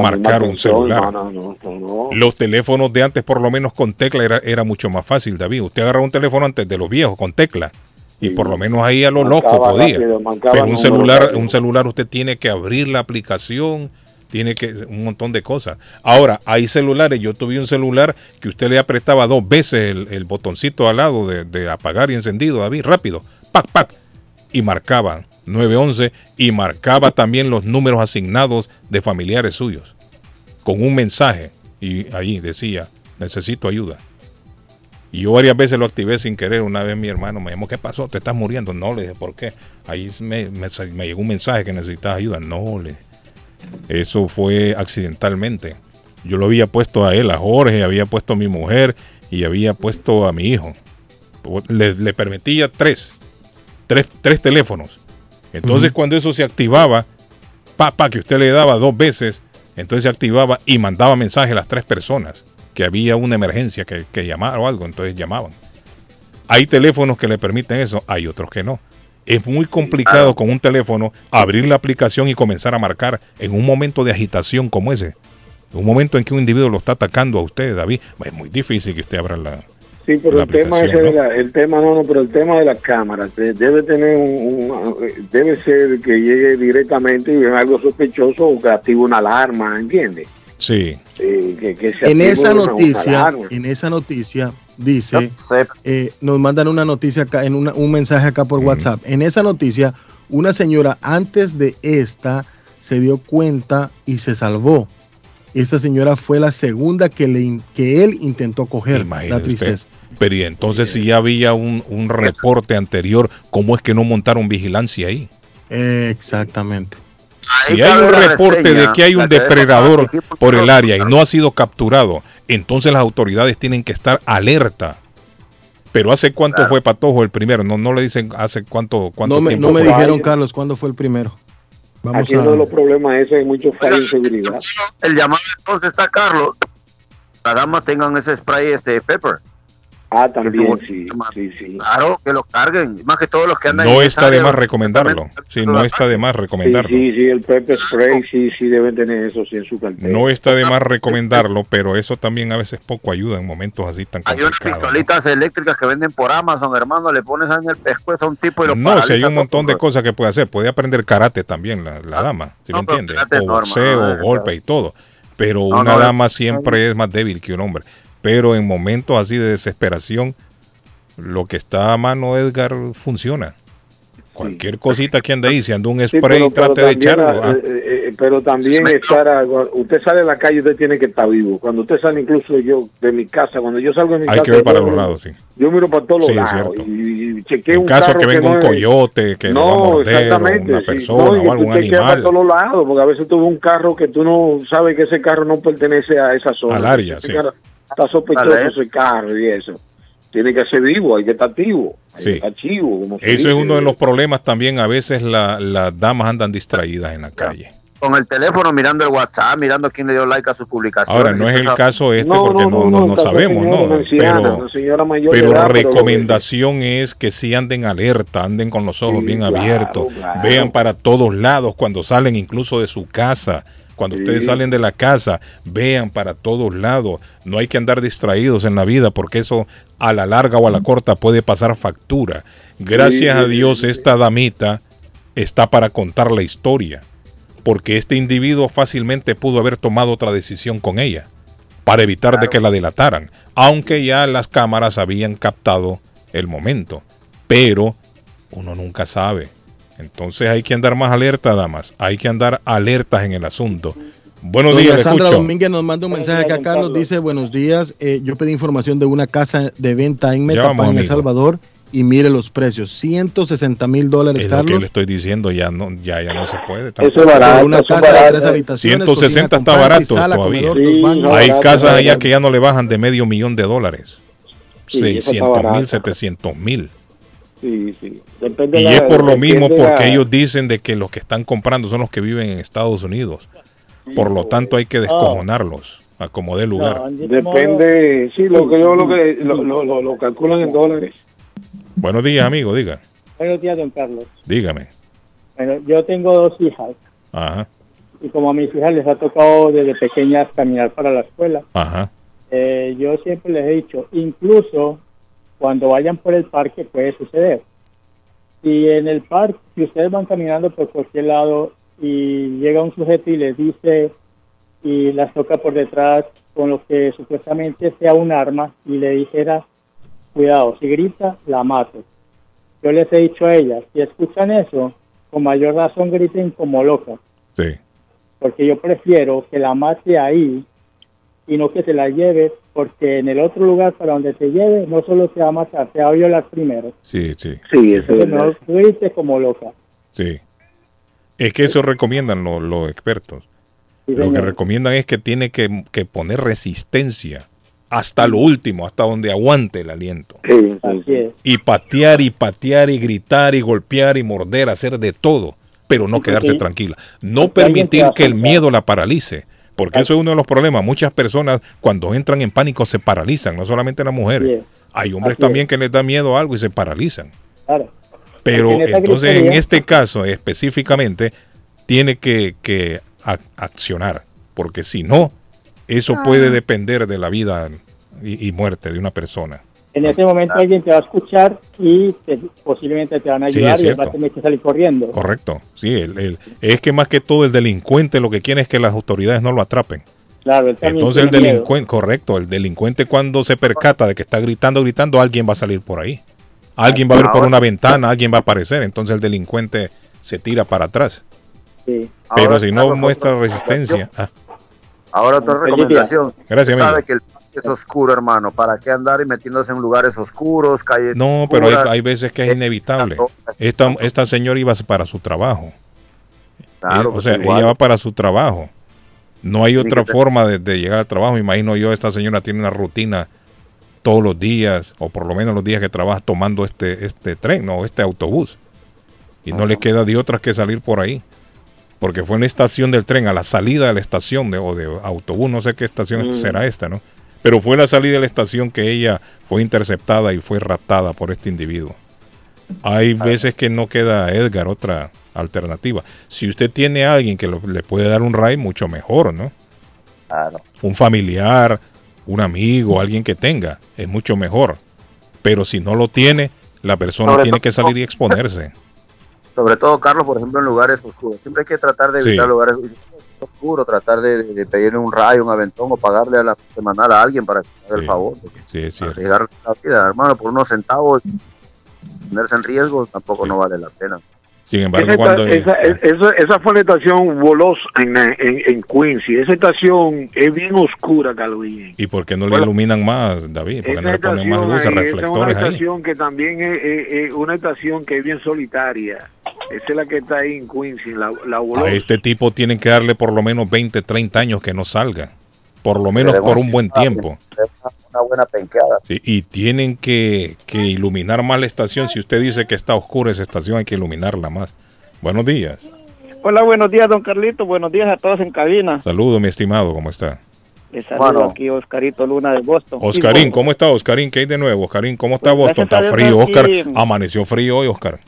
Speaker 2: marcar un celular.
Speaker 8: no, no, no, no.
Speaker 2: Los teléfonos de antes, por lo menos con tecla, era, era mucho más fácil, David. Usted agarraba un teléfono antes de los viejos con tecla. Y por lo menos ahí a lo loco podía.
Speaker 8: rápido,
Speaker 2: Pero un celular,
Speaker 8: rápido.
Speaker 2: un celular usted tiene que abrir la aplicación, tiene que un montón de cosas. Ahora, hay celulares, yo tuve un celular que usted le apretaba dos veces el, el botoncito al lado de, de apagar y encendido, David, rápido, pac, pac, y marcaba 911 y marcaba también los números asignados de familiares suyos con un mensaje y ahí decía, necesito ayuda. Y yo varias veces lo activé sin querer. Una vez mi hermano me llamó, ¿qué pasó? ¿Te estás muriendo? No, le dije, ¿por qué? Ahí me, llegó un mensaje que necesitas ayuda. No, le. Eso fue accidentalmente. Yo lo había puesto a él, a Jorge, había puesto a mi mujer y había puesto a mi hijo. Le permitía tres, tres, tres teléfonos. Entonces cuando eso se activaba, pa, pa, que usted le daba dos veces, entonces se activaba y mandaba mensaje a las tres personas que había una emergencia que, que llamar o algo, entonces llamaban. Hay teléfonos que le permiten eso, hay otros que no. Es muy complicado con un teléfono abrir la aplicación y comenzar a marcar en un momento de agitación como ese. En un momento en que un individuo lo está atacando a usted, David. Es muy difícil que usted abra la...
Speaker 8: Sí, pero el tema ese de la, el tema no, no, pero el tema de las cámaras de- debe tener un, un- debe ser que llegue directamente y vea algo sospechoso o que active una alarma, ¿entiendes?
Speaker 2: Sí.
Speaker 8: Eh, que, que se
Speaker 35: En esa
Speaker 8: una-
Speaker 35: noticia, en esa noticia dice, eh, nos mandan una noticia acá, en una- un mensaje acá por WhatsApp. En esa noticia, una señora antes de esta se dio cuenta y se salvó. Esa señora fue la segunda que, le, que él intentó coger. La tristeza.
Speaker 2: Pero y entonces si ya había un, un reporte anterior, ¿cómo es que no montaron vigilancia ahí?
Speaker 35: Exactamente.
Speaker 2: Si hay un reporte de que hay un depredador por el área y no ha sido capturado, entonces las autoridades tienen que estar alerta. Pero ¿hace cuánto fue Patojo el primero? No, no le dicen hace cuánto, cuánto
Speaker 35: No me,
Speaker 2: tiempo
Speaker 35: no me
Speaker 2: fue.
Speaker 35: dijeron, Carlos, cuándo fue el primero. Vamos
Speaker 8: Aquí
Speaker 35: a...
Speaker 8: uno de los problemas es hay muchos fallos de seguridad.
Speaker 36: El llamado entonces está Carlos. Las damas tengan ese spray este pepper.
Speaker 8: Ah, también, sí, sí, sí.
Speaker 36: Claro, que lo carguen. Más que todos los que andan
Speaker 2: No
Speaker 36: en
Speaker 2: está de más recomendarlo. Sí, no está de más
Speaker 8: Sí,
Speaker 2: recomendarlo.
Speaker 8: sí, sí, el pepper spray, sí, sí, deben tener eso sí, en su cartera.
Speaker 2: No está de más recomendarlo, pero eso también a veces poco ayuda en momentos así tan
Speaker 36: Hay unas
Speaker 2: complicados.
Speaker 36: pistolitas eléctricas que venden por Amazon, hermano. Le pones en el pescuezo a un tipo y lo
Speaker 2: No, si hay un montón de cosas que puede hacer. Puede aprender karate también la, la dama, ¿sí me
Speaker 36: pero
Speaker 2: entiende? O boxeo,
Speaker 36: ¿no?
Speaker 2: golpe y todo. Pero
Speaker 36: No,
Speaker 2: una
Speaker 36: no,
Speaker 2: dama siempre es más débil que un hombre. Pero en momentos así de desesperación, lo que está a mano Edgar funciona. Cualquier cosita que ande ahí, si anda un
Speaker 8: Sí,
Speaker 2: spray,
Speaker 8: pero- pero
Speaker 2: trate de
Speaker 8: también,
Speaker 2: echarlo. ah.
Speaker 8: eh, eh, eh, pero también estar, a- usted sale a la calle, usted tiene que estar vivo. Cuando usted sale, incluso yo de mi casa, cuando yo salgo de mi
Speaker 2: Hay
Speaker 8: casa,
Speaker 2: que ver para
Speaker 8: yo-
Speaker 2: los lados, sí.
Speaker 8: Yo miro para todos los
Speaker 2: Sí,
Speaker 8: lados y, y chequeo
Speaker 2: En
Speaker 8: un
Speaker 2: caso
Speaker 8: carro
Speaker 2: que venga
Speaker 8: no
Speaker 2: un coyote que lo va a
Speaker 8: no,
Speaker 2: morder, o
Speaker 8: exactamente,
Speaker 2: una
Speaker 8: sí.
Speaker 2: persona
Speaker 8: No, y
Speaker 2: o
Speaker 8: que
Speaker 2: algún
Speaker 8: chequeas para
Speaker 2: animal.
Speaker 8: todos lados, porque a veces tú ves un carro que tú no sabes que ese carro no pertenece a esa zona.
Speaker 2: Al área, sí.
Speaker 8: carro Está sospechoso ese carro y eso. Tiene que ser vivo, hay que estar activo. Hay
Speaker 2: Sí.
Speaker 8: que estar chivo, como se
Speaker 2: Eso es uno de los problemas también. A veces la- las damas andan distraídas en la calle.
Speaker 36: Con el teléfono mirando el WhatsApp, mirando quién le dio like a sus publicaciones.
Speaker 2: Ahora, no es el caso este porque no, no, no sabemos, ¿no?
Speaker 8: anciana,
Speaker 2: Pero,
Speaker 8: mayor de
Speaker 2: pero
Speaker 8: edad, pero lo-
Speaker 2: recomendación es que sí anden alerta, anden con los ojos bien
Speaker 8: claro,
Speaker 2: abiertos,
Speaker 8: claro.
Speaker 2: vean para todos lados cuando salen incluso de su casa, Cuando ustedes salen de la casa, vean para todos lados. No hay que andar distraídos en la vida porque eso a la larga o a la corta puede pasar factura. Gracias
Speaker 8: Sí,
Speaker 2: a Dios esta damita está para contar la historia. Porque este individuo fácilmente pudo haber tomado otra decisión con ella para evitar de que la delataran, aunque ya las cámaras habían captado el momento. Pero uno nunca sabe. Entonces hay que andar más alerta, damas. Hay que andar alertas en el asunto. Buenos
Speaker 35: Doña
Speaker 2: días,
Speaker 35: Sandra
Speaker 2: escucho.
Speaker 35: Domínguez nos manda un mensaje acá, Carlos.
Speaker 2: Carlos.
Speaker 35: Dice, buenos días, eh, yo pedí información de una casa de venta en Metapán, en El. Salvador, y mire los precios, 160 mil dólares,
Speaker 2: Es lo que
Speaker 35: Carlos.
Speaker 2: le estoy diciendo, ya no, ya, ya no se puede.
Speaker 35: Eso es barato, Una casa de barato. tres habitaciones,
Speaker 2: 160 está barato
Speaker 35: sala,
Speaker 2: todavía.
Speaker 35: comedor, baños.
Speaker 2: Hay
Speaker 35: Sí, barato,
Speaker 2: casas allá
Speaker 35: barato.
Speaker 2: que ya no le bajan de medio millón de dólares.
Speaker 8: Sí, eso está
Speaker 2: 600 mil,
Speaker 8: barato.
Speaker 2: 700 mil.
Speaker 8: Sí, sí. Depende
Speaker 2: Y
Speaker 8: la-
Speaker 2: es por lo mismo porque
Speaker 8: la-
Speaker 2: ellos dicen de que los que están comprando son los que viven en Estados Unidos. Por lo tanto hay que descojonarlos a como dé lugar.
Speaker 8: Depende, sí, lo que yo lo que lo, lo, lo- lo calculan en dólares.
Speaker 2: Buenos días, amigo, diga.
Speaker 37: Buenos días, don Carlos.
Speaker 2: Dígame.
Speaker 37: Bueno, yo tengo dos hijas
Speaker 2: Ajá,
Speaker 37: y como a mis hijas les ha tocado desde pequeñas caminar para la escuela,
Speaker 2: ajá.
Speaker 37: eh, yo siempre les he dicho, incluso cuando vayan por el parque puede suceder. Si en el parque, si ustedes van caminando por cualquier lado y llega un sujeto y les dice y las toca por detrás con lo que supuestamente sea un arma y le dijera, cuidado, si grita, la mato. Yo les he dicho a ellas, si escuchan eso, con mayor razón griten como locas,
Speaker 2: Sí.
Speaker 37: porque yo prefiero que la mate ahí y no que se la lleve, porque en el otro lugar para donde te lleve no solo te va a matar, te va a violar primero.
Speaker 2: Sí, sí.
Speaker 8: Sí, eso
Speaker 37: Entonces, no grites como loca.
Speaker 2: Sí. Es que eso recomiendan los, los expertos.
Speaker 37: Sí,
Speaker 2: Lo que recomiendan es que tiene que, que poner resistencia hasta lo último, hasta donde aguante el aliento.
Speaker 37: Así es.
Speaker 2: Y patear y patear y gritar y golpear y morder, hacer de todo, pero no quedarse
Speaker 37: Sí.
Speaker 2: tranquila. No permitir que el miedo la paralice. Porque eso es uno de los problemas. Muchas personas cuando entran en pánico se paralizan, no solamente las mujeres. Hay hombres
Speaker 37: Así
Speaker 2: también que les da miedo a algo y se paralizan.
Speaker 37: Claro.
Speaker 2: Pero
Speaker 37: en
Speaker 2: entonces en este caso específicamente tiene que, que ac- accionar, porque si no, eso
Speaker 37: Ah.
Speaker 2: puede depender de la vida y, y muerte de una persona.
Speaker 37: En ese momento alguien te va a escuchar y te- posiblemente te van a
Speaker 2: Sí,
Speaker 37: ayudar
Speaker 2: es
Speaker 37: y él va a tener que salir corriendo.
Speaker 2: Correcto. Sí, el- el- es que más que todo el delincuente lo que quiere es que las autoridades no lo atrapen.
Speaker 37: Claro,
Speaker 2: Entonces el delincuente, correcto, el delincuente cuando se percata de que está gritando, gritando, alguien va a salir por ahí. Alguien va a ver por una ventana, alguien va a aparecer, entonces el delincuente se tira para atrás.
Speaker 37: Sí.
Speaker 2: Pero
Speaker 36: Ahora,
Speaker 2: si no muestra resistencia, ah,
Speaker 36: Ahora otra recomendación.
Speaker 2: Gracias, amigo.
Speaker 36: sabe que el parque es oscuro, hermano. ¿Para qué andar y metiéndose en lugares oscuros, calles
Speaker 2: No, pero hay, veces que es inevitable. Esta, esta señora iba para su trabajo.
Speaker 36: Claro,
Speaker 2: Eh, o
Speaker 36: pues
Speaker 2: sea,
Speaker 36: igual.
Speaker 2: ella va para su trabajo. No hay otra
Speaker 36: te-
Speaker 2: forma de, de llegar al trabajo. Imagino yo, esta señora tiene una rutina todos los días, o por lo menos los días que trabaja tomando este, este tren o este autobús. Y no le queda de otras que salir por ahí. Porque fue en la estación del tren, a la salida de la estación de, o de autobús, no sé qué estación
Speaker 8: Mm.
Speaker 2: será esta, ¿no? Pero fue la salida de la estación que ella fue interceptada y fue raptada por este individuo. Hay veces que no queda Edgar otra alternativa. Si usted tiene a alguien que lo- le puede dar un ride, mucho mejor, ¿no? Un familiar, un amigo, alguien que tenga, es mucho mejor. Pero si no lo tiene, la persona
Speaker 36: Sobre
Speaker 2: tiene que salir y exponerse.
Speaker 36: Sobre todo, Carlos, por ejemplo, en lugares oscuros. Siempre hay que tratar de
Speaker 2: Sí.
Speaker 36: evitar lugares oscuros, tratar de, de pedirle un rayo, un aventón o pagarle a la semanal a alguien para que haga el favor.
Speaker 2: Sí.
Speaker 36: Arriesgar la vida, hermano, por unos centavos, ponerse en riesgo tampoco no vale la pena.
Speaker 2: Sin embargo,
Speaker 8: Esa,
Speaker 2: cuando...
Speaker 8: esa, esa, esa fue la estación Volos en, en, en Quincy. Esa estación es bien oscura, Calvin.
Speaker 2: ¿Y por qué no le iluminan más, David? ¿Por qué no le ponen más
Speaker 8: estación
Speaker 2: luces,
Speaker 8: ahí, esa es una
Speaker 2: reflectores ahí?
Speaker 8: estación que también es, es- es una estación que es bien solitaria. Esa es la que está ahí en Quincy, la, la Volos.
Speaker 2: A este tipo tienen que darle por lo menos 20, 30 años que no salga. Por lo menos por un buen tiempo.
Speaker 36: Una buena penqueada.
Speaker 2: Sí, y tienen que, que iluminar más la estación. Si usted dice que está oscura esa estación, hay que iluminarla más. Buenos días.
Speaker 38: Hola, buenos días, don Carlito. Buenos días a todos en cabina.
Speaker 2: Saludos, mi estimado. ¿Cómo está?
Speaker 38: Les saludo aquí Oscarito Luna de Boston.
Speaker 2: Oscarín, ¿cómo está, Oscarín? ¿Qué hay de nuevo? Oscarín, ¿cómo está
Speaker 38: Pues,
Speaker 2: Boston? Está frío, Oscar. Amaneció frío hoy, Oscar.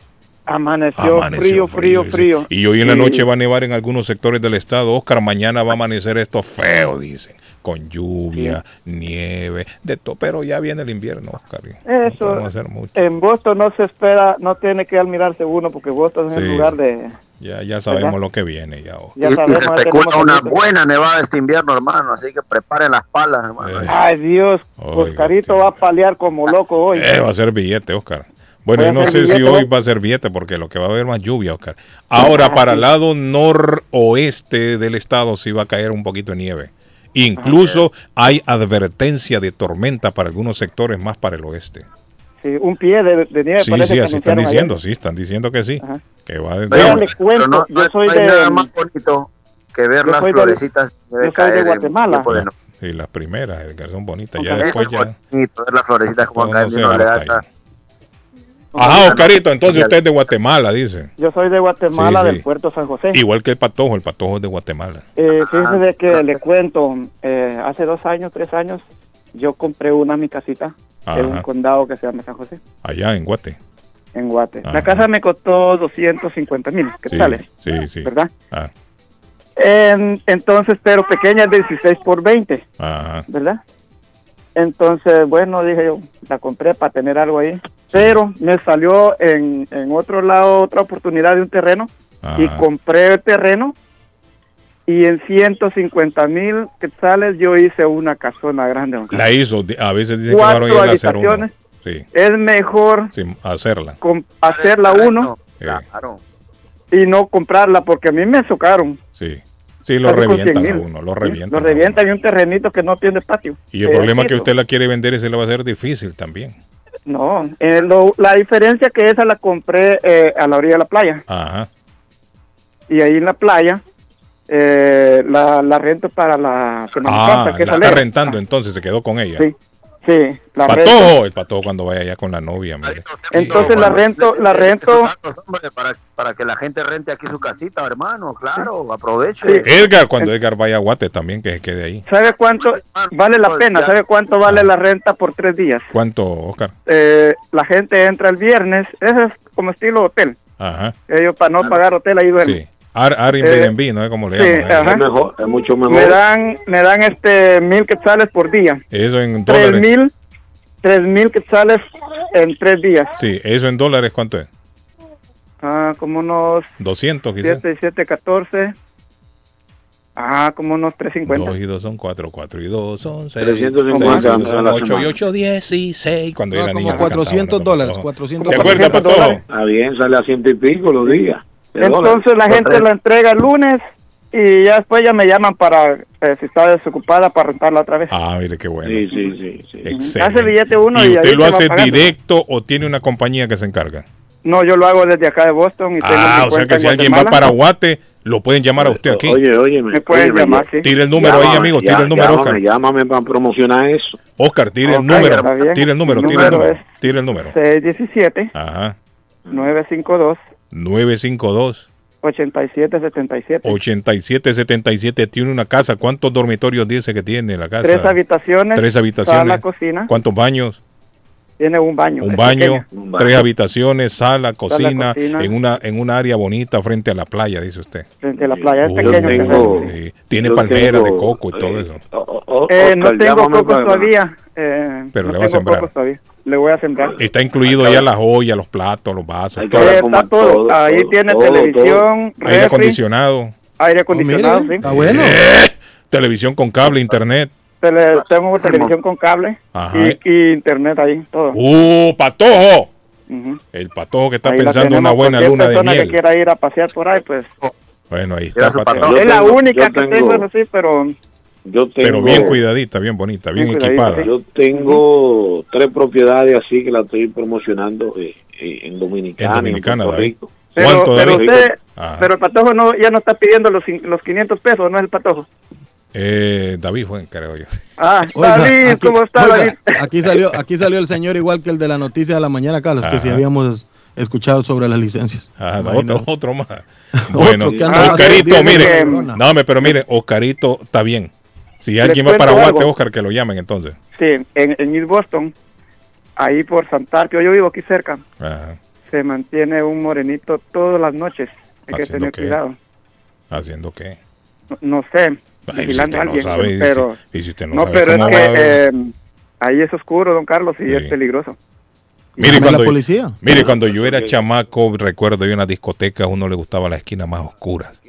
Speaker 38: Amaneció,
Speaker 2: Amaneció
Speaker 38: frío, frío, frío.
Speaker 2: Y hoy en la noche va a nevar en algunos sectores del estado. Oscar, mañana va a amanecer esto feo, dicen. Con lluvia, nieve, de todo. Pero ya viene el invierno, Oscar. no
Speaker 38: Eso,
Speaker 2: podemos hacer mucho.
Speaker 38: en Boston no se espera, no tiene que admirarse uno porque Boston es el lugar de...
Speaker 2: Ya, ya sabemos
Speaker 38: ¿Verdad?
Speaker 2: lo que viene. Ya, Oscar.
Speaker 38: Ya sabemos,
Speaker 36: se especula una buena nevada este invierno, hermano. Así que preparen las palas, hermano.
Speaker 38: Ay Dios, Oscarito va a palear como loco hoy.
Speaker 2: Eh, va a ser billete, Oscar. Bueno, yo no sé si hoy
Speaker 38: ¿no?
Speaker 2: va a ser billete porque lo que va a haber más lluvia, Oscar. Ahora,
Speaker 38: Ah,
Speaker 2: para el lado noroeste del estado sí va a caer un poquito de nieve. Incluso hay advertencia de tormenta para algunos sectores más para el oeste.
Speaker 38: Sí, un pie de, de nieve
Speaker 2: Sí,
Speaker 38: parece
Speaker 2: sí,
Speaker 38: que
Speaker 2: así están diciendo,
Speaker 38: ayer.
Speaker 2: sí, están diciendo que sí. Que va de
Speaker 38: Pero le cuento,
Speaker 36: no,
Speaker 38: yo
Speaker 36: no-
Speaker 38: soy
Speaker 36: no hay
Speaker 38: de-
Speaker 36: nada más bonito que ver las
Speaker 38: soy del-
Speaker 36: florecitas.
Speaker 38: yo soy de Guatemala.
Speaker 36: de no-
Speaker 2: Sí, las primeras, Edgar, son bonitas. Ya después
Speaker 36: es
Speaker 2: ya.
Speaker 36: bonito, ver las florecitas como caen
Speaker 2: no
Speaker 36: uno le da
Speaker 2: Ajá, Oscarito, entonces usted es de Guatemala, dice.
Speaker 38: Yo soy de Guatemala,
Speaker 2: Sí, sí.
Speaker 38: del puerto San José.
Speaker 2: Igual que el patojo, el patojo es de Guatemala.
Speaker 38: Eh, fíjese de que le cuento, eh, hace dos años, tres años, yo compré una mi casita en un condado que se llama San José,
Speaker 2: Allá en Guate.
Speaker 38: en Guate.
Speaker 2: Ajá.
Speaker 38: La casa me costó 250 mil
Speaker 2: Sí,
Speaker 38: quetzales,
Speaker 2: sí, sí.
Speaker 38: ¿verdad?
Speaker 2: Ah,
Speaker 38: En- entonces, pero pequeña, 16 por 20,
Speaker 2: ajá.
Speaker 38: ¿verdad? Entonces, bueno, dije yo, la compré para tener algo ahí. Pero me salió en, en otro lado otra oportunidad de un terreno y compré el terreno y en 150 mil quetzales yo hice una casona grande. don
Speaker 2: La hizo, a veces dicen
Speaker 38: Cuatro
Speaker 2: que a hacer uno.
Speaker 38: habitaciones.
Speaker 2: Sí,
Speaker 38: Es mejor
Speaker 2: hacerla.
Speaker 38: hacerla uno
Speaker 2: Sí,
Speaker 38: y no comprarla porque a mí me socaron.
Speaker 2: sí. Sí, lo revientan
Speaker 38: 100
Speaker 2: a uno, lo
Speaker 38: Sí,
Speaker 2: revientan.
Speaker 38: Lo revientan y un terrenito que no tiene patio.
Speaker 2: Y el problema es que usted la quiere vender y se le va a hacer difícil también.
Speaker 38: No, eh, lo- la diferencia que esa la compré eh, a la orilla de la playa.
Speaker 2: Ajá.
Speaker 38: Y ahí en la playa eh, la, la rento para la
Speaker 2: Ah,
Speaker 38: que es
Speaker 2: la está rentando entonces, se quedó con ella.
Speaker 38: Sí, sí, la rento.
Speaker 2: Patojo, el patojo cuando vaya allá con la novia. mire.
Speaker 38: Entonces la rento, la rento.
Speaker 36: Para, para que la gente rente aquí su casita, hermano, claro, aproveche.
Speaker 2: Edgar, cuando Edgar vaya a Guate también, que se quede ahí.
Speaker 38: ¿Sabe cuánto vale la pena? ¿Sabe cuánto
Speaker 2: Ah.
Speaker 38: vale la renta por tres días?
Speaker 2: ¿Cuánto, Oscar?
Speaker 38: Eh, la gente entra el viernes, eso es como estilo hotel.
Speaker 2: Ajá.
Speaker 38: Ellos para no pagar hotel ahí duermen.
Speaker 2: Sí. Ar Airbnb, ¿no? es como le
Speaker 38: sí,
Speaker 2: llaman. ¿eh?
Speaker 38: ajá.
Speaker 8: Es mejor, es mucho mejor.
Speaker 38: Me dan, me dan este mil quetzales por día.
Speaker 2: Eso en
Speaker 38: Tres
Speaker 2: dólares.
Speaker 38: mil, tres mil quetzales en tres días.
Speaker 2: Sí, eso en dólares, ¿cuánto es?
Speaker 38: Ah, como unos
Speaker 2: 200 quizás.
Speaker 38: 7, 7, 14. Ah, como unos 350.
Speaker 2: 2 y 2 son 4, 4 y 2 son 6.
Speaker 8: 350 a la
Speaker 2: 8 y
Speaker 8: semana.
Speaker 2: 8, 16. Cuando
Speaker 35: No,
Speaker 2: yo era
Speaker 35: como
Speaker 2: niño.
Speaker 35: 400 dólares, 400
Speaker 2: ¿Te acuerdas,
Speaker 35: dólares.
Speaker 2: Patojo?
Speaker 8: Está bien, sale a ciento y pico los días.
Speaker 38: Entonces la gente la entrega el lunes y ya después ya me llaman para, eh, si está desocupada, para rentarla otra vez.
Speaker 2: Ah, mire qué bueno.
Speaker 8: Sí, sí, sí. sí.
Speaker 2: Excelente.
Speaker 38: Hace billete uno y
Speaker 2: ¿Y usted lo hace directo o tiene una compañía que se encarga?
Speaker 38: No, yo lo hago desde acá de Boston y tengo
Speaker 2: Ah,
Speaker 38: mi
Speaker 2: o sea que si alguien va para Guate, lo pueden llamar a usted aquí.
Speaker 8: Oye, oye,
Speaker 38: Me pueden llamar, sí.
Speaker 2: Tire el número ahí, amigo, tire el número,
Speaker 8: llámame,
Speaker 2: Oscar.
Speaker 8: Llámame para promocionar eso.
Speaker 2: Oscar, tire el número. Tire el número, tire el
Speaker 38: número
Speaker 2: número. Tire el número.
Speaker 38: 617
Speaker 2: Ajá.
Speaker 38: 952
Speaker 2: 952
Speaker 38: 8777.
Speaker 2: 8777 tiene una casa. ¿Cuántos dormitorios dice que tiene la casa?
Speaker 38: Tres habitaciones.
Speaker 2: Tres habitaciones.
Speaker 38: Sala, cocina.
Speaker 2: ¿Cuántos baños?
Speaker 38: Tiene un baño.
Speaker 2: Un baño, tres habitaciones, sala, cocina,
Speaker 38: cocina.
Speaker 2: en una en un área bonita frente a la playa, dice usted.
Speaker 38: Frente a la playa. Es pequeño.
Speaker 8: tengo-.
Speaker 2: Sí, Tiene palmeras de coco y todo eso.
Speaker 38: Eh, no
Speaker 8: Oscar,
Speaker 38: tengo
Speaker 8: para-
Speaker 38: todavía. eh,
Speaker 2: Pero
Speaker 38: no
Speaker 2: le va a
Speaker 38: tengo
Speaker 2: sembrar.
Speaker 38: Le voy a sembrar.
Speaker 2: Está incluido ya la joya, los platos, los vasos, todo.
Speaker 38: Eh, está todo.
Speaker 8: todo,
Speaker 38: Ahí
Speaker 8: todo,
Speaker 38: tiene
Speaker 8: todo,
Speaker 38: televisión,
Speaker 2: aire
Speaker 38: refri,
Speaker 2: acondicionado,
Speaker 38: aire acondicionado,
Speaker 35: mire,
Speaker 38: sí.
Speaker 35: Está bueno.
Speaker 2: televisión con cable, internet.
Speaker 38: Tele- tengo televisión con cable y, y internet ahí, todo.
Speaker 2: ¡Uh, patojo! El patojo que está
Speaker 38: Ahí
Speaker 2: pensando en una buena luna de
Speaker 38: persona que
Speaker 2: miel.
Speaker 38: quiera ir a pasear por ahí, pues
Speaker 2: Bueno, ahí está
Speaker 36: su
Speaker 2: patojo.
Speaker 36: patojo.
Speaker 38: es la única que
Speaker 8: tengo-
Speaker 38: eso sí, pero
Speaker 8: Yo tengo,
Speaker 2: Pero bien cuidadita, bien bonita, bien equipada.
Speaker 38: sí.
Speaker 8: Yo tengo tres propiedades así que las estoy promocionando eh, eh, en Dominicana,
Speaker 2: En Dominicana,
Speaker 8: Puerto
Speaker 2: David.
Speaker 8: Rico.
Speaker 38: pero,
Speaker 2: ¿Cuánto,
Speaker 38: pero usted, pero el patojo no, ya no está pidiendo los, los 500 pesos, no es el patojo.
Speaker 2: Eh, David fue, creo yo.
Speaker 38: Ah,
Speaker 35: Oiga,
Speaker 38: David,
Speaker 35: aquí-
Speaker 38: ¿cómo está
Speaker 35: oiga,
Speaker 38: David?
Speaker 35: Aquí salió, aquí salió el señor igual que el de la noticia de la mañana, Carlos, que si habíamos escuchado sobre las licencias.
Speaker 2: Ajá, otro, otro más. Bueno, Oscarito, mire, no, me, pero mire, Oscarito está bien. Si alguien va para Guate. Oscar, que lo llamen entonces.
Speaker 38: Sí, en, en East Boston, ahí por Santarpio, yo vivo aquí cerca.
Speaker 2: Ajá.
Speaker 38: se mantiene un morenito todas las noches. Hay que
Speaker 2: ¿Haciendo
Speaker 38: tener
Speaker 2: qué?
Speaker 38: cuidado.
Speaker 2: ¿Haciendo qué?
Speaker 38: No, no sé,
Speaker 2: Ay,
Speaker 38: vigilando
Speaker 2: si
Speaker 38: a
Speaker 2: usted
Speaker 38: alguien,
Speaker 2: no sabe, y
Speaker 38: pero...
Speaker 2: si- y si usted no
Speaker 38: no,
Speaker 2: sabe
Speaker 38: pero es que eh, ahí es oscuro, don Carlos, y es peligroso.
Speaker 2: Mire,
Speaker 4: la
Speaker 2: cuando,
Speaker 4: policía.
Speaker 2: mire, cuando yo era chamaco, recuerdo yo en las discotecas, a uno le gustaba las esquinas más oscuras.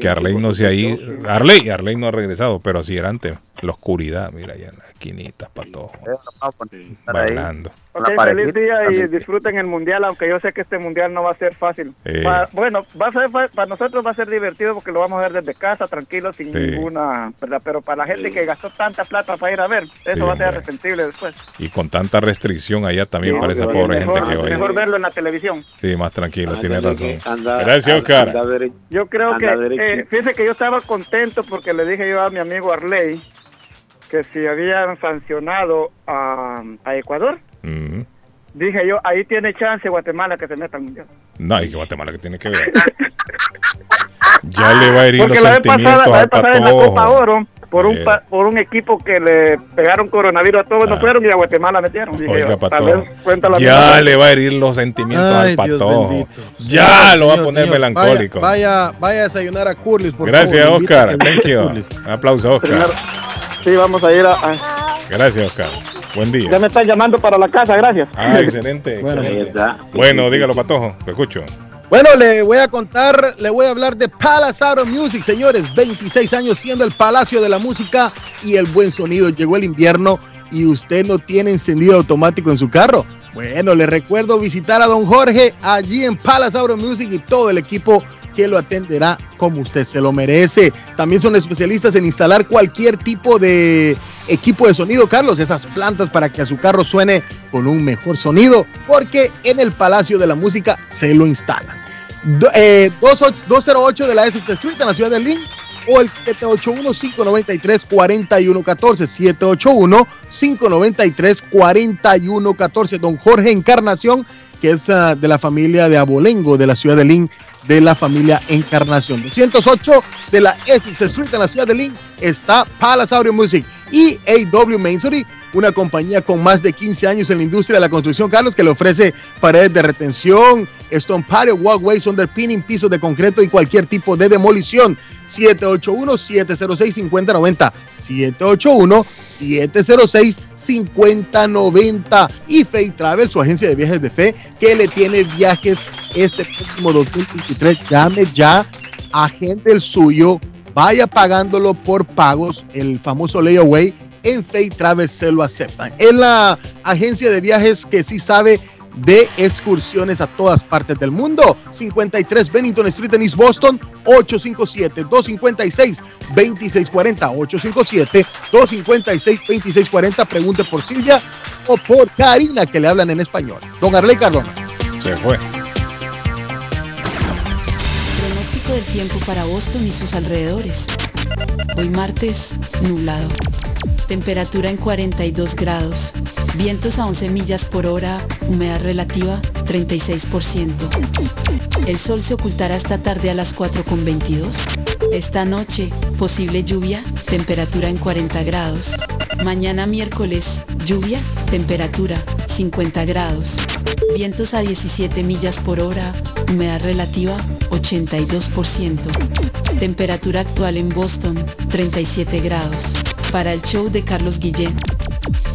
Speaker 2: Que Arley no se ahí. Arley, Arley no ha regresado, pero así era antes. La oscuridad, mira, allá en las esquinitas, para todos. Bailando.
Speaker 38: Ok, feliz día y disfruten el mundial, aunque yo sé que este mundial no va a ser fácil.
Speaker 2: Sí.
Speaker 38: Bueno, va a ser fa- para nosotros va a ser divertido porque lo vamos a ver desde casa, tranquilo, sin
Speaker 2: Sí.
Speaker 38: ninguna, ¿verdad? Pero para la gente que gastó tanta plata para ir a ver, eso
Speaker 2: Sí,
Speaker 38: va a ser
Speaker 2: hombre.
Speaker 38: arrepentible después.
Speaker 2: Y con tanta restricción allá también
Speaker 38: Sí,
Speaker 2: para esa pobre
Speaker 38: mejor,
Speaker 2: gente que va a ir.
Speaker 38: mejor verlo en la televisión.
Speaker 2: Sí, más tranquilo, tiene
Speaker 38: Ándale,
Speaker 2: razón.
Speaker 38: anda-
Speaker 2: Gracias, Oscar.
Speaker 38: anda Yo creo que, eh, fíjese que yo estaba contento porque le dije yo a mi amigo Arley que si habían sancionado a, a Ecuador, Dije yo, ahí tiene chance Guatemala que se meta al mundial.
Speaker 2: No, y que Guatemala que tiene que ver. ya le va a herir
Speaker 38: Porque
Speaker 2: los
Speaker 38: la vez
Speaker 2: sentimientos
Speaker 38: pasada, la pasada en la Copa. Oro, por un,
Speaker 2: Eh.
Speaker 38: pa- por un equipo que le pegaron coronavirus a todos, no fueron y a Guatemala metieron. Dije
Speaker 2: Oiga,
Speaker 38: yo, tal vez cuenta la
Speaker 2: Ya
Speaker 38: misma-
Speaker 2: le va a herir los sentimientos
Speaker 4: Ay,
Speaker 2: al patojo. Ya lo va a poner melancólico.
Speaker 4: Vaya, vaya, vaya a desayunar a Curlis, por
Speaker 2: Gracias,
Speaker 4: favor.
Speaker 2: Oscar. Thank you. Un aplauso, Oscar.
Speaker 38: Sí, vamos a ir a... a-
Speaker 2: Gracias, Oscar. Buen día.
Speaker 38: ya me están llamando para la casa, gracias.
Speaker 2: Ah, excelente.
Speaker 4: Bueno,
Speaker 2: excelente. Bueno, dígalo, patojo. Lo escucho.
Speaker 4: Bueno, le voy a contar, le voy a hablar de Palace Auto Music, señores. 26 años siendo el palacio de la música y el buen sonido. Llegó el invierno y usted no tiene encendido automático en su carro. Bueno, le recuerdo visitar a don Jorge allí en Palace Auto Music y todo el equipo que lo atenderá como usted se lo merece. También son especialistas en instalar cualquier tipo de equipo de sonido, Carlos, esas plantas para que a su carro suene con un mejor sonido, porque en el Palacio de la Música se lo instalan. Eh, 28 208 de la Essex Street en la ciudad de Lynn o el 781-593-4114. 781-593-4114. Don Jorge Encarnación, que es ah, de la familia de Abolengo de la ciudad de Lynn, de la familia Encarnación. 208 de la Essex Street en la ciudad de Lynn está Palace Audio Music y AW Masonry, una compañía con más de 15 años en la industria de la construcción, Carlos, que le ofrece paredes de retención, stone patio, walkways, underpinning, pisos de concreto y cualquier tipo de demolición. 781-706-5090. 781-706-5090. Y Fay Travel, su agencia de viajes de fe, que le tiene viajes este próximo 2023. Llame ya, agende el suyo, vaya pagándolo por pagos, el famoso layaway. En Fay Travel se lo aceptan. Es la agencia de viajes que sí sabe de excursiones a todas partes del mundo. 53 Bennington Street en East Boston, 857-256-2640. 857-256-2640. Pregunte por Silvia o por Karina, que le hablan en español. Don Arley Cardona.
Speaker 2: Se fue.
Speaker 39: Pronóstico del tiempo para Boston y sus alrededores. Hoy martes, nublado. Temperatura en 42 grados. Vientos a 11 millas por hora. Humedad relativa 36%. El sol se ocultará esta tarde a las 4.22. Esta noche, posible lluvia. Temperatura en 40 grados. Mañana miércoles, lluvia. Temperatura 50 grados. Vientos a 17 millas por hora. Humedad relativa 82%. Temperatura actual en Boston 37 grados. Para el show de Carlos Guillén.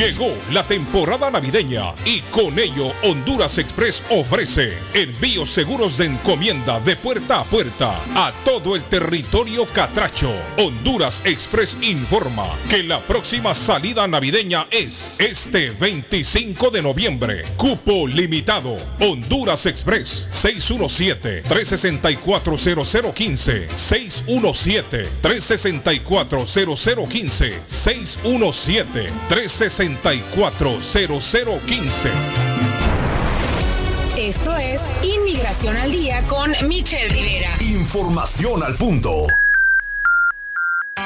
Speaker 2: Llegó la temporada navideña y con ello Honduras Express ofrece envíos seguros de encomienda de puerta a puerta a todo el territorio catracho. Honduras Express informa que la próxima salida navideña es este 25 de noviembre. Cupo limitado. Honduras Express 617-364-0015. 617-364-0015. 617-364-0015.
Speaker 40: Esto es Inmigración al Día con Michelle Rivera.
Speaker 13: Información al punto.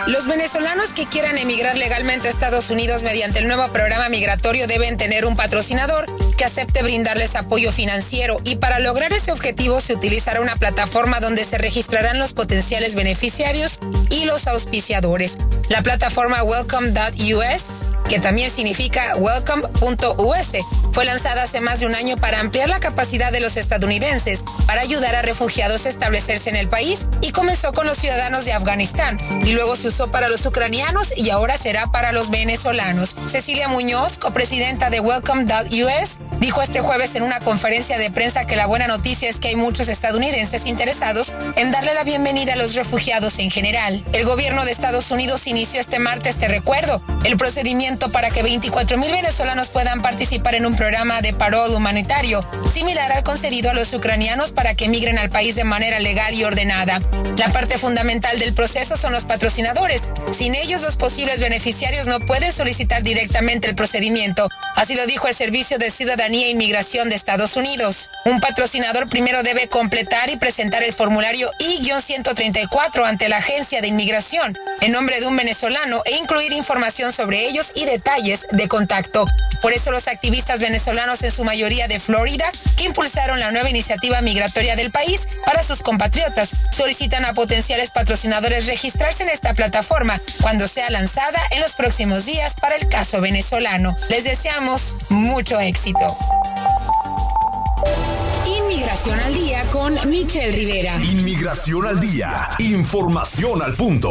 Speaker 40: Los venezolanos que quieran emigrar legalmente a Estados Unidos mediante el nuevo programa migratorio deben tener un patrocinador que acepte brindarles apoyo financiero y para lograr ese objetivo se utilizará una plataforma donde se registrarán los potenciales beneficiarios y los auspiciadores. La plataforma Welcome.us, que también significa Welcome.us, fue lanzada hace más de un año para ampliar la capacidad de los estadounidenses para ayudar a refugiados a establecerse en el país y comenzó con los ciudadanos de Afganistán y luego se usó para los ucranianos y ahora será para los venezolanos. Cecilia Muñoz, copresidenta de Welcome.us, dijo este jueves en una conferencia de prensa que la buena noticia es que hay muchos estadounidenses interesados en darle la bienvenida a los refugiados en general. El gobierno de Estados Unidos inició este martes, te recuerdo, el procedimiento para que 24 mil venezolanos puedan participar en un programa de parol humanitario, similar al concedido a los ucranianos para que emigren al país de manera legal y ordenada. La parte fundamental del proceso son los patrocinadores. Sin ellos, los posibles beneficiarios no pueden solicitar directamente el procedimiento. Así lo dijo el Servicio de Ciudadanía e Inmigración de Estados Unidos. Un patrocinador primero debe completar y presentar el formulario I-134 ante la Agencia de Inmigración en nombre de un venezolano e incluir información sobre ellos y detalles de contacto. Por eso los activistas venezolanos en su mayoría de Florida, que impulsaron la nueva iniciativa migratoria del país para sus compatriotas, solicitan a potenciales patrocinadores registrarse en esta plataforma cuando sea lanzada en los próximos días para el caso venezolano. Les deseamos mucho éxito. Inmigración al día con Michelle Rivera.
Speaker 13: Inmigración al día. Información al punto.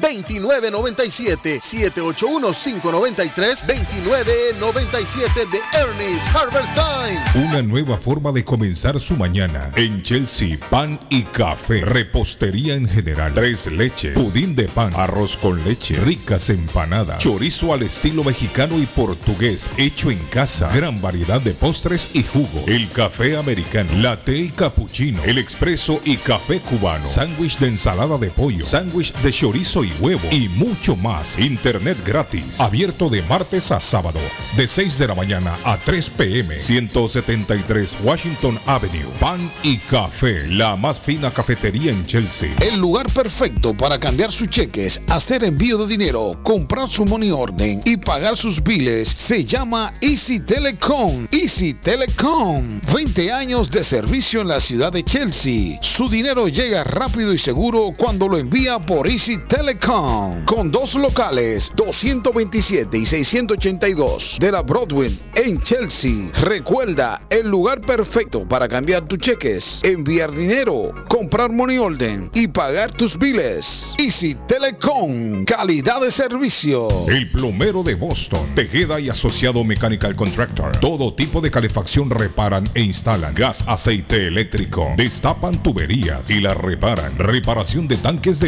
Speaker 4: 2997 781 593 2997 de Ernie's Harvest Time.
Speaker 19: Una nueva forma de comenzar su mañana. En Chelsea, pan y café. Repostería en general. Tres leches. Pudín de pan. Arroz con leche. Ricas empanadas. Chorizo al estilo mexicano y portugués. Hecho en casa. Gran variedad de postres y jugo. El café americano. Latte y cappuccino. El expreso y café cubano. Sándwich de ensalada de pollo. Sándwich de chorizo y huevo. Y mucho más. Internet gratis. Abierto de martes a sábado. De 6 de la mañana a 3 pm. 173 Washington Avenue. Pan y café. La más fina cafetería en Chelsea.
Speaker 20: El lugar perfecto para cambiar sus cheques, hacer envío de dinero, comprar su money orden y pagar sus biles se llama Easy Telecom. Easy Telecom. 20 años de servicio en la ciudad de Chelsea. Su dinero llega rápido y seguro cuando lo envía por Easy Telecom. Con dos locales, 227 y 682 de la Broadway en Chelsea. Recuerda, el lugar perfecto para cambiar tus cheques, enviar dinero, comprar money order y pagar tus biles. Easy Telecom, calidad de servicio.
Speaker 19: El plomero de Boston, Tejeda y Asociado Mechanical Contractor. Todo tipo de calefacción reparan e instalan. Gas, aceite eléctrico. Destapan tuberías y las reparan. Reparación de tanques de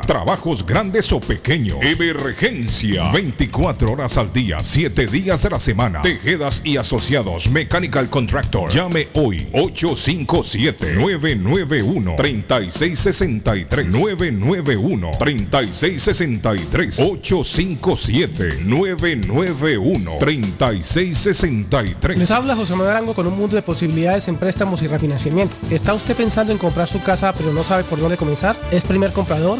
Speaker 19: Trabajos grandes o pequeños. Emergencia. 24 horas al día, 7 días de la semana. Tejedas y asociados. Mechanical Contractor. Llame hoy 857-991-3663. 991-3663. 857-991-3663.
Speaker 21: Les habla José Manuel Arango con un mundo de posibilidades en préstamos y refinanciamiento. ¿Está usted pensando en comprar su casa pero no sabe por dónde comenzar? ¿Es primer comprador?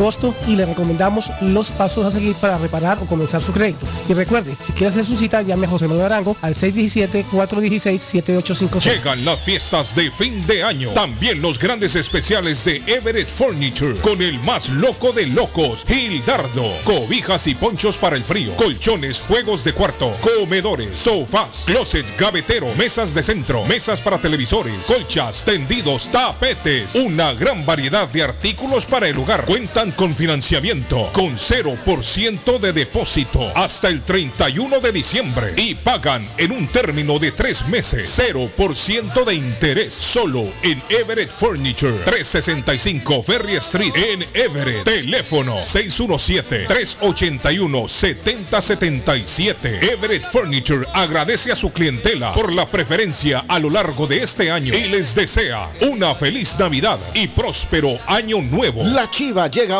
Speaker 21: costo y le recomendamos los pasos a seguir para reparar o comenzar su crédito. Y recuerde, si quiere hacer su cita, llame a José Manuel Arango al 617-416-7856.
Speaker 19: Llegan las fiestas de fin de año. También los grandes especiales de Everett Furniture. Con el más loco de locos, Gildardo. Cobijas y ponchos para el frío. Colchones, juegos de cuarto, comedores, sofás, closet, gavetero, mesas de centro, mesas para televisores, colchas, tendidos, tapetes. Una gran variedad de artículos para el hogar. Cuentan con financiamiento con 0% de depósito hasta el 31 de diciembre y pagan en un término de tres meses 0% de interés solo en Everett Furniture 365 Ferry Street en Everett. Teléfono 617-381-7077 Everett Furniture agradece a su clientela por la preferencia a lo largo de este año y les desea una feliz Navidad y próspero año nuevo.
Speaker 6: La chiva llega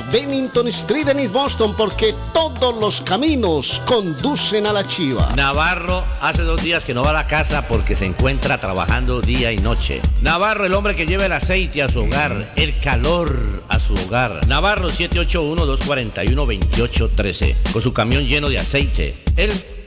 Speaker 6: Bennington Street en East Boston porque todos los caminos conducen a la chiva.
Speaker 41: Navarro hace dos días que no va a la casa porque se encuentra trabajando día y noche. Navarro, el hombre que lleva el aceite a su hogar, el calor a su hogar. Navarro 781-241-2813, con su camión lleno de aceite. Él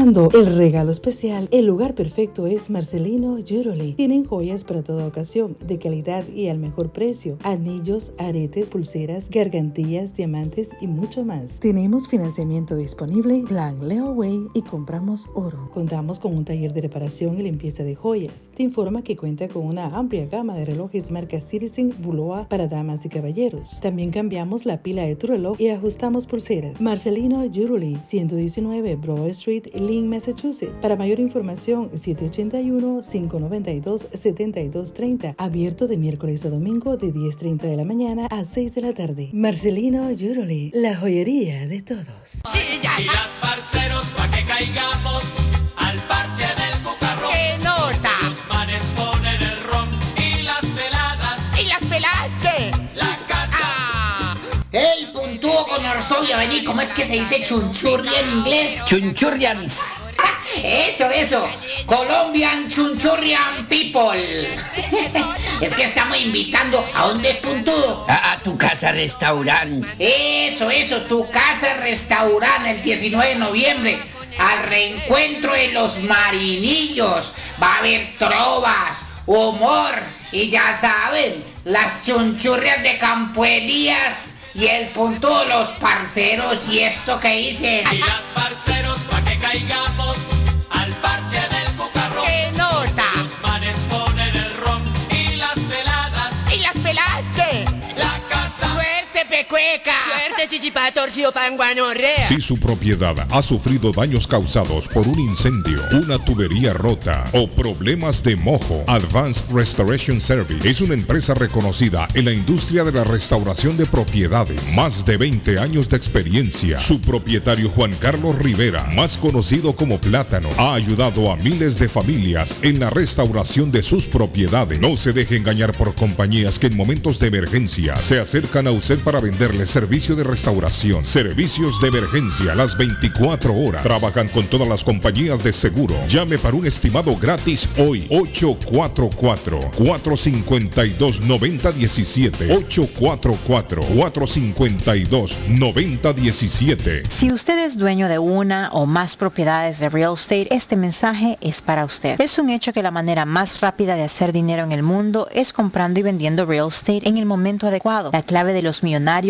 Speaker 42: el regalo especial, el lugar perfecto es Marcelino Jewelry. Tienen joyas para toda ocasión, de calidad y al mejor precio. Anillos, aretes, pulseras, gargantillas, diamantes y mucho más. Tenemos financiamiento disponible, plan Leeway y compramos oro. Contamos con un taller de reparación y limpieza de joyas. Te informa que cuenta con una amplia gama de relojes marca Citizen, Buloa para damas y caballeros. También cambiamos la pila de tu reloj y ajustamos pulseras. Marcelino Jewelry, 119 Broad Street, Lynn, Massachusetts. Para mayor información, 781-592-7230. Abierto de miércoles a domingo de 10.30 de la mañana a 6 de la tarde. Marcelino Jewelry, la joyería de todos.
Speaker 43: Y las parceros pa' que caigamos obvio, vení, ¿cómo es que se dice chunchurri en inglés?
Speaker 44: Chunchurrians.
Speaker 43: Eso, eso. Colombian Chunchurrian People. es que estamos invitando a un despuntudo.
Speaker 44: A, a tu casa restaurante.
Speaker 43: Eso, eso, tu casa restaurante el 19 de noviembre. Al reencuentro de los marinillos. Va a haber trovas, humor y ya saben, las chunchurrias de Campo Elías y el punto de los parceros y esto que
Speaker 45: parche
Speaker 43: ¡Suerte, pecueca!
Speaker 44: Suerte, panguanorrea.
Speaker 19: Si su propiedad ha sufrido daños causados por un incendio, una tubería rota o problemas de mojo, Advanced Restoration Service es una empresa reconocida en la industria de la restauración de propiedades. Más de 20 años de experiencia. Su propietario Juan Carlos Rivera, más conocido como Plátano, ha ayudado a miles de familias en la restauración de sus propiedades. No se deje engañar por compañías que en momentos de emergencia se acercan a usted para servicio de restauración, servicios de emergencia las 24 horas. Trabajan con todas las compañías de seguro. Llame para un estimado gratis hoy. 844-452-9017. 844-452-9017.
Speaker 46: Si usted es dueño de una o más propiedades de real estate, este mensaje es para usted. Es un hecho que la manera más rápida de hacer dinero en el mundo es comprando y vendiendo real estate en el momento adecuado. La clave de los millonarios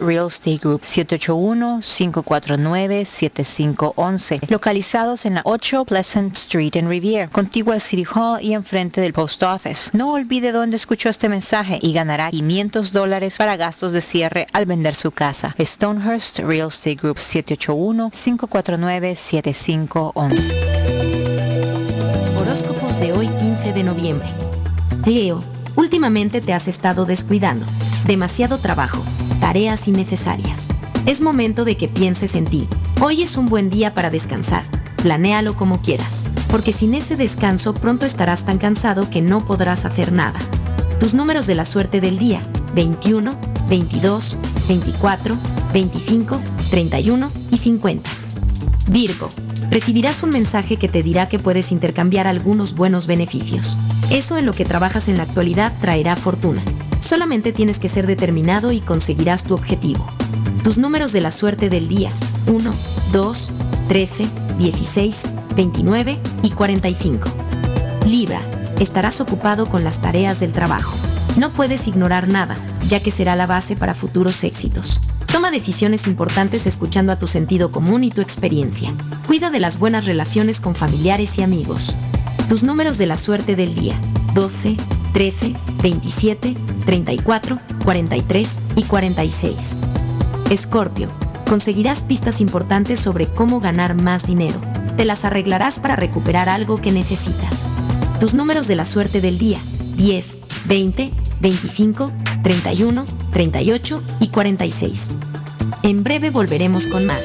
Speaker 46: Real Estate Group 781-549-7511, localizados en la 8 Pleasant Street en Rivier, contigua al City Hall y enfrente del Post Office. No olvide dónde escuchó este mensaje y ganará 500 dólares para gastos de cierre al vender su casa. Stonehurst Real Estate Group 781-549-7511.
Speaker 27: Horóscopos de hoy 15 de noviembre. Leo, últimamente te has estado descuidando. Demasiado trabajo, tareas innecesarias. Es momento de que pienses en ti. Hoy es un buen día para descansar. Planéalo como quieras, porque sin ese descanso pronto estarás tan cansado que no podrás hacer nada. Tus números de la suerte del día: 21, 22, 24, 25, 31 y 50. Virgo, recibirás un mensaje que te dirá que puedes intercambiar algunos buenos beneficios. Eso en lo que trabajas en la actualidad traerá fortuna. Solamente tienes que ser determinado y conseguirás tu objetivo. Tus números de la suerte del día: 1, 2, 13, 16, 29 y 45. Libra, estarás ocupado con las tareas del trabajo. No puedes ignorar nada, ya que será la base para futuros éxitos. Toma decisiones importantes escuchando a tu sentido común y tu experiencia. Cuida de las buenas relaciones con familiares y amigos. Tus números de la suerte del día: 12, 13, 27, 34, 43 y 46. Escorpio, conseguirás pistas importantes sobre cómo ganar más dinero. Te las arreglarás para recuperar algo que necesitas. Tus números de la suerte del día: 10, 20, 25, 31, 38 y 46. En breve volveremos con más.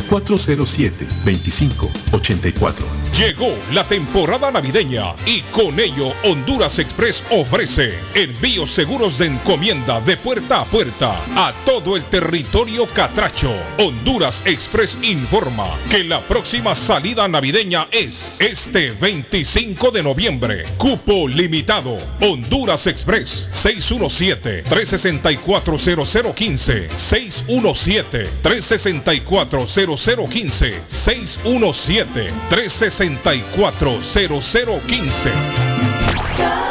Speaker 47: 617-407-2584.
Speaker 2: Llegó la temporada navideña y con ello Honduras Express ofrece envíos seguros de encomienda de puerta a puerta a todo el territorio catracho. Honduras Express informa que la próxima salida navideña es este 25 de noviembre. Cupo limitado. Honduras Express 617-364-0015. 617-364-0015. 617-364-0015.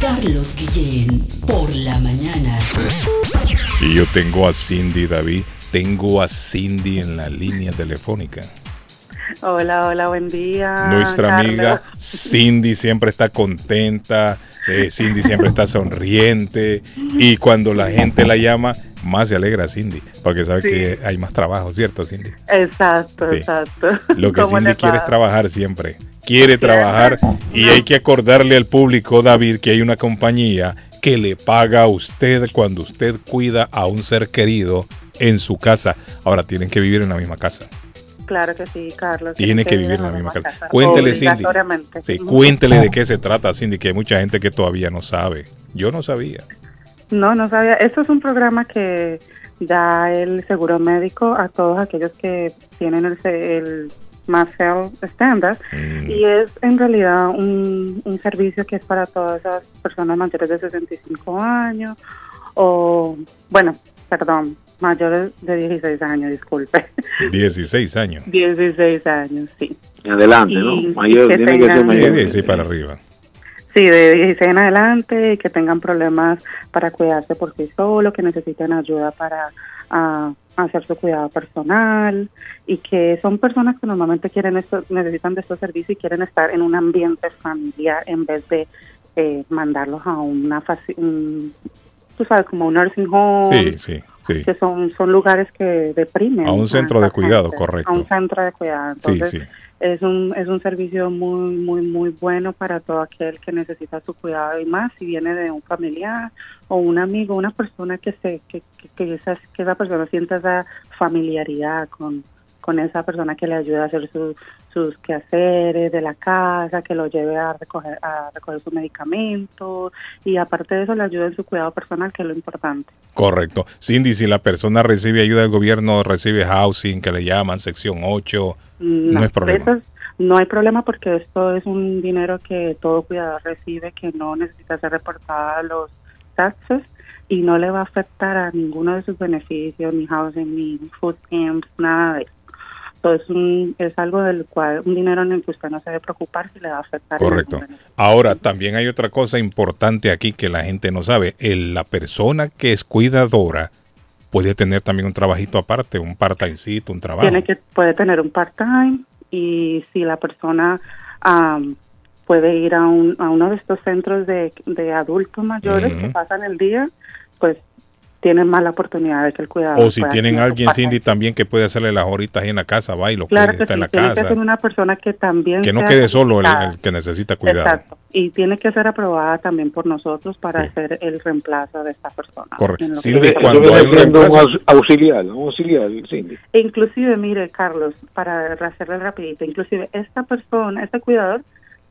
Speaker 48: Carlos Guillén, por la mañana.
Speaker 2: Y yo tengo a Cindy, David. Tengo a Cindy en la línea telefónica.
Speaker 49: Hola, hola, buen día.
Speaker 2: Nuestra
Speaker 49: Carlos.
Speaker 2: amiga Cindy siempre está contenta, eh, Cindy siempre está sonriente y cuando la gente la llama, más se alegra Cindy, porque sabe
Speaker 49: Sí.
Speaker 2: que hay más trabajo, ¿cierto Cindy?
Speaker 49: Exacto,
Speaker 2: Sí.
Speaker 49: exacto.
Speaker 2: Lo que
Speaker 49: ¿Cómo
Speaker 2: Cindy quiere es trabajar siempre. Quiere trabajar y hay que acordarle al público, David, que hay una compañía que le paga a usted cuando usted cuida a un ser querido en su casa. Ahora tienen que vivir en la misma casa.
Speaker 49: Claro que sí, Carlos.
Speaker 2: Tiene que vivir en la misma casa. Cuéntele, Cindy. Sí, cuéntele de qué se trata, Cindy, que hay mucha gente que todavía no sabe. Yo no sabía.
Speaker 49: No, no sabía. Esto es un programa que da el seguro médico a todos aquellos que tienen el, el Health Standard
Speaker 2: Mm.
Speaker 49: y es en realidad un, un servicio que es para todas esas personas mayores de 65 años o, bueno, perdón, mayores de 16 años, disculpe.
Speaker 2: 16 años.
Speaker 49: 16 años, sí.
Speaker 8: Adelante, ¿no?
Speaker 49: Y-
Speaker 8: Mayor,
Speaker 49: y que
Speaker 8: tiene que ser
Speaker 49: tengan-
Speaker 8: mayor.
Speaker 2: De 16 para arriba.
Speaker 49: Sí, de 16 en adelante y que tengan problemas para cuidarse por sí solo, que necesiten ayuda para ah, hacer su cuidado personal y que son personas que normalmente quieren esto, necesitan de estos servicios y quieren estar en un ambiente familiar en vez de eh, mandarlos a una un- tú sabes como un nursing home
Speaker 2: Sí, sí, sí.
Speaker 49: que son son lugares que deprimen
Speaker 2: A un centro de cuidado, correcto.
Speaker 49: a un centro de cuidado
Speaker 2: Sí,
Speaker 49: entonces
Speaker 2: sí.
Speaker 49: Es un es un servicio muy muy muy bueno para todo aquel que necesita su cuidado y más si viene de un familiar o un amigo una persona que se que que, que esa, que esa persona sienta esa familiaridad con con esa persona que le ayuda a hacer su- sus quehaceres de la casa, que lo lleve a recoger a recoger su medicamento y aparte de eso le ayuda en su cuidado personal, que es lo importante.
Speaker 2: Correcto. Cindy, si la persona recibe ayuda del gobierno, recibe housing, que le llaman sección 8, no, es problema.
Speaker 49: eso es- no hay problema porque esto es un dinero que todo cuidador recibe que no necesita ser reportada a los taxes y no le va a afectar a ninguno de sus beneficios, ni housing, ni food stamps, nada de eso. Entonces, un, es algo del cual, un dinero en el que usted no se debe preocupar si le va a afectar.
Speaker 2: Correcto. Ahora, también hay otra cosa importante aquí que la gente no sabe. El- la persona que es cuidadora puede tener también un trabajito aparte, un part-timecito, un trabajo.
Speaker 49: Tiene que, puede tener un part-time y si la persona puede ir a, un, a uno de estos centros de, de adultos mayores que pasan el día, pues tienen más la oportunidad de que el cuidador
Speaker 2: O si
Speaker 49: pueda
Speaker 2: tienen
Speaker 49: un
Speaker 2: alguien. Cindy, también que puede hacerle las horitas ahí en la casa, va y lo
Speaker 49: Claro que
Speaker 2: está en
Speaker 49: sí,
Speaker 2: la
Speaker 49: tiene que
Speaker 2: casa.
Speaker 49: ser una persona que también
Speaker 2: Que no quede solo el, el que necesita cuidado.
Speaker 49: Exacto. Y tiene que ser aprobada también por nosotros para hacer el reemplazo de esta persona.
Speaker 2: Correcto.
Speaker 49: En que
Speaker 2: Cindy, cuando hay un
Speaker 8: un
Speaker 2: reemplazo-
Speaker 8: aus- auxiliar, un auxiliar, Cindy.
Speaker 49: Inclusive, mire, Carlos, para hacerle rapidito, inclusive esta persona, este cuidador,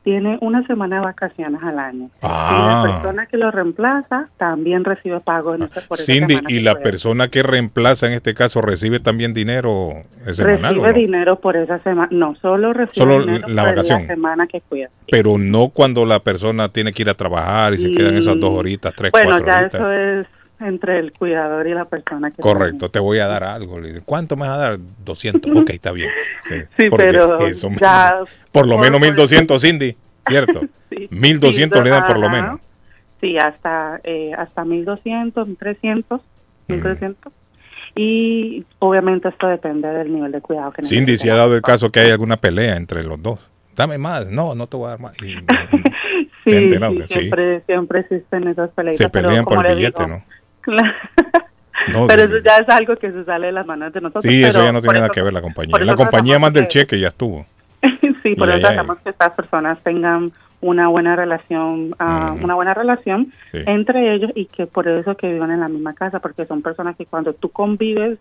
Speaker 49: tiene una semana de vacaciones al año.
Speaker 2: Ah.
Speaker 49: Y la persona que lo reemplaza también recibe pago en ese, por esa
Speaker 2: Cindy, y la persona que reemplaza en este caso recibe también dinero semanal, ¿o
Speaker 49: Recibe
Speaker 2: no?
Speaker 49: dinero por esa semana. No, solo recibe
Speaker 2: Solo
Speaker 49: dinero
Speaker 2: la
Speaker 49: por
Speaker 2: vacación.
Speaker 49: la semana que cuida.
Speaker 2: pero no cuando la persona tiene que ir a trabajar y se quedan esas dos horitas, tres,
Speaker 49: Mm, Bueno,
Speaker 2: cuatro
Speaker 49: ya
Speaker 2: horitas.
Speaker 49: eso es entre el cuidador y la persona que
Speaker 2: Correcto, te voy a dar algo. ¿Cuánto me vas a dar? 200. Ok, está bien. Sí,
Speaker 49: Sí, pero
Speaker 2: eso me-
Speaker 49: ya-
Speaker 2: por lo menos 1200, Cindy. ¿cierto? 1200 le dan por lo menos.
Speaker 49: Sí, hasta eh, hasta 1200, 1300, 1300. Y obviamente esto depende del nivel de cuidado que
Speaker 2: Cindy,
Speaker 49: necesiten.
Speaker 2: si ha dado el caso que hay alguna pelea entre los dos. Dame más, no, no te voy a dar más. Y-
Speaker 49: Sí,
Speaker 2: ¿Te has enterado
Speaker 49: sí,
Speaker 2: sí?
Speaker 49: siempre, siempre existen esas peleas.
Speaker 2: Se pelean por el billete, ¿no? No,
Speaker 49: pero eso ya es algo que se sale de las manos de nosotros.
Speaker 2: Sí, eso ya no tiene nada
Speaker 49: eso-
Speaker 2: que ver la compañía. La compañía manda el
Speaker 49: que-
Speaker 2: cheque, ya estuvo.
Speaker 49: sí, por
Speaker 2: Y
Speaker 49: eso tratamos que estas personas tengan una buena relación, ah, una buena relación
Speaker 2: Sí.
Speaker 49: entre ellos y que por eso que vivan en la misma casa, porque son personas que cuando tú convives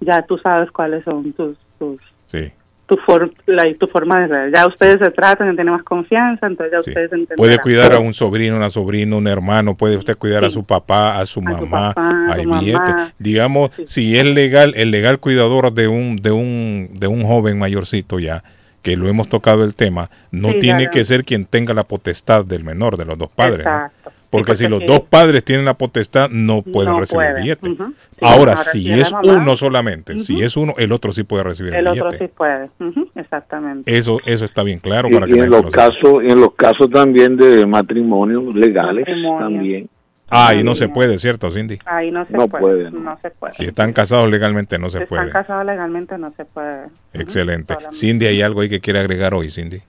Speaker 49: ya tú sabes cuáles son tus tus
Speaker 2: Sí.
Speaker 49: Tu, for- la- tu forma de ser. Ya ustedes se tratan, tienen más confianza, entonces ya ustedes entenderán.
Speaker 2: Puede cuidar a un sobrino, una sobrina, un hermano, puede usted cuidar a su papá, a su mamá,
Speaker 49: papá,
Speaker 2: hay billetes. Digamos, si es legal, el legal cuidador de un, de un, de un joven mayorcito ya, que lo hemos tocado el tema, no tiene
Speaker 49: claro.
Speaker 2: que ser quien tenga la potestad del menor, de los dos padres. ¿no? Porque
Speaker 49: Sí,
Speaker 2: si los dos padres tienen la potestad, no pueden
Speaker 49: no
Speaker 2: recibir
Speaker 49: puede.
Speaker 2: billete.
Speaker 49: Sí,
Speaker 2: Ahora,
Speaker 49: ahora,
Speaker 2: si
Speaker 49: si es mamá,
Speaker 2: uno solamente, si es uno, el otro sí puede recibir el,
Speaker 49: el otro sí puede. Exactamente.
Speaker 2: Eso, eso está bien claro
Speaker 8: Y,
Speaker 2: para que
Speaker 8: y en los casos, en los casos también de matrimonios legales
Speaker 49: Matrimonio.
Speaker 8: también.
Speaker 2: Ah, y no se puede, ¿cierto, Cindy?
Speaker 49: Ahí no se
Speaker 8: No
Speaker 49: puede.
Speaker 8: puede,
Speaker 49: no. se puede.
Speaker 2: Si están casados legalmente no se
Speaker 49: si
Speaker 2: puede.
Speaker 49: están casados legalmente no se puede.
Speaker 2: Excelente. Cindy, ¿hay algo ahí que quiere agregar hoy, Cindy?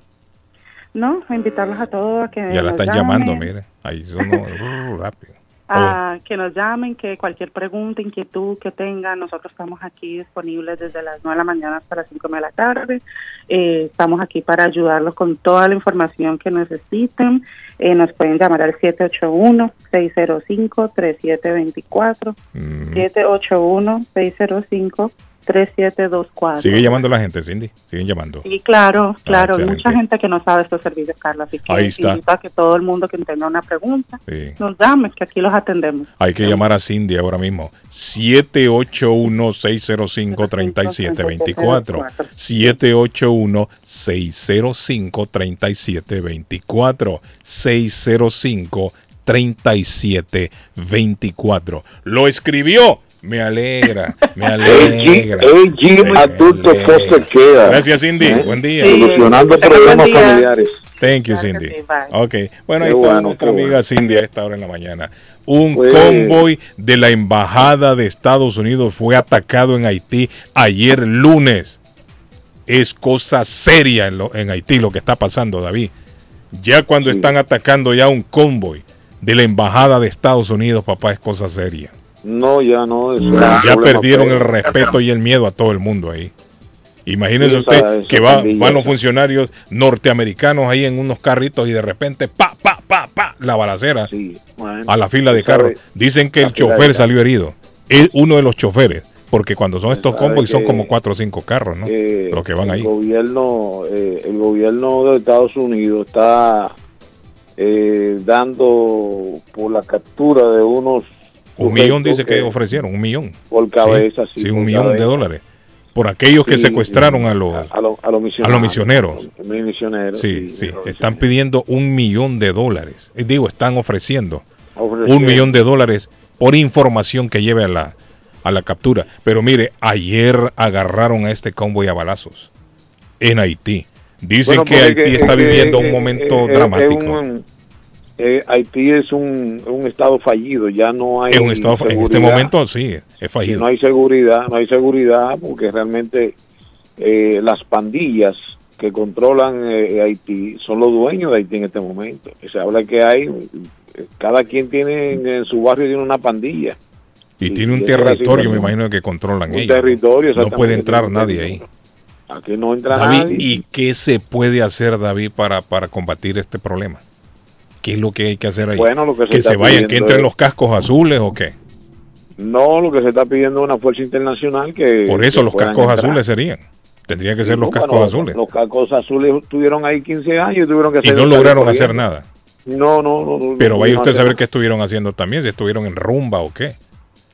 Speaker 49: No, invitarlos a todos a que
Speaker 2: Ya la están
Speaker 49: llamen,
Speaker 2: llamando, mire. Ahí son uh, rápido.
Speaker 49: a que nos llamen, que cualquier pregunta, inquietud que tengan, nosotros estamos aquí disponibles desde las 9 de la mañana hasta las 5 de la tarde. Eh, estamos aquí para ayudarlos con toda la información que necesiten. Eh, nos pueden llamar al 781-605-3724.
Speaker 2: Mm.
Speaker 49: 781-605-3724.
Speaker 2: Sigue llamando la gente, Cindy. Siguen llamando.
Speaker 49: Sí, claro, claro. Hay mucha gente que no sabe estos servicios, Carlos. Así que
Speaker 2: Ahí está.
Speaker 49: invito a que todo el mundo que tenga una pregunta
Speaker 2: Sí.
Speaker 49: nos llame, que aquí los atendemos.
Speaker 2: Hay que llamar a Cindy ahora mismo. 781-605-3724. 781-605-3724. 605-3724. Lo escribió. Me alegra, me alegra.
Speaker 8: AG
Speaker 2: me
Speaker 8: Adulto. Foster Care.
Speaker 2: Gracias, Cindy.
Speaker 8: ¿Eh?
Speaker 2: Buen día.
Speaker 8: Solucionando
Speaker 49: Tenga buen
Speaker 8: problemas
Speaker 49: día.
Speaker 8: familiares.
Speaker 2: Thank you, Cindy. Ok, bueno, ahí está
Speaker 8: bueno,
Speaker 2: nuestra amiga
Speaker 8: bueno.
Speaker 2: Cindy a esta hora en la mañana. Un
Speaker 8: Pues-
Speaker 2: convoy de la Embajada de Estados Unidos fue atacado en Haití ayer lunes. Es cosa seria en, lo- en Haití lo que está pasando, David. Ya cuando están atacando ya un convoy de la Embajada de Estados Unidos, papá, es cosa seria.
Speaker 8: No, ya no. eso es un
Speaker 2: Ya perdieron el respeto y el miedo a todo el mundo ahí. Imagínese
Speaker 8: Sí,
Speaker 2: usted que va- van los funcionarios norteamericanos ahí en unos carritos y de repente, pa, pa, pa, pa, la balacera
Speaker 8: bueno,
Speaker 2: a la fila de carros. Dicen que el chofer salió herido. Es uno de los choferes, porque cuando son estos combos son como cuatro o cinco carros, ¿no?
Speaker 8: Eh,
Speaker 2: Los que van
Speaker 8: el
Speaker 2: ahí.
Speaker 8: Gobierno, eh, el gobierno de Estados Unidos está eh, dando por la captura de unos
Speaker 2: Un millón dice que ofrecieron, un millón.
Speaker 8: por cabeza, sí,
Speaker 2: Sí, un millón de dólares. Por aquellos que secuestraron a los,
Speaker 8: a, los- a los misioneros.
Speaker 2: a los misioneros.
Speaker 8: A los misioneros,
Speaker 2: Sí,
Speaker 8: sí,
Speaker 2: están pidiendo un millón de dólares. Digo, están ofreciendo
Speaker 8: Ofreciendo.
Speaker 2: un millón de dólares por información que lleve a la, a la captura. Pero mire, ayer agarraron a este convoy a balazos en Haití. Dicen
Speaker 8: Bueno,
Speaker 2: que
Speaker 8: porque
Speaker 2: Haití
Speaker 8: es
Speaker 2: está
Speaker 8: que,
Speaker 2: viviendo un momento dramático.
Speaker 8: un- eh, Haití es un, un estado fallido, ya no hay
Speaker 2: Es un estado, en este momento sí, es
Speaker 8: Y
Speaker 2: fallido.
Speaker 8: no hay seguridad, no hay seguridad porque realmente eh, las pandillas que controlan eh, Haití son los dueños de Haití en este momento. Se habla que hay, eh, cada quien tiene en, su barrio tiene una pandilla.
Speaker 2: y tiene un territorio, me
Speaker 8: ¿no?
Speaker 2: imagino que controlan
Speaker 8: Un
Speaker 2: ellos.
Speaker 8: territorio,
Speaker 2: no puede entrar nadie ahí.
Speaker 8: Aquí no entra
Speaker 2: David,
Speaker 8: nadie.
Speaker 2: ¿y qué se puede hacer, David, para, para combatir este problema? ¿Qué es lo que hay que hacer ahí?
Speaker 8: Bueno, lo que se
Speaker 2: que
Speaker 8: está
Speaker 2: se vayan, que entren
Speaker 8: es-
Speaker 2: los cascos azules o qué?
Speaker 8: No, lo que se está pidiendo es una fuerza internacional que...
Speaker 2: Por eso
Speaker 8: que
Speaker 2: los cascos
Speaker 8: entrar.
Speaker 2: azules serían. Tendrían que ser los cascos azules.
Speaker 8: Los cascos azules estuvieron ahí 15 años y tuvieron que
Speaker 2: Y
Speaker 8: hacer
Speaker 2: no
Speaker 8: un
Speaker 2: lograron hacer nada.
Speaker 8: No, no, no. no,
Speaker 2: Pero
Speaker 8: no
Speaker 2: vaya usted a saber qué estuvieron haciendo también, si estuvieron en rumba o qué.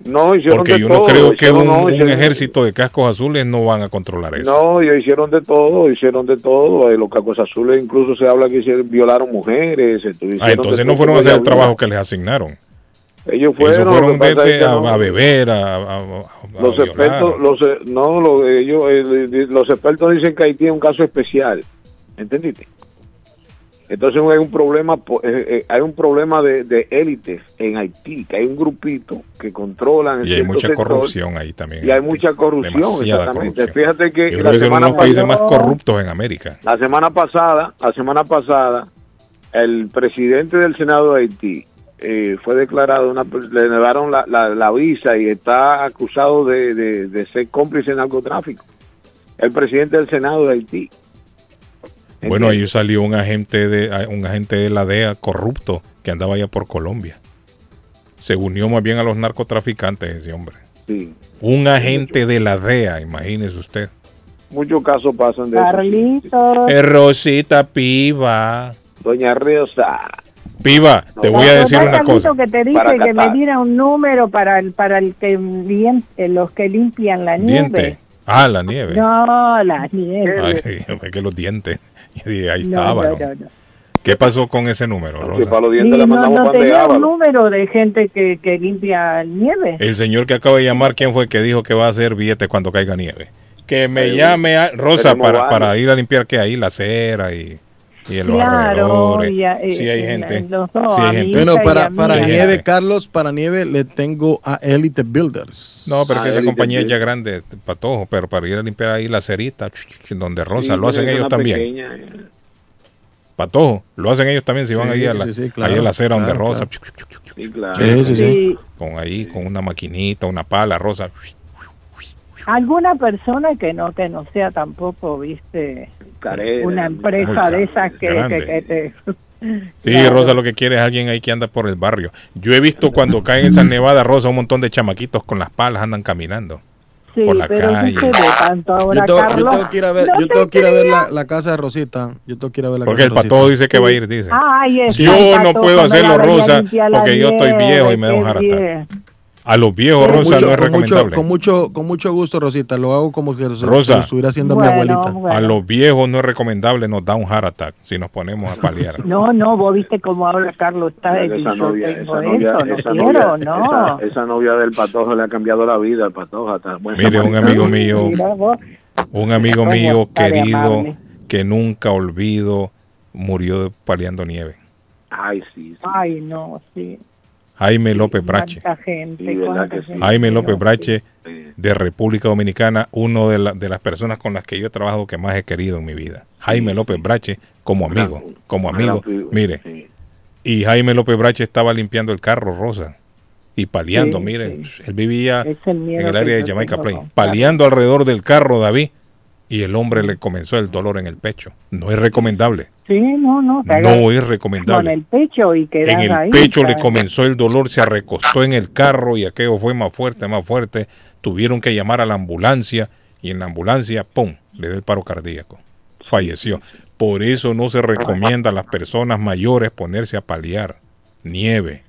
Speaker 8: No, hicieron
Speaker 2: Porque
Speaker 8: de
Speaker 2: yo no
Speaker 8: todo,
Speaker 2: creo que un,
Speaker 8: no,
Speaker 2: un
Speaker 8: hicieron-
Speaker 2: ejército de cascos azules no van a controlar eso.
Speaker 8: No, ellos hicieron de todo, hicieron de todo. eh, Los cascos azules incluso se habla que hicieron, violaron mujeres.
Speaker 2: Ah, entonces no fueron a hacer el trabajo que les asignaron.
Speaker 8: Ellos fueron,
Speaker 2: fueron vete a,
Speaker 8: no-
Speaker 2: a beber, a, a- a- a
Speaker 8: los
Speaker 2: violar.
Speaker 8: expertos, los, eh, no, los, ellos, eh, los expertos dicen que Haití es un caso especial. ¿Entendiste? Entonces hay un problema, eh, eh, hay un problema de, de élites en Haití, que hay un grupito que controlan.
Speaker 2: Y hay mucha
Speaker 8: sector,
Speaker 2: corrupción ahí también.
Speaker 8: Y hay mucha corrupción,
Speaker 2: Demasiada
Speaker 8: exactamente.
Speaker 2: corrupción.
Speaker 8: Fíjate que
Speaker 2: Yo
Speaker 8: la
Speaker 2: creo que es uno de
Speaker 8: semana
Speaker 2: los países más corruptos en América.
Speaker 8: La semana pasada, la semana pasada, el presidente del Senado de Haití eh, fue declarado, una, le negaron la, la- la visa y está acusado de, de- de ser cómplice de narcotráfico. El presidente del Senado de Haití.
Speaker 2: Bueno, ahí salió un agente de un agente de la DEA corrupto que andaba allá por Colombia. Se unió más bien a los narcotraficantes ese hombre.
Speaker 8: Sí.
Speaker 2: Un agente de la DEA, imagínese usted.
Speaker 8: Muchos casos pasan de eso.
Speaker 10: Carlitos.
Speaker 2: Eh, Rosita Piva.
Speaker 8: Doña Riosa.
Speaker 2: Piva, te voy a decir
Speaker 10: ¿Verdad,
Speaker 2: una cosa.
Speaker 10: que te dije
Speaker 8: Para
Speaker 10: que me diera un número para el para el que eh, los que limpian la
Speaker 2: Diente.
Speaker 10: nieve.
Speaker 2: Ah, la nieve.
Speaker 10: No, la nieve.
Speaker 2: Ay, es que los dientes. Y dije, ahí
Speaker 10: No,
Speaker 2: estaba.
Speaker 10: no,
Speaker 2: ¿no?
Speaker 10: no, no.
Speaker 2: ¿Qué pasó con ese número, Rosa?
Speaker 8: para los
Speaker 10: Sí, no, no tenía un número de gente que, que limpia nieve.
Speaker 2: El señor que acaba de llamar, ¿quién fue que dijo que va a hacer billete cuando caiga nieve? Que me llame a Rosa para, para ir a limpiar que ahí la acera y, y en los
Speaker 10: Claro,
Speaker 2: alrededores.
Speaker 10: y a- eh,
Speaker 2: sí hay
Speaker 10: en-
Speaker 2: gente.
Speaker 10: en los dos,
Speaker 2: Sí hay
Speaker 10: a mi
Speaker 2: gente.
Speaker 10: hija
Speaker 34: Bueno, para,
Speaker 10: a
Speaker 34: para nieve,
Speaker 2: gente.
Speaker 34: Carlos, para nieve le tengo a Elite Builders.
Speaker 2: No, pero
Speaker 34: Ah,
Speaker 2: que esa
Speaker 34: Elite
Speaker 2: compañía es ya
Speaker 34: Builders.
Speaker 2: grande, patojo, pero para ir a limpiar ahí la cerita, donde Rosa,
Speaker 8: Sí,
Speaker 2: lo hacen ellos también.
Speaker 8: pequeña, eh.
Speaker 2: Patojo, lo hacen ellos también si van ahí a la,
Speaker 34: sí, sí,
Speaker 2: ahí
Speaker 34: claro,
Speaker 2: a la acera donde
Speaker 34: claro,
Speaker 2: Rosa.
Speaker 8: Sí, claro.
Speaker 34: Sí, sí, sí.
Speaker 2: Con ahí, con una maquinita, una pala, Rosa.
Speaker 10: Alguna persona que no que no sea tampoco, viste,
Speaker 8: Carera,
Speaker 10: una empresa de esas que,
Speaker 2: grande.
Speaker 10: que- que te...
Speaker 2: Sí,
Speaker 10: Claro.
Speaker 2: Rosa lo que quiere es alguien ahí que anda por el barrio. Yo he visto cuando caen en San Nevada, Rosa, un montón de chamaquitos con las palas andan caminando
Speaker 10: Sí,
Speaker 2: por la
Speaker 10: pero
Speaker 2: calle.
Speaker 10: no tanto ahora,
Speaker 34: Yo tengo, yo
Speaker 10: Carlos.
Speaker 34: tengo que ir a ver,
Speaker 10: No
Speaker 34: yo
Speaker 10: te
Speaker 34: tengo que ir a ver la, la casa de Rosita. Yo tengo que ir a ver la
Speaker 2: Porque
Speaker 34: casa
Speaker 2: el
Speaker 34: Rosita.
Speaker 2: patojo dice que va a ir, dice.
Speaker 10: Ay,
Speaker 2: Yo no puedo hacerlo, Rosa, porque yo estoy viejo y me da un A los viejos,
Speaker 34: Con
Speaker 2: Rosa,
Speaker 34: mucho-
Speaker 2: no es
Speaker 34: con mucho,
Speaker 2: recomendable.
Speaker 34: con mucho, con mucho gusto, Rosita. Lo hago como si
Speaker 2: Rosa.
Speaker 34: lo estuviera haciendo mi abuelita.
Speaker 10: bueno.
Speaker 2: A los viejos no es recomendable, nos da un heart attack si nos ponemos a paliar.
Speaker 10: No, no, vos viste cómo ahora Carlos está de
Speaker 8: esa novia, esa novia,
Speaker 10: eso, no
Speaker 8: esa
Speaker 10: quiero,
Speaker 8: novia,
Speaker 10: no.
Speaker 8: esa, esa novia del patojo le ha cambiado la vida al patojo. Hasta buen
Speaker 2: Mire, un amigo mío, un amigo
Speaker 10: ¿Cómo
Speaker 2: mío
Speaker 10: está
Speaker 2: querido que nunca olvido murió paliando nieve.
Speaker 8: Ay, sí. sí.
Speaker 10: Ay, no, sí.
Speaker 2: Jaime López Brache.
Speaker 10: Gente,
Speaker 8: Sí,
Speaker 2: Jaime López Brache de República Dominicana, uno de, la- de las personas con las que yo he trabajado que más he querido en mi vida. Jaime López Brache como amigo, como amigo. Mire, y Jaime López Brache estaba limpiando el carro rosa y paliando,
Speaker 10: Sí,
Speaker 2: mire,
Speaker 10: sí.
Speaker 2: él vivía
Speaker 10: el
Speaker 2: en el área de Jamaica Plain, paliando alrededor del carro David y el hombre le comenzó el dolor en el pecho. No es recomendable.
Speaker 10: Sí, no, no.
Speaker 2: No es
Speaker 10: con
Speaker 2: recomendable.
Speaker 10: el pecho y
Speaker 2: En el
Speaker 10: ahí.
Speaker 2: pecho le comenzó el dolor, se recostó en el carro y aquello fue más fuerte, más fuerte. Tuvieron que llamar a la ambulancia y en la ambulancia, ¡pum!, le dio el paro cardíaco. Falleció. Por eso no se recomienda a las personas mayores ponerse a paliar nieve,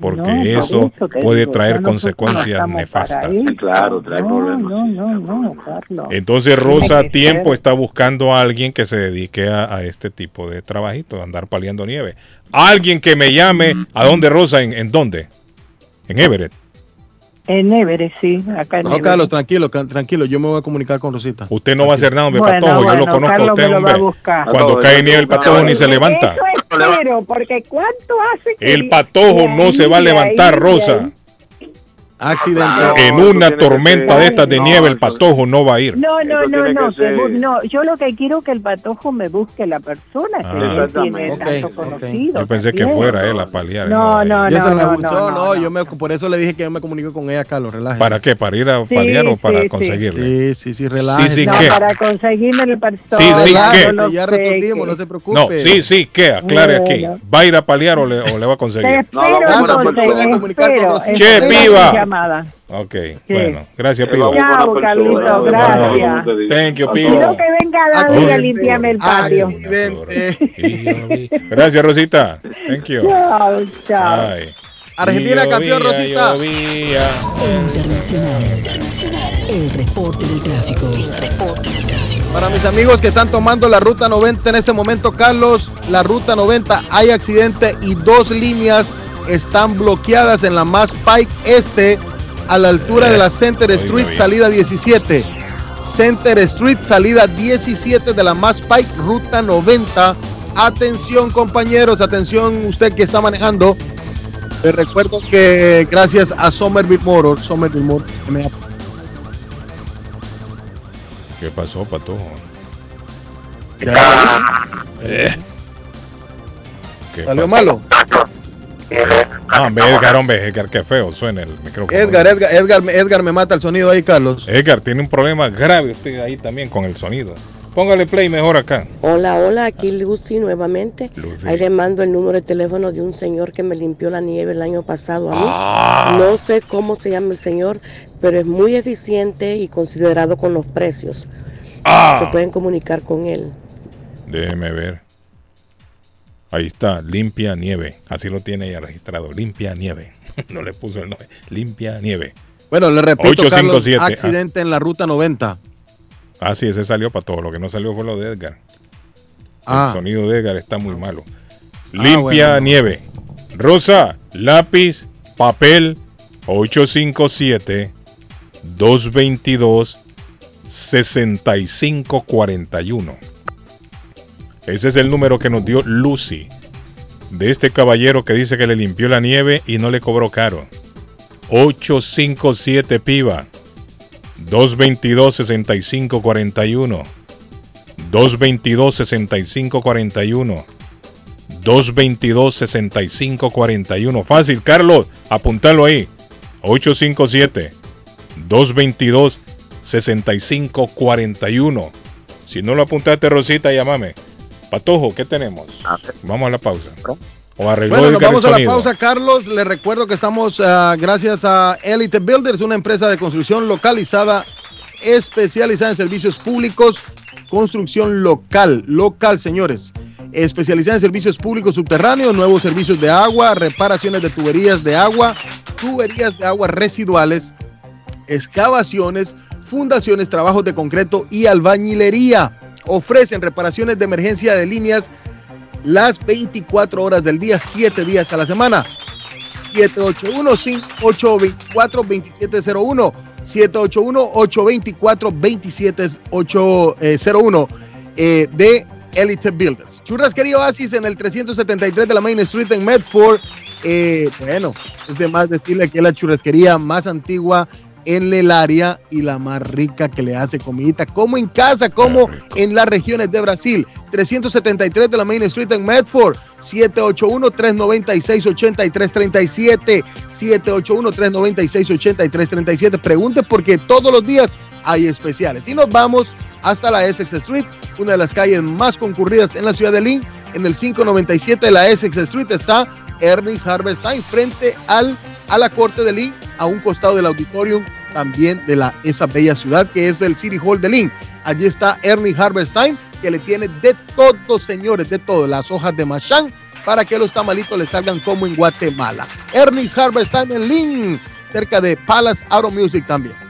Speaker 2: porque
Speaker 10: No, por
Speaker 2: eso puede
Speaker 10: digo,
Speaker 2: traer
Speaker 10: no
Speaker 2: consecuencias nefastas.
Speaker 8: claro, trae
Speaker 10: no,
Speaker 8: problemas.
Speaker 10: No, no, no, Carlos.
Speaker 2: Entonces Rosa a tiempo
Speaker 10: ser.
Speaker 2: está buscando a alguien que se dedique a, a este tipo de trabajito, andar paliando nieve. Alguien que me llame, ¿a dónde Rosa? ¿En, en dónde? En Everett.
Speaker 10: En Everest, sí, acá en
Speaker 34: No,
Speaker 10: Everest.
Speaker 34: Carlos, tranquilo, tranquilo. Yo me voy a comunicar con Rosita.
Speaker 2: Usted no va a hacer nada, hombre,
Speaker 10: Bueno,
Speaker 2: patojo. Yo
Speaker 10: bueno,
Speaker 2: lo conozco a usted,
Speaker 10: me lo va a
Speaker 2: hombre.
Speaker 10: buscar.
Speaker 2: Cuando cae nieve, el patojo ni se levanta.
Speaker 10: Eso espero, porque ¿cuánto hace que
Speaker 2: El patojo no se va a levantar,
Speaker 10: ahí,
Speaker 2: Rosa.
Speaker 10: ahí?
Speaker 34: Accidente.
Speaker 8: No,
Speaker 2: En una tormenta de estas de
Speaker 8: no,
Speaker 2: nieve, el patojo no va a ir.
Speaker 10: No, no, no, no,
Speaker 8: que
Speaker 10: que
Speaker 8: ser-
Speaker 10: bu- no, yo lo que quiero es que el patojo me busque la persona que
Speaker 2: Ah.
Speaker 10: él tiene tanto conocido.
Speaker 2: Yo pensé que fuera él a paliar.
Speaker 10: No, no, no, no,
Speaker 34: gustó,
Speaker 10: no,
Speaker 34: no,
Speaker 10: no,
Speaker 34: yo me, por eso le dije que yo me comunico con ella, Carlos, relájese.
Speaker 2: ¿Para qué? ¿Para ir a
Speaker 10: Sí,
Speaker 2: paliar o para
Speaker 10: sí, sí.
Speaker 2: conseguirle?
Speaker 34: Sí, sí, sí, relájese.
Speaker 2: Sí, sí,
Speaker 10: No,
Speaker 2: ¿qué?
Speaker 10: para conseguirme el patojo.
Speaker 2: Sí, sí, ¿qué?
Speaker 34: Ya resolvimos,
Speaker 10: que-
Speaker 34: no se preocupe.
Speaker 2: No, sí, sí, ¿qué? Aclare aquí. ¿Va a ir a paliar o le, o le va a conseguir?
Speaker 10: espero
Speaker 8: No, vamos a
Speaker 34: persona a comunicar con.
Speaker 2: Che, piba.
Speaker 10: Llamada.
Speaker 2: Ok, bueno. Gracias,
Speaker 8: Eh, una
Speaker 10: Chao, Carlito, gracias.
Speaker 2: Thank you, Pivo.
Speaker 10: Quiero que venga David a limpiarme el patio.
Speaker 2: Gracias, Rosita. Thank you.
Speaker 10: Chao, chao.
Speaker 2: Ay.
Speaker 34: Argentina campeón, Rosita.
Speaker 48: Internacional. Internacional. El reporte del tráfico. El reporte del tráfico.
Speaker 34: Para mis amigos que están tomando la ruta 90 en ese momento, Carlos, la ruta 90 hay accidente y dos líneas están bloquedas en la Mass Pike Este a la altura de la Center
Speaker 2: Oiga
Speaker 34: Street,
Speaker 2: bien.
Speaker 34: salida 17. Center Street, salida 17 de la Mass Pike, ruta 90.
Speaker 4: Atención compañeros, atención usted que está manejando. Les recuerdo que gracias a Somerville Motors, Somerville Motors, me
Speaker 2: ¿Qué pasó, Pato?
Speaker 4: Ya.
Speaker 2: Eh. ¿Qué
Speaker 4: ¿Salió malo?
Speaker 2: Ah, hombre, Edgar, hombre, Edgar, qué feo suena el micrófono.
Speaker 4: Edgar, Edgar, Edgar, Edgar me mata el sonido ahí, Carlos.
Speaker 2: Edgar tiene un problema grave usted ahí también con el sonido. Póngale play mejor acá.
Speaker 11: Hola, hola, aquí Lucy nuevamente.
Speaker 2: Lucy.
Speaker 11: Ahí le mando el número de teléfono de un señor que me limpió la nieve el año pasado a mí.
Speaker 2: Ah.
Speaker 11: No sé cómo se llama el señor, pero es muy eficiente y considerado con los precios.
Speaker 2: Ah.
Speaker 11: Se pueden comunicar con él.
Speaker 2: Déjeme ver. Ahí está, limpia nieve. Así lo tiene ya registrado. Limpia nieve. no le puso el nombre. Limpia nieve.
Speaker 4: Bueno, le repito, Carlos,
Speaker 2: 857.
Speaker 4: accidente en la ruta 90.
Speaker 2: Ah, sí, ese salió para todo. Lo que no salió fue lo de Edgar.
Speaker 4: Ah.
Speaker 2: El sonido de Edgar está muy malo.
Speaker 4: Ah,
Speaker 2: Limpia
Speaker 4: bueno.
Speaker 2: nieve. Rosa, lápiz, papel, 857 222 6541. Ese es el número que nos dio Lucy. De este caballero que dice que le limpió la nieve y no le cobró caro. 857 piba. 222-6541. 222-6541. 222-6541. Fácil, Carlos, apuntalo ahí. 857-222-6541. Si no lo apuntaste, Rosita, llámame. Patojo, ¿qué tenemos? Vamos a la pausa. O arregló
Speaker 4: Bueno, nos vamos a la pausa, Carlos. Les recuerdo que estamos ah, gracias a Elite Builders, una empresa de construcción localizada, especializada en servicios públicos, construcción local, local, señores. Especializada en servicios públicos subterráneos, nuevos servicios de agua, reparaciones de tuberías de agua, tuberías de agua residuales, excavaciones, fundaciones, trabajos de concreto y albañilería. Ofrecen reparaciones de emergencia de líneas las 24 horas del día, 7 días a la semana. 781-824-2701. 781-824-2701 eh, de Elite Builders. Churrasquería Oasis en el 373 de la Main Street en Medford. Eh, bueno, es de más decirle que es la churrasquería más antigua en el área y la más rica que le hace comidita, como en casa, como en las regiones de Brasil. 373 de la Main Street en Medford, 781-396-8337, 781-396-8337. Pregunte porque todos los días hay especiales. Y nos vamos hasta la Essex Street, una de las calles más concurridas en la ciudad de Lynn. En el 597 de la Essex Street está Ernest Harvest Time, frente al, a la corte de Lynn, a un costado del auditorium también de la, esa bella ciudad que es el City Hall de Lynn. Allí está Ernie Harvest Time, que le tiene de todo, señores, de todo, las hojas de machán para que los tamalitos le salgan como en Guatemala. Ernest Harvest Time en Lynn, cerca de Palace Auto Music también.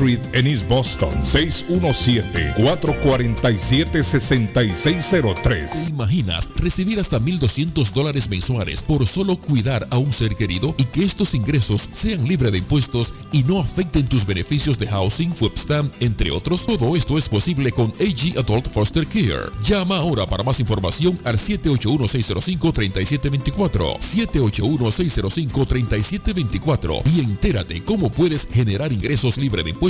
Speaker 2: en East Boston, 617-447-6603.
Speaker 50: ¿Te imaginas recibir hasta 1.200 dólares mensuales por solo cuidar a un ser querido y que estos ingresos sean libres de impuestos y no afecten tus beneficios de housing, food stamp, entre otros? Todo esto es posible con AG Adult Foster Care. Llama ahora para más información al 781-605-3724, 781-605-3724 y entérate cómo puedes generar ingresos libres de impuestos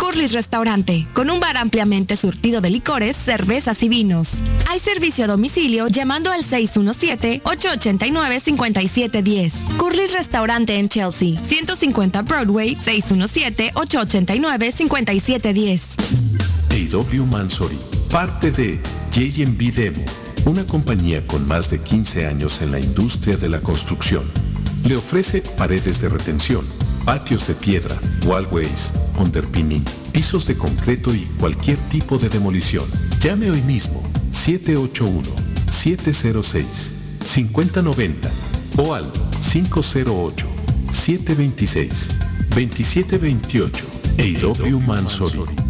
Speaker 51: Curly's Restaurante, con un bar ampliamente surtido de licores, cervezas y vinos. Hay servicio a domicilio llamando al 617-889-5710. Curly's Restaurante en Chelsea, 150 Broadway, 617-889-5710.
Speaker 47: AW Mansory, parte de JMB Demo, una compañía con más de 15 años en la industria de la construcción. Le ofrece paredes de retención, patios de piedra, wallways, underpinning, pisos de concreto y cualquier tipo de demolición. Llame hoy mismo 781-706-5090 o al 508-726-2728. AW Mansory.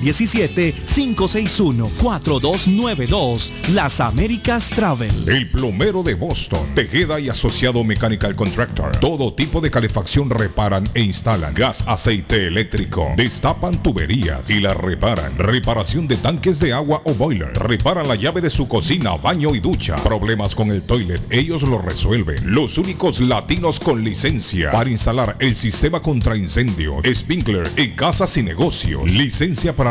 Speaker 52: 617-561-4292. Las Américas Travel.
Speaker 19: El plomero de Boston, Tejeda y Asociado Mechanical Contractor. Todo tipo de calefacción reparan e instalan. Gas, aceite eléctrico. Destapan tuberías y las reparan. Reparación de tanques de agua o boiler. Reparan la llave de su cocina, baño y ducha. Problemas con el toilet, ellos lo resuelven. Los únicos latinos con licencia para instalar el sistema contra incendio, sprinkler en casas y negocio. Licencia para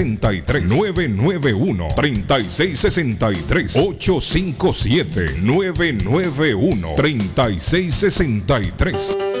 Speaker 19: 3663 991 3663 857 991 3663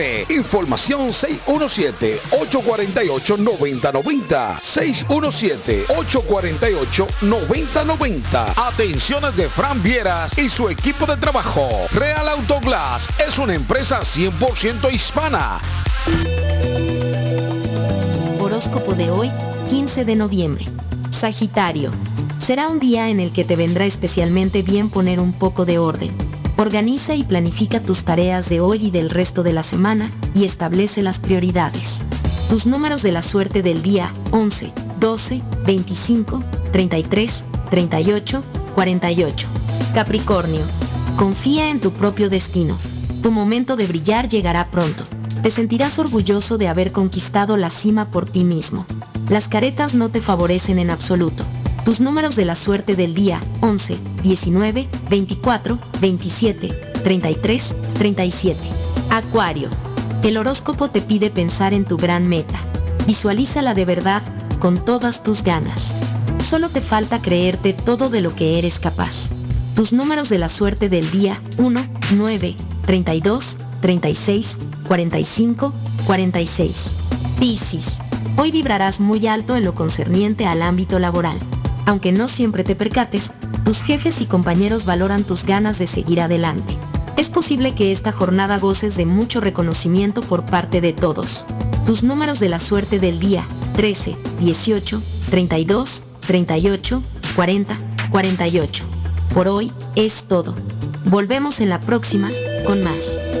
Speaker 20: Información 617-848-9090. 617-848-9090. Atenciones de Fran Vieras y su equipo de trabajo. Real Autoglass es una empresa 100% hispana.
Speaker 27: Horóscopo de hoy, 15 de noviembre. Sagitario. Será un día en el que te vendrá especialmente bien poner un poco de orden. Organiza y planifica tus tareas de hoy y del resto de la semana y establece las prioridades. Tus números de la suerte del día 11, 12, 25, 33, 38, 48. Capricornio. Confía en tu propio destino. Tu momento de brillar llegará pronto. Te sentirás orgulloso de haber conquistado la cima por ti mismo. Las caretas no te favorecen en absoluto. Tus números de la suerte del día 11, 19, 24, 27, 33, 37. Acuario. El horóscopo te pide pensar en tu gran meta. Visualízala de verdad con todas tus ganas. Solo te falta creerte todo de lo que eres capaz. Tus números de la suerte del día 1, 9, 32, 36, 45, 46. Piscis. Hoy vibrarás muy alto en lo concerniente al ámbito laboral. Aunque no siempre te percates, tus jefes y compañeros valoran tus ganas de seguir adelante. Es posible que esta jornada goces de mucho reconocimiento por parte de todos. Tus números de la suerte del día 13, 18, 32, 38, 40, 48. Por hoy es todo. Volvemos en la próxima con más.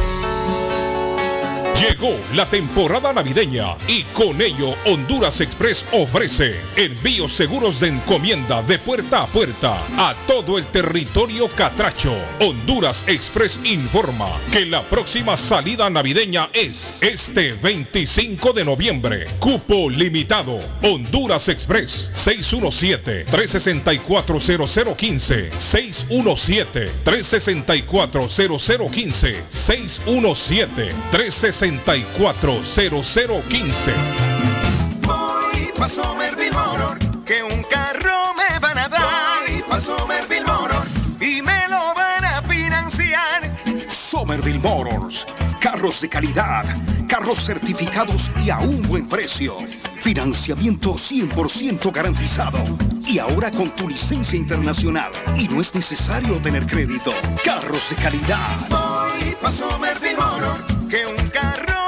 Speaker 19: Llegó la temporada navideña y con ello Honduras Express ofrece envíos seguros de encomienda de puerta a puerta a todo el territorio catracho. Honduras Express informa que la próxima salida navideña es este 25 de noviembre. Cupo limitado. Honduras Express 617-364-0015. 617-364-0015. 617-364 640015.
Speaker 53: Voy pa' Somerville Motor, que un carro me van a dar. Voy pa' Somerville Motor y me lo van a financiar.
Speaker 54: Somerville Motors. Carros de calidad, carros certificados y a un buen precio. Financiamiento 100% garantizado. Y ahora con tu licencia internacional. Y no es necesario tener crédito. Carros de calidad.
Speaker 53: Voy pa' Somerville Motor, que un carro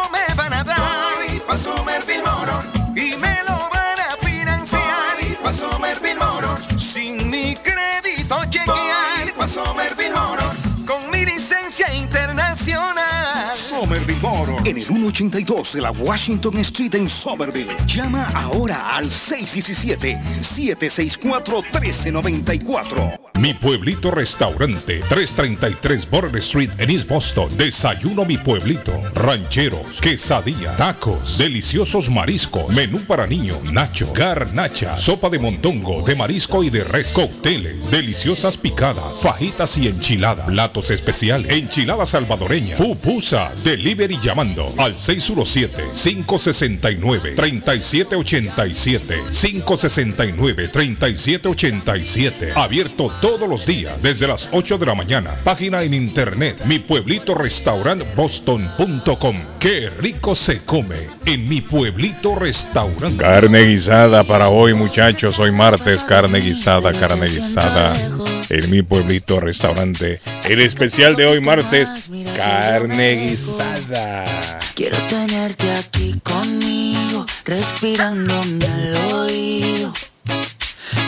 Speaker 53: Somerville
Speaker 54: en el 182 de la Washington Street en Somerville. Llama ahora al 617-764-1394.
Speaker 19: Mi pueblito restaurante, 333 Border Street en East Boston. Desayuno mi pueblito. Rancheros, quesadilla, tacos, deliciosos mariscos, menú para niños, nacho, garnacha, sopa de montongo, de marisco y de res, cócteles, deliciosas picadas, fajitas y enchiladas, platos especiales, enchilada salvadoreña, pupusas, delivery llamando al 617-569-3787, 569-3787, abierto todos los días desde las 8 de la mañana. Página en internet mi pueblito restaurant boston.com. Qué rico se come en mi pueblito restaurante. Carne guisada para hoy, muchachos. Hoy martes, carne guisada, carne guisada en mi pueblito restaurante. El especial de hoy martes, carne guisada.
Speaker 55: Quiero tenerte aquí conmigo, respirándome al oído.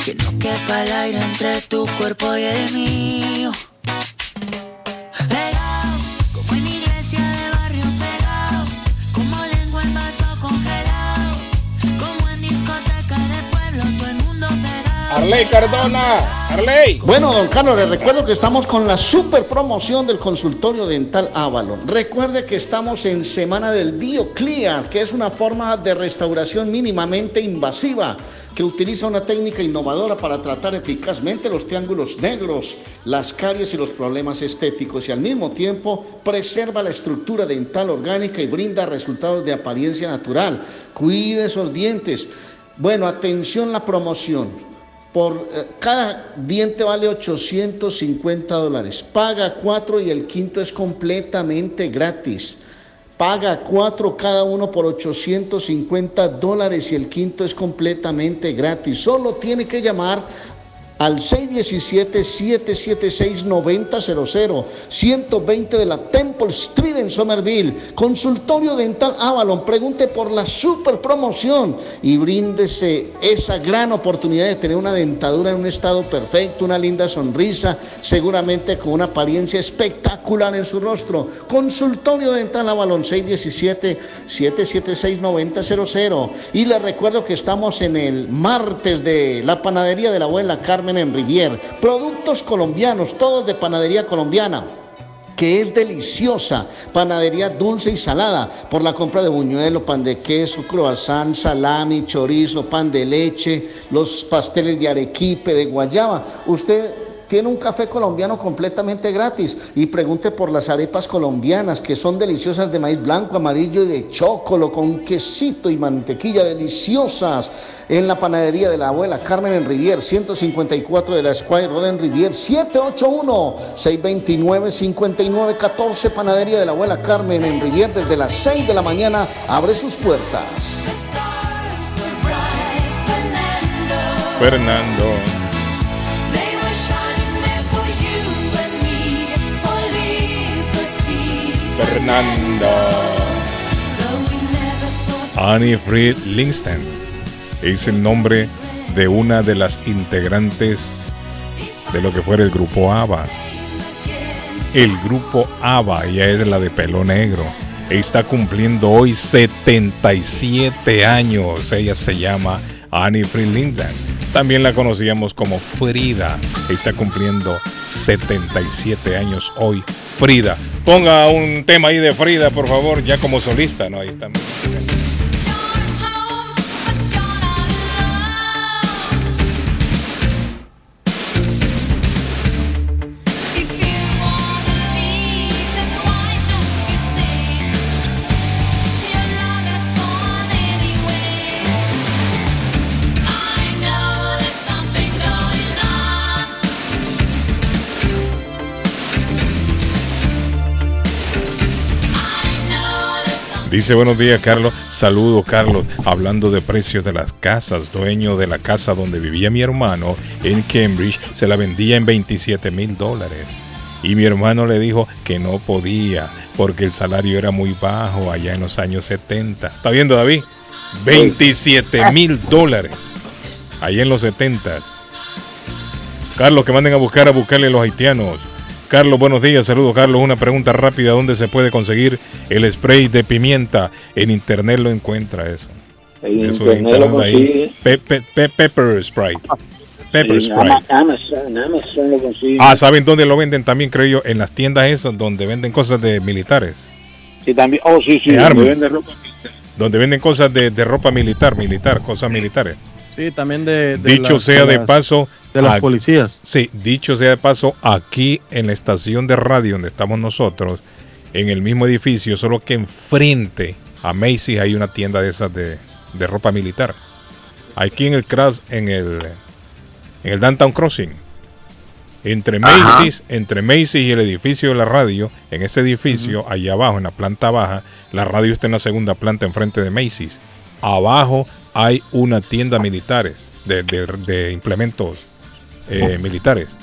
Speaker 55: que no quepa el aire entre tu cuerpo y el mío.
Speaker 56: Arley Cardona, Arley.
Speaker 6: Bueno, don Carlos, les recuerdo que estamos con la super promoción del consultorio dental Avalon. Recuerde que estamos en semana del BioClear, que es una forma de restauración mínimamente invasiva que utiliza una técnica innovadora para tratar eficazmente los triángulos negros, las caries y los problemas estéticos y al mismo tiempo preserva la estructura dental orgánica y brinda resultados de apariencia natural. Cuide esos dientes. Bueno, atención la promoción. Por eh, cada diente vale 850 dólares. Paga cuatro y el quinto es completamente gratis. Paga cuatro cada uno por 850 dólares y el quinto es completamente gratis. Solo tiene que llamar al 617-776-9000, 120 de la Temple Street en Somerville. Consultorio Dental Avalon. Pregunte por la super promoción y bríndese esa gran oportunidad de tener una dentadura en un estado perfecto, una linda sonrisa, seguramente con una apariencia espectacular en su rostro. Consultorio Dental Avalon, 617-776-9000. Y les recuerdo que estamos en el martes de la panadería de la abuela Carmen en Rivier. Productos colombianos, todos de panadería colombiana que es deliciosa, panadería dulce y salada, por la compra de buñuelo, pan de queso, croissant, salami, chorizo, pan de leche, los pasteles de arequipe, de guayaba. Usted tiene un café colombiano completamente gratis y pregunte por las arepas colombianas que son deliciosas de maíz blanco, amarillo y de chocolo con quesito y mantequilla deliciosas en la panadería de la abuela Carmen en Rivier 154 de la Square Road en Rivier 781 629 5914 panadería de la abuela Carmen en Rivier desde las 6 de la mañana abre sus puertas.
Speaker 2: Fernando. Fernando. Annie Fried Linksten es el nombre de una de las integrantes de lo que fuera el grupo ABBA. El grupo ABBA, ella es la de pelo negro. Está cumpliendo hoy 77 años. Ella se llama Annie Fried Linksten. También la conocíamos como Frida. Está cumpliendo 77 años hoy. Frida. Ponga un tema ahí de Frida, por favor, ya como solista, ¿no? Ahí está. Dice buenos días Carlos, saludo Carlos, hablando de precios de las casas, dueño de la casa donde vivía mi hermano en Cambridge, se la vendía en 27 mil dólares. Y mi hermano le dijo que no podía porque el salario era muy bajo allá en los años 70. ¿Está viendo David? 27 mil dólares allá en los 70. Carlos, que manden a buscar a buscarle a los haitianos. Carlos, buenos días, saludos Carlos. Una pregunta rápida, ¿dónde se puede conseguir el spray de pimienta? En internet lo encuentra eso.
Speaker 8: En
Speaker 2: Eso
Speaker 8: internet lo consigue.
Speaker 2: Pe- pe- pe- pepper spray. Pepper
Speaker 8: En
Speaker 2: spray.
Speaker 8: Ama- Amazon, Amazon lo consigue.
Speaker 2: Ah, ¿saben dónde lo venden también, creo yo? En las tiendas esas donde venden cosas de militares.
Speaker 8: Sí, también. Oh, sí, sí.
Speaker 2: De
Speaker 8: donde
Speaker 2: armas.
Speaker 8: vende ropa.
Speaker 2: Donde venden cosas de, de ropa militar, militar, cosas militares.
Speaker 4: Sí, también de. de
Speaker 2: Dicho
Speaker 4: las-
Speaker 2: sea de
Speaker 4: las-
Speaker 2: paso.
Speaker 4: De las
Speaker 2: a-
Speaker 4: policías.
Speaker 2: Sí, dicho sea de paso, aquí en la estación de radio donde estamos nosotros, en el mismo edificio, solo que enfrente a Macy's hay una tienda de esas de, de ropa militar. Aquí en el Crash, en el, en el Downtown Crossing. Entre
Speaker 8: Ajá.
Speaker 2: Macy's, entre Macy's y el edificio de la radio, en ese edificio, allá abajo, en la planta baja, la radio está en la segunda planta enfrente de Macy's. Abajo hay una tienda militares, de, de- de implementos eh, militares.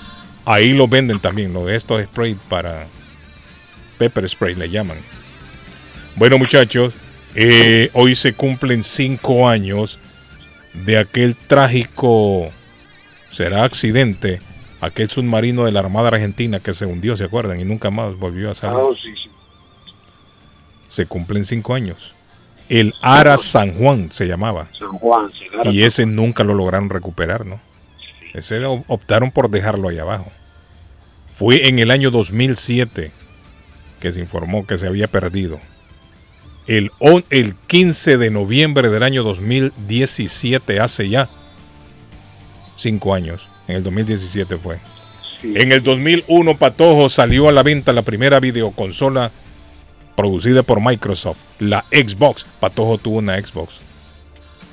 Speaker 2: Ahí lo venden también, lo de estos spray para pepper spray le llaman. Bueno muchachos, eh, hoy se cumplen cinco años de aquel trágico será accidente aquel submarino de la Armada Argentina que se hundió, ¿se acuerdan? Y nunca más volvió a salir.
Speaker 8: Ah, sí, sí.
Speaker 2: Se cumplen cinco años. El Ara San Juan se llamaba.
Speaker 8: San Juan, sí, claro.
Speaker 2: Y ese nunca lo lograron recuperar, ¿no? Ese op- optaron por dejarlo ahí abajo. Fue en el año 2007 que se informó que se había perdido. El, on- el 15 de noviembre del año 2017, hace ya cinco años. En el 2017 fue. En el 2001, Patojo salió a la venta la primera videoconsola producida por Microsoft, la Xbox. Patojo tuvo una Xbox.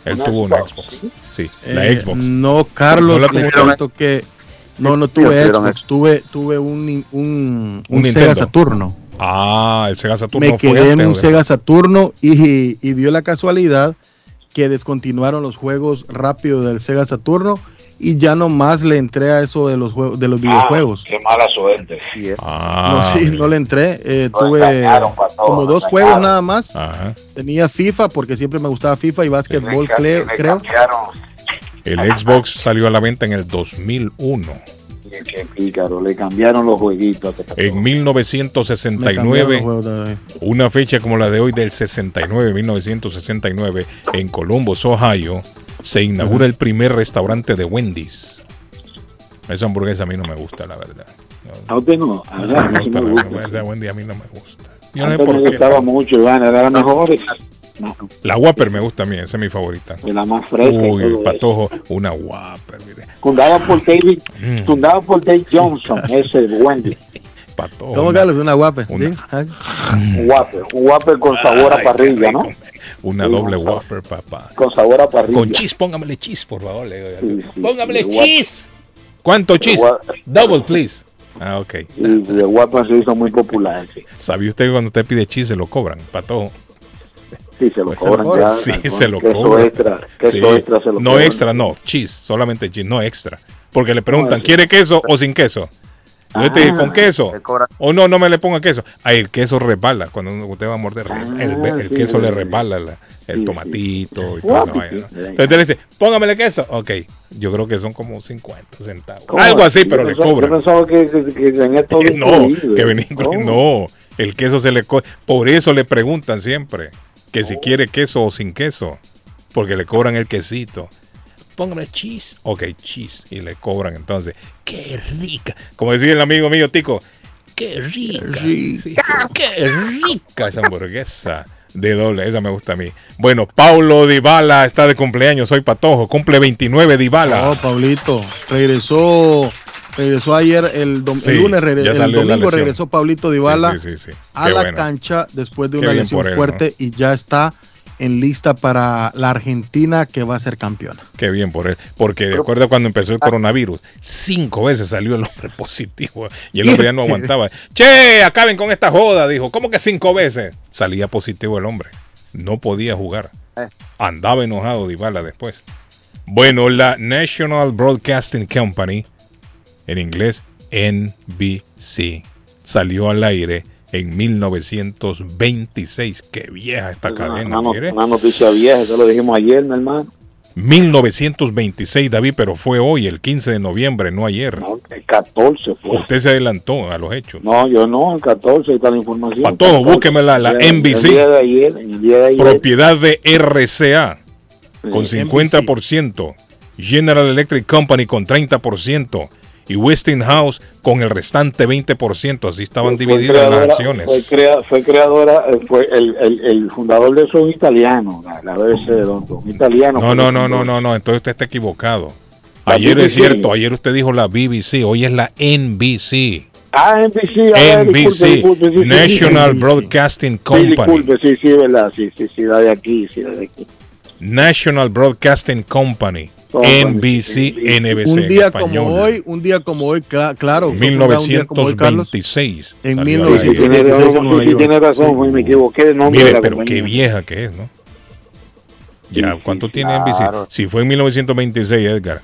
Speaker 2: Él
Speaker 4: ¿Una
Speaker 2: tuvo una
Speaker 4: Xbox?
Speaker 2: Sí, la
Speaker 4: Eh,
Speaker 2: Xbox.
Speaker 4: No, Carlos,
Speaker 2: ¿No la
Speaker 4: le cuento que no, no tuve Xbox, tuve, tuve un, un,
Speaker 2: Un
Speaker 4: un Sega. Saturno.
Speaker 2: Ah, el Sega Saturno
Speaker 4: Me
Speaker 2: fue
Speaker 4: quedé en un. Sega Saturno y, y dio la casualidad que descontinuaron los juegos rápido del Sega Saturno y ya no más le entré a eso de los juegos de los videojuegos.
Speaker 8: Qué mala suerte.
Speaker 2: Ah,
Speaker 4: no, sí, no le entré. Eh, tuve como dos juegos nada más.
Speaker 2: Ajá.
Speaker 4: Tenía FIFA porque siempre me gustaba FIFA y básquetbol, creo.
Speaker 2: El Xbox salió a la venta en el 2001.
Speaker 8: Qué pícaro, le cambiaron los jueguitos.
Speaker 2: En
Speaker 4: Me cambiaron los
Speaker 2: 1969,
Speaker 4: juegos de-
Speaker 2: una fecha como la de hoy del 69, 1969, en Columbus, Ohio, se inaugura el primer restaurante de Wendy's. Esa hamburguesa a mí no me gusta, la verdad.
Speaker 8: A usted no, a mí
Speaker 2: No me
Speaker 8: sí
Speaker 2: gusta, la
Speaker 8: gusta.
Speaker 2: hamburguesa de Wendy's a mí no me gusta. Yo no sé por
Speaker 8: me
Speaker 2: qué.
Speaker 8: gustaba mucho, Iván, era la mejor. No,
Speaker 2: La Whopper me gusta a mí, esa es mi favorita.
Speaker 8: de la más fresca.
Speaker 2: Uy,
Speaker 8: eso.
Speaker 2: patojo, una Whopper, mire.
Speaker 8: Fundada por David,
Speaker 2: Mm.
Speaker 8: fundada por Dave Johnson, ese Wendy.
Speaker 2: Patojo.
Speaker 4: ¿Cómo Carlos? Una guapa. ¿sí? Ah,
Speaker 8: Un Whopper, un Whopper con sabor a parrilla, ¿no?
Speaker 2: Una
Speaker 8: Sí,
Speaker 2: doble
Speaker 8: con-
Speaker 2: Whopper, papá.
Speaker 8: Con sabor a parrilla.
Speaker 2: Con cheese, póngamele cheese, por favor. le digo.
Speaker 8: sí,
Speaker 2: Póngamele cheese. ¿Cuánto cheese?
Speaker 8: Wha-
Speaker 2: Double, please. Ah, ok.
Speaker 8: Y de Whopper se hizo muy popular.
Speaker 2: ¿Sabía usted que cuando usted pide cheese se lo cobran, patojo?
Speaker 8: Sí, se lo cobran ya.
Speaker 2: Sí, se lo
Speaker 8: queso
Speaker 2: cobran.
Speaker 8: extra, queso
Speaker 2: Sí.
Speaker 8: extra se lo
Speaker 2: no
Speaker 8: cobran.
Speaker 2: extra, no. Cheese, solamente cheese, no extra. Porque le preguntan,
Speaker 8: No, eso-
Speaker 2: ¿quiere queso o sin queso? Yo te dije, ¿con queso? O no, no me le ponga queso. Ahí el queso resbala. Cuando usted va a morder, el, el
Speaker 8: Ah, sí,
Speaker 2: queso le resbala la- el
Speaker 8: Sí,
Speaker 2: tomatito y toda esa. Entonces le dice, póngamele queso. Ok, yo creo que son como 50 centavos.
Speaker 8: ¿Cómo?
Speaker 2: Algo así,
Speaker 8: Yo
Speaker 2: pero le
Speaker 8: pensaba-
Speaker 2: cobran.
Speaker 8: Yo pensaba que, que, que tenía todo
Speaker 2: No,
Speaker 8: incluido.
Speaker 2: que venía incluido. No, el queso se le co Por eso le preguntan siempre que si quiere queso o sin queso. Porque le cobran el quesito. Póngame cheese. Ok, cheese. Y le cobran entonces. Qué rica. Como decía el amigo mío, Tico. Qué rica. Sí, qué rica esa hamburguesa. De doble, esa me gusta a mí. Bueno, Paulo Dybala está de cumpleaños, soy Patojo, cumple 29 Dybala.
Speaker 4: Oh, Pablito. Regresó. Regresó ayer, el, dom-
Speaker 2: Sí,
Speaker 4: el lunes, regre- el domingo regresó Pablito Dybala
Speaker 2: Sí, sí, sí, sí.
Speaker 4: a
Speaker 2: Qué
Speaker 4: la
Speaker 2: bueno.
Speaker 4: cancha después de una lesión
Speaker 2: él,
Speaker 4: fuerte y ya está en lista para la Argentina que va a ser campeona.
Speaker 2: Qué bien por él. Porque de acuerdo a cuando empezó el coronavirus, cinco veces salió el hombre positivo. Y el hombre ya no aguantaba. Che, acaben con esta joda, dijo. ¿Cómo que cinco veces? Salía positivo el hombre. No podía jugar. Andaba enojado Dybala después. Bueno, la National Broadcasting Company, en inglés NBC, salió al aire en 1926. Qué vieja esta
Speaker 8: Una,
Speaker 2: cadena.
Speaker 8: una-
Speaker 2: mire.
Speaker 8: una noticia vieja, eso lo dijimos ayer, mi hermano.
Speaker 2: 1926, David, pero fue hoy, el 15 de noviembre, no ayer.
Speaker 8: El 14 fue.
Speaker 2: Usted se adelantó a los hechos.
Speaker 8: No, yo no, el 14 está la información.
Speaker 2: Pa' todo,
Speaker 8: 14.
Speaker 2: búsquemela, la
Speaker 8: El
Speaker 2: NBC.
Speaker 8: El día de ayer, en el día de ayer.
Speaker 2: Propiedad de RCA con
Speaker 8: Sí,
Speaker 2: 50%, General Electric Company con 30% y Westinghouse con el restante 20%. Así estaban
Speaker 8: Fue
Speaker 2: divididas las acciones.
Speaker 8: Fue, crea- fue creadora, eh, fue el, el, el fundador de eso es un italiano, la, BBC de London, un italiano.
Speaker 2: No, no, no, no, no, no, entonces usted está equivocado. Ayer es cierto, ayer usted dijo la BBC, hoy es la NBC.
Speaker 8: Ah, NBC, ah, disculpe,
Speaker 2: NBC,
Speaker 8: disculpe, sí, sí,
Speaker 2: National
Speaker 8: sí,
Speaker 2: Broadcasting
Speaker 8: Sí,
Speaker 2: Company.
Speaker 8: disculpe, sí, sí, verdad, sí, sí, sí, la de aquí, sí, la de aquí.
Speaker 2: National Broadcasting Company, NBC, NBC.
Speaker 4: un día
Speaker 2: español.
Speaker 4: como hoy, un día como hoy, cla- claro. fue fundado un día como hoy, Carlos.
Speaker 2: 1926.
Speaker 4: En
Speaker 2: salió al
Speaker 4: 1926
Speaker 2: aire.
Speaker 8: Tiene
Speaker 4: en
Speaker 8: razón, sí, fue, me equivoqué de nombre de
Speaker 2: Mire,
Speaker 8: la
Speaker 2: pero
Speaker 8: compañía.
Speaker 2: qué vieja que es, ¿no? Ya, ¿cuánto
Speaker 8: sí,
Speaker 2: tiene
Speaker 8: claro.
Speaker 2: NBC? Si fue en 1926, Edgar,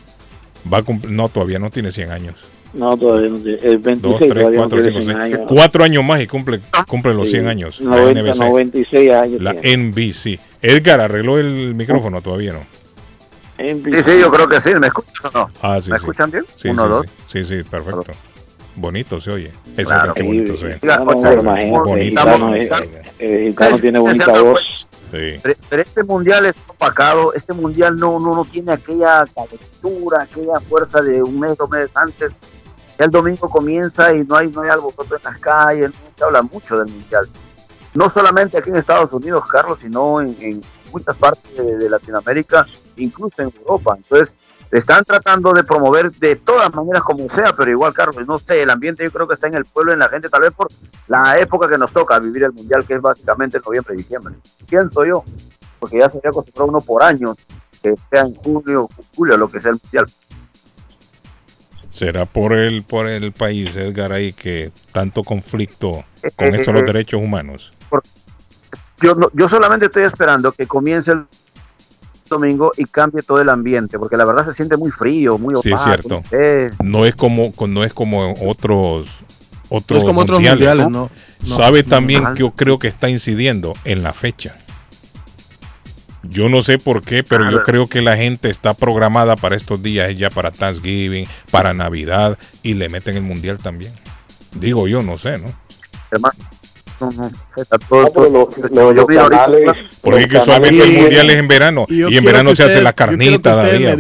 Speaker 2: va a cumplir, no, todavía no tiene 100 años.
Speaker 8: No, todavía no tiene, el 26
Speaker 2: Dos, tres,
Speaker 8: todavía
Speaker 2: cuatro,
Speaker 8: no tiene
Speaker 2: cinco,
Speaker 8: 100
Speaker 2: seis.
Speaker 8: años.
Speaker 2: Cuatro años más y cumple, cumple los
Speaker 8: Sí,
Speaker 2: 100 años. la
Speaker 8: 90,
Speaker 2: NBC.
Speaker 8: 96 años.
Speaker 2: La
Speaker 8: tiene.
Speaker 2: NBC. Edgar arregló el micrófono todavía, ¿no?
Speaker 3: Sí, sí, yo creo que sí. ¿Me escuchan no?
Speaker 2: Ah, sí,
Speaker 3: ¿Me
Speaker 2: sí.
Speaker 3: escuchan bien?
Speaker 2: Sí,
Speaker 3: Uno,
Speaker 2: sí,
Speaker 3: dos.
Speaker 2: Sí, sí, sí, perfecto. Bonito se oye.
Speaker 3: Claro.
Speaker 2: bonito se oye.
Speaker 8: Gitano, tiene bonita voz.
Speaker 2: Sí.
Speaker 3: Pero, pero este mundial es opacado, este mundial no, no, no tiene aquella calentura, aquella fuerza de un mes, dos meses antes. El domingo comienza y no hay, no hay alboroto en las calles, se habla mucho del mundial. No solamente aquí en Estados Unidos, Carlos, sino en, muchas partes de, Latinoamérica, incluso en Europa. Entonces, están tratando de promover de todas maneras como sea, pero igual, Carlos, no sé, el ambiente yo creo que está en el pueblo, en la gente, tal vez por la época que nos toca vivir el mundial, que es básicamente noviembre diciembre. Pienso yo, porque ya se había acostumbrado uno por años, que sea en junio, julio, lo que sea el mundial.
Speaker 2: ¿Será por el, por el país, Edgar, ahí que tanto conflicto con
Speaker 3: Eh,
Speaker 2: esto de los
Speaker 3: eh,
Speaker 2: derechos humanos?
Speaker 3: Yo, no- yo solamente estoy esperando que comience el domingo y cambie todo el ambiente, porque la verdad se siente muy frío, muy
Speaker 2: Sí, es
Speaker 3: opaco.
Speaker 2: cierto.
Speaker 3: no
Speaker 2: es como, no es como otros otros
Speaker 4: como otros mundiales, ¿no? No,
Speaker 2: Sabe
Speaker 4: no,
Speaker 2: también que yo creo que está incidiendo en la fecha. Yo no sé por qué, pero yo creo que la gente está programada para estos días, ya para Thanksgiving, para Navidad, y le meten el mundial también. Digo yo, no sé, ¿no?
Speaker 3: Todo- todo-
Speaker 8: los- los canales-
Speaker 2: Porque
Speaker 8: Los
Speaker 2: que usualmente el mundial es en verano,
Speaker 4: Y
Speaker 2: en verano se hace la carnita de día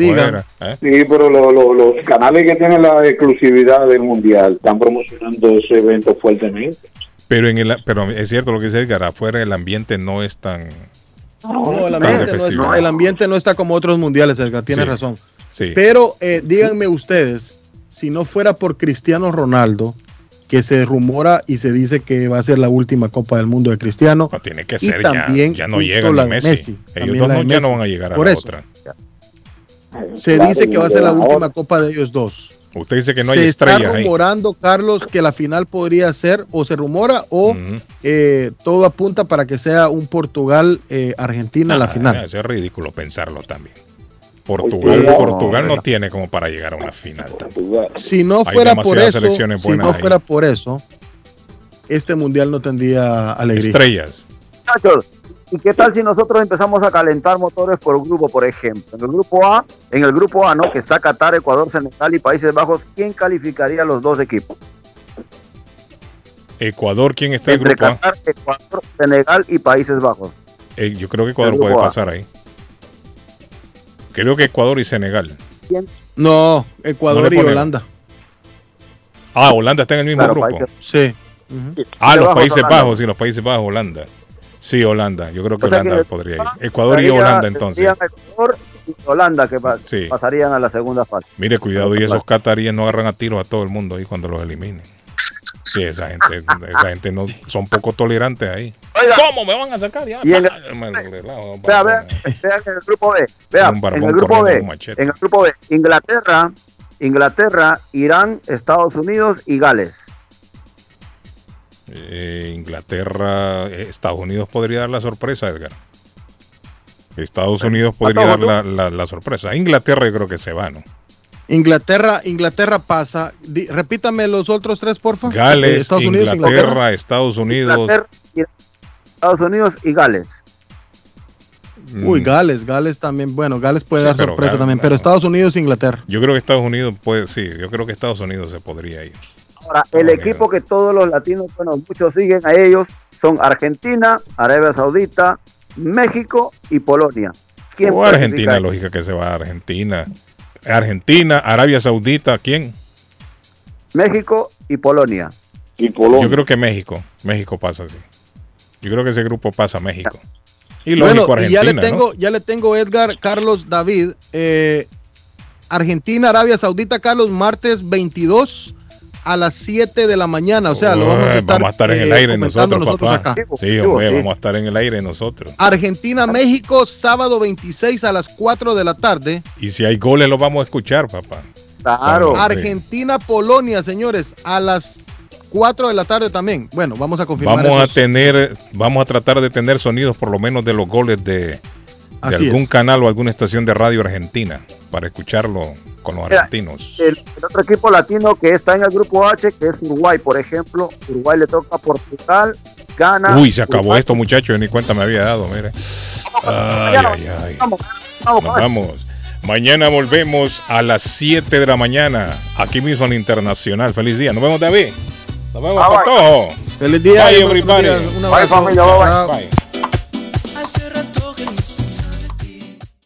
Speaker 2: ¿eh?
Speaker 8: Sí, pero lo- lo- los canales que tienen la exclusividad del mundial están promocionando ese evento fuertemente.
Speaker 2: Pero en el, pero es cierto lo que dice Edgar, afuera el ambiente no es tan
Speaker 4: No, el ambiente no, está, el ambiente no está como otros mundiales, Edgar, tienes
Speaker 2: Sí.
Speaker 4: razón.
Speaker 2: Sí.
Speaker 4: Pero eh, díganme ustedes, si no fuera por Cristiano Ronaldo, que se rumora y se dice que va a ser la última Copa del Mundo de Cristiano,
Speaker 2: No, tiene que
Speaker 4: y
Speaker 2: ser ya,
Speaker 4: también
Speaker 2: ya no
Speaker 4: justo
Speaker 2: llegan
Speaker 4: la
Speaker 2: Messi.
Speaker 4: Messi,
Speaker 2: Ellos dos no, ya no van a llegar a
Speaker 4: Por
Speaker 2: la
Speaker 4: eso.
Speaker 2: otra.
Speaker 4: se dice que va a ser la última Copa de ellos dos.
Speaker 2: Usted dice que no hay
Speaker 4: se está
Speaker 2: estrellas ahí.
Speaker 4: rumorando, Carlos, que la final podría ser, o se rumora, o eh, todo apunta para que sea un Portugal-Argentina la
Speaker 2: Ah,
Speaker 4: final.
Speaker 2: Eso es ridículo pensarlo también. Portugal,
Speaker 4: Eh,
Speaker 2: Portugal no
Speaker 4: no.
Speaker 2: tiene como para llegar a una final.
Speaker 4: Si no fuera por eso, si no
Speaker 2: ahí.
Speaker 4: fuera por eso, este mundial no tendría alegría.
Speaker 2: Estrellas.
Speaker 3: ¿Y qué tal si nosotros empezamos a calentar motores por grupo, por ejemplo? En el grupo A, en el grupo A, ¿no? Que está Qatar, Ecuador, Senegal y Países Bajos, ¿quién calificaría los dos equipos?
Speaker 2: Ecuador, ¿quién está en el grupo A?
Speaker 3: Qatar, Ecuador, Senegal y Países Bajos.
Speaker 2: Eh, yo creo que Ecuador puede
Speaker 3: A.
Speaker 2: pasar ahí. Creo que Ecuador y Senegal.
Speaker 3: ¿Quién?
Speaker 4: No, Ecuador
Speaker 2: No
Speaker 4: y. Holanda.
Speaker 2: Ah, Holanda está en el mismo
Speaker 3: Claro,
Speaker 2: grupo.
Speaker 3: Países-
Speaker 4: Sí.
Speaker 2: Ah, los Países. Bajos, sí, los Países Bajos, Holanda. Sí, Holanda. Yo creo que
Speaker 3: O sea que
Speaker 2: Holanda podría ir. Ecuador y Holanda entonces.
Speaker 3: Ecuador y Holanda que pa-
Speaker 2: Sí.
Speaker 3: pasarían a la segunda fase.
Speaker 2: Mire, cuidado, y esos cataríes no agarran a tiros a todo el mundo ahí cuando los eliminen. Sí, esa gente, esa gente no son poco tolerantes ahí.
Speaker 3: Oiga,
Speaker 2: ¿Cómo me van a sacar? Ya,
Speaker 3: Y en el- Vea, vea, vean en el grupo B. Vea, en el grupo B. En el grupo B, Inglaterra, Inglaterra, Irán, Estados Unidos y Gales.
Speaker 2: Eh, Inglaterra, eh, Estados Unidos podría dar la sorpresa, Edgar. Estados Unidos podría dar la, la- la sorpresa. Inglaterra yo creo que se va, ¿no?
Speaker 4: Inglaterra, Inglaterra pasa. Di- repítame los otros tres, porfa. Eh,
Speaker 2: Gales,
Speaker 4: Estados Unidos,
Speaker 2: Inglaterra, Estados Unidos.
Speaker 3: Inglaterra, Estados Unidos y Gales.
Speaker 4: Uy,
Speaker 2: Mm,
Speaker 4: Gales, Gales también. Bueno, Gales puede
Speaker 2: Sí,
Speaker 4: dar sorpresa
Speaker 2: Gales,
Speaker 4: también,
Speaker 2: no.
Speaker 4: pero Estados Unidos, Inglaterra.
Speaker 2: Yo creo que Estados Unidos puede, sí, yo creo que Estados Unidos se podría ir.
Speaker 3: Ahora, el equipo que todos los latinos, bueno, muchos siguen a ellos, son Argentina, Arabia Saudita, México y Polonia. ¿Quién
Speaker 2: O Argentina,
Speaker 3: ahí?
Speaker 2: lógica que se va a Argentina. Argentina, Arabia Saudita, ¿quién?
Speaker 3: México y Polonia.
Speaker 8: Y Polonia.
Speaker 2: Yo creo que México. México pasa así. Yo creo que ese grupo pasa a México. Y
Speaker 4: bueno,
Speaker 2: lógico
Speaker 4: y ya
Speaker 2: Argentina,
Speaker 4: le
Speaker 2: ¿no?
Speaker 4: tengo, ya le tengo Edgar, Carlos, David. eh, Argentina, Arabia Saudita, Carlos, martes 22 a las 7 de la mañana. O sea, lo vamos a estar,
Speaker 2: vamos a estar en el
Speaker 4: eh,
Speaker 2: aire
Speaker 4: comentando
Speaker 2: nosotros, papá.
Speaker 4: acá.
Speaker 2: Sí, hombre, vamos a estar en el aire nosotros.
Speaker 4: Argentina, México, sábado 26 a las 4 de la tarde.
Speaker 2: Y si hay goles, los vamos a escuchar, papá.
Speaker 3: Claro.
Speaker 4: Argentina, Polonia, señores, a las 4 de la tarde también. Bueno, vamos a confirmar.
Speaker 2: Vamos a tener, vamos a tratar de tener sonidos por lo menos de los goles de, de
Speaker 4: Así
Speaker 2: algún
Speaker 4: es.
Speaker 2: canal o alguna estación de radio argentina para escucharlo con los
Speaker 3: Mira,
Speaker 2: argentinos.
Speaker 3: El, el otro equipo latino que está en el grupo H, que es Uruguay, por ejemplo. Uruguay le toca a Portugal, Ghana.
Speaker 2: Uy, se acabó
Speaker 3: Uruguay.
Speaker 2: esto, muchachos, yo ni cuenta me había dado, mire. Ay, ay, ay.
Speaker 3: Vamos, vamos,
Speaker 2: Nos
Speaker 3: vamos.
Speaker 2: vamos. Mañana volvemos a las 7 de la mañana, aquí mismo en Internacional. Feliz día. Nos vemos, David. Nos vemos,
Speaker 4: bye.
Speaker 2: Patojo.
Speaker 57: Feliz día.
Speaker 2: Bye, everybody.
Speaker 4: Bye, familia, bye.
Speaker 2: Bye.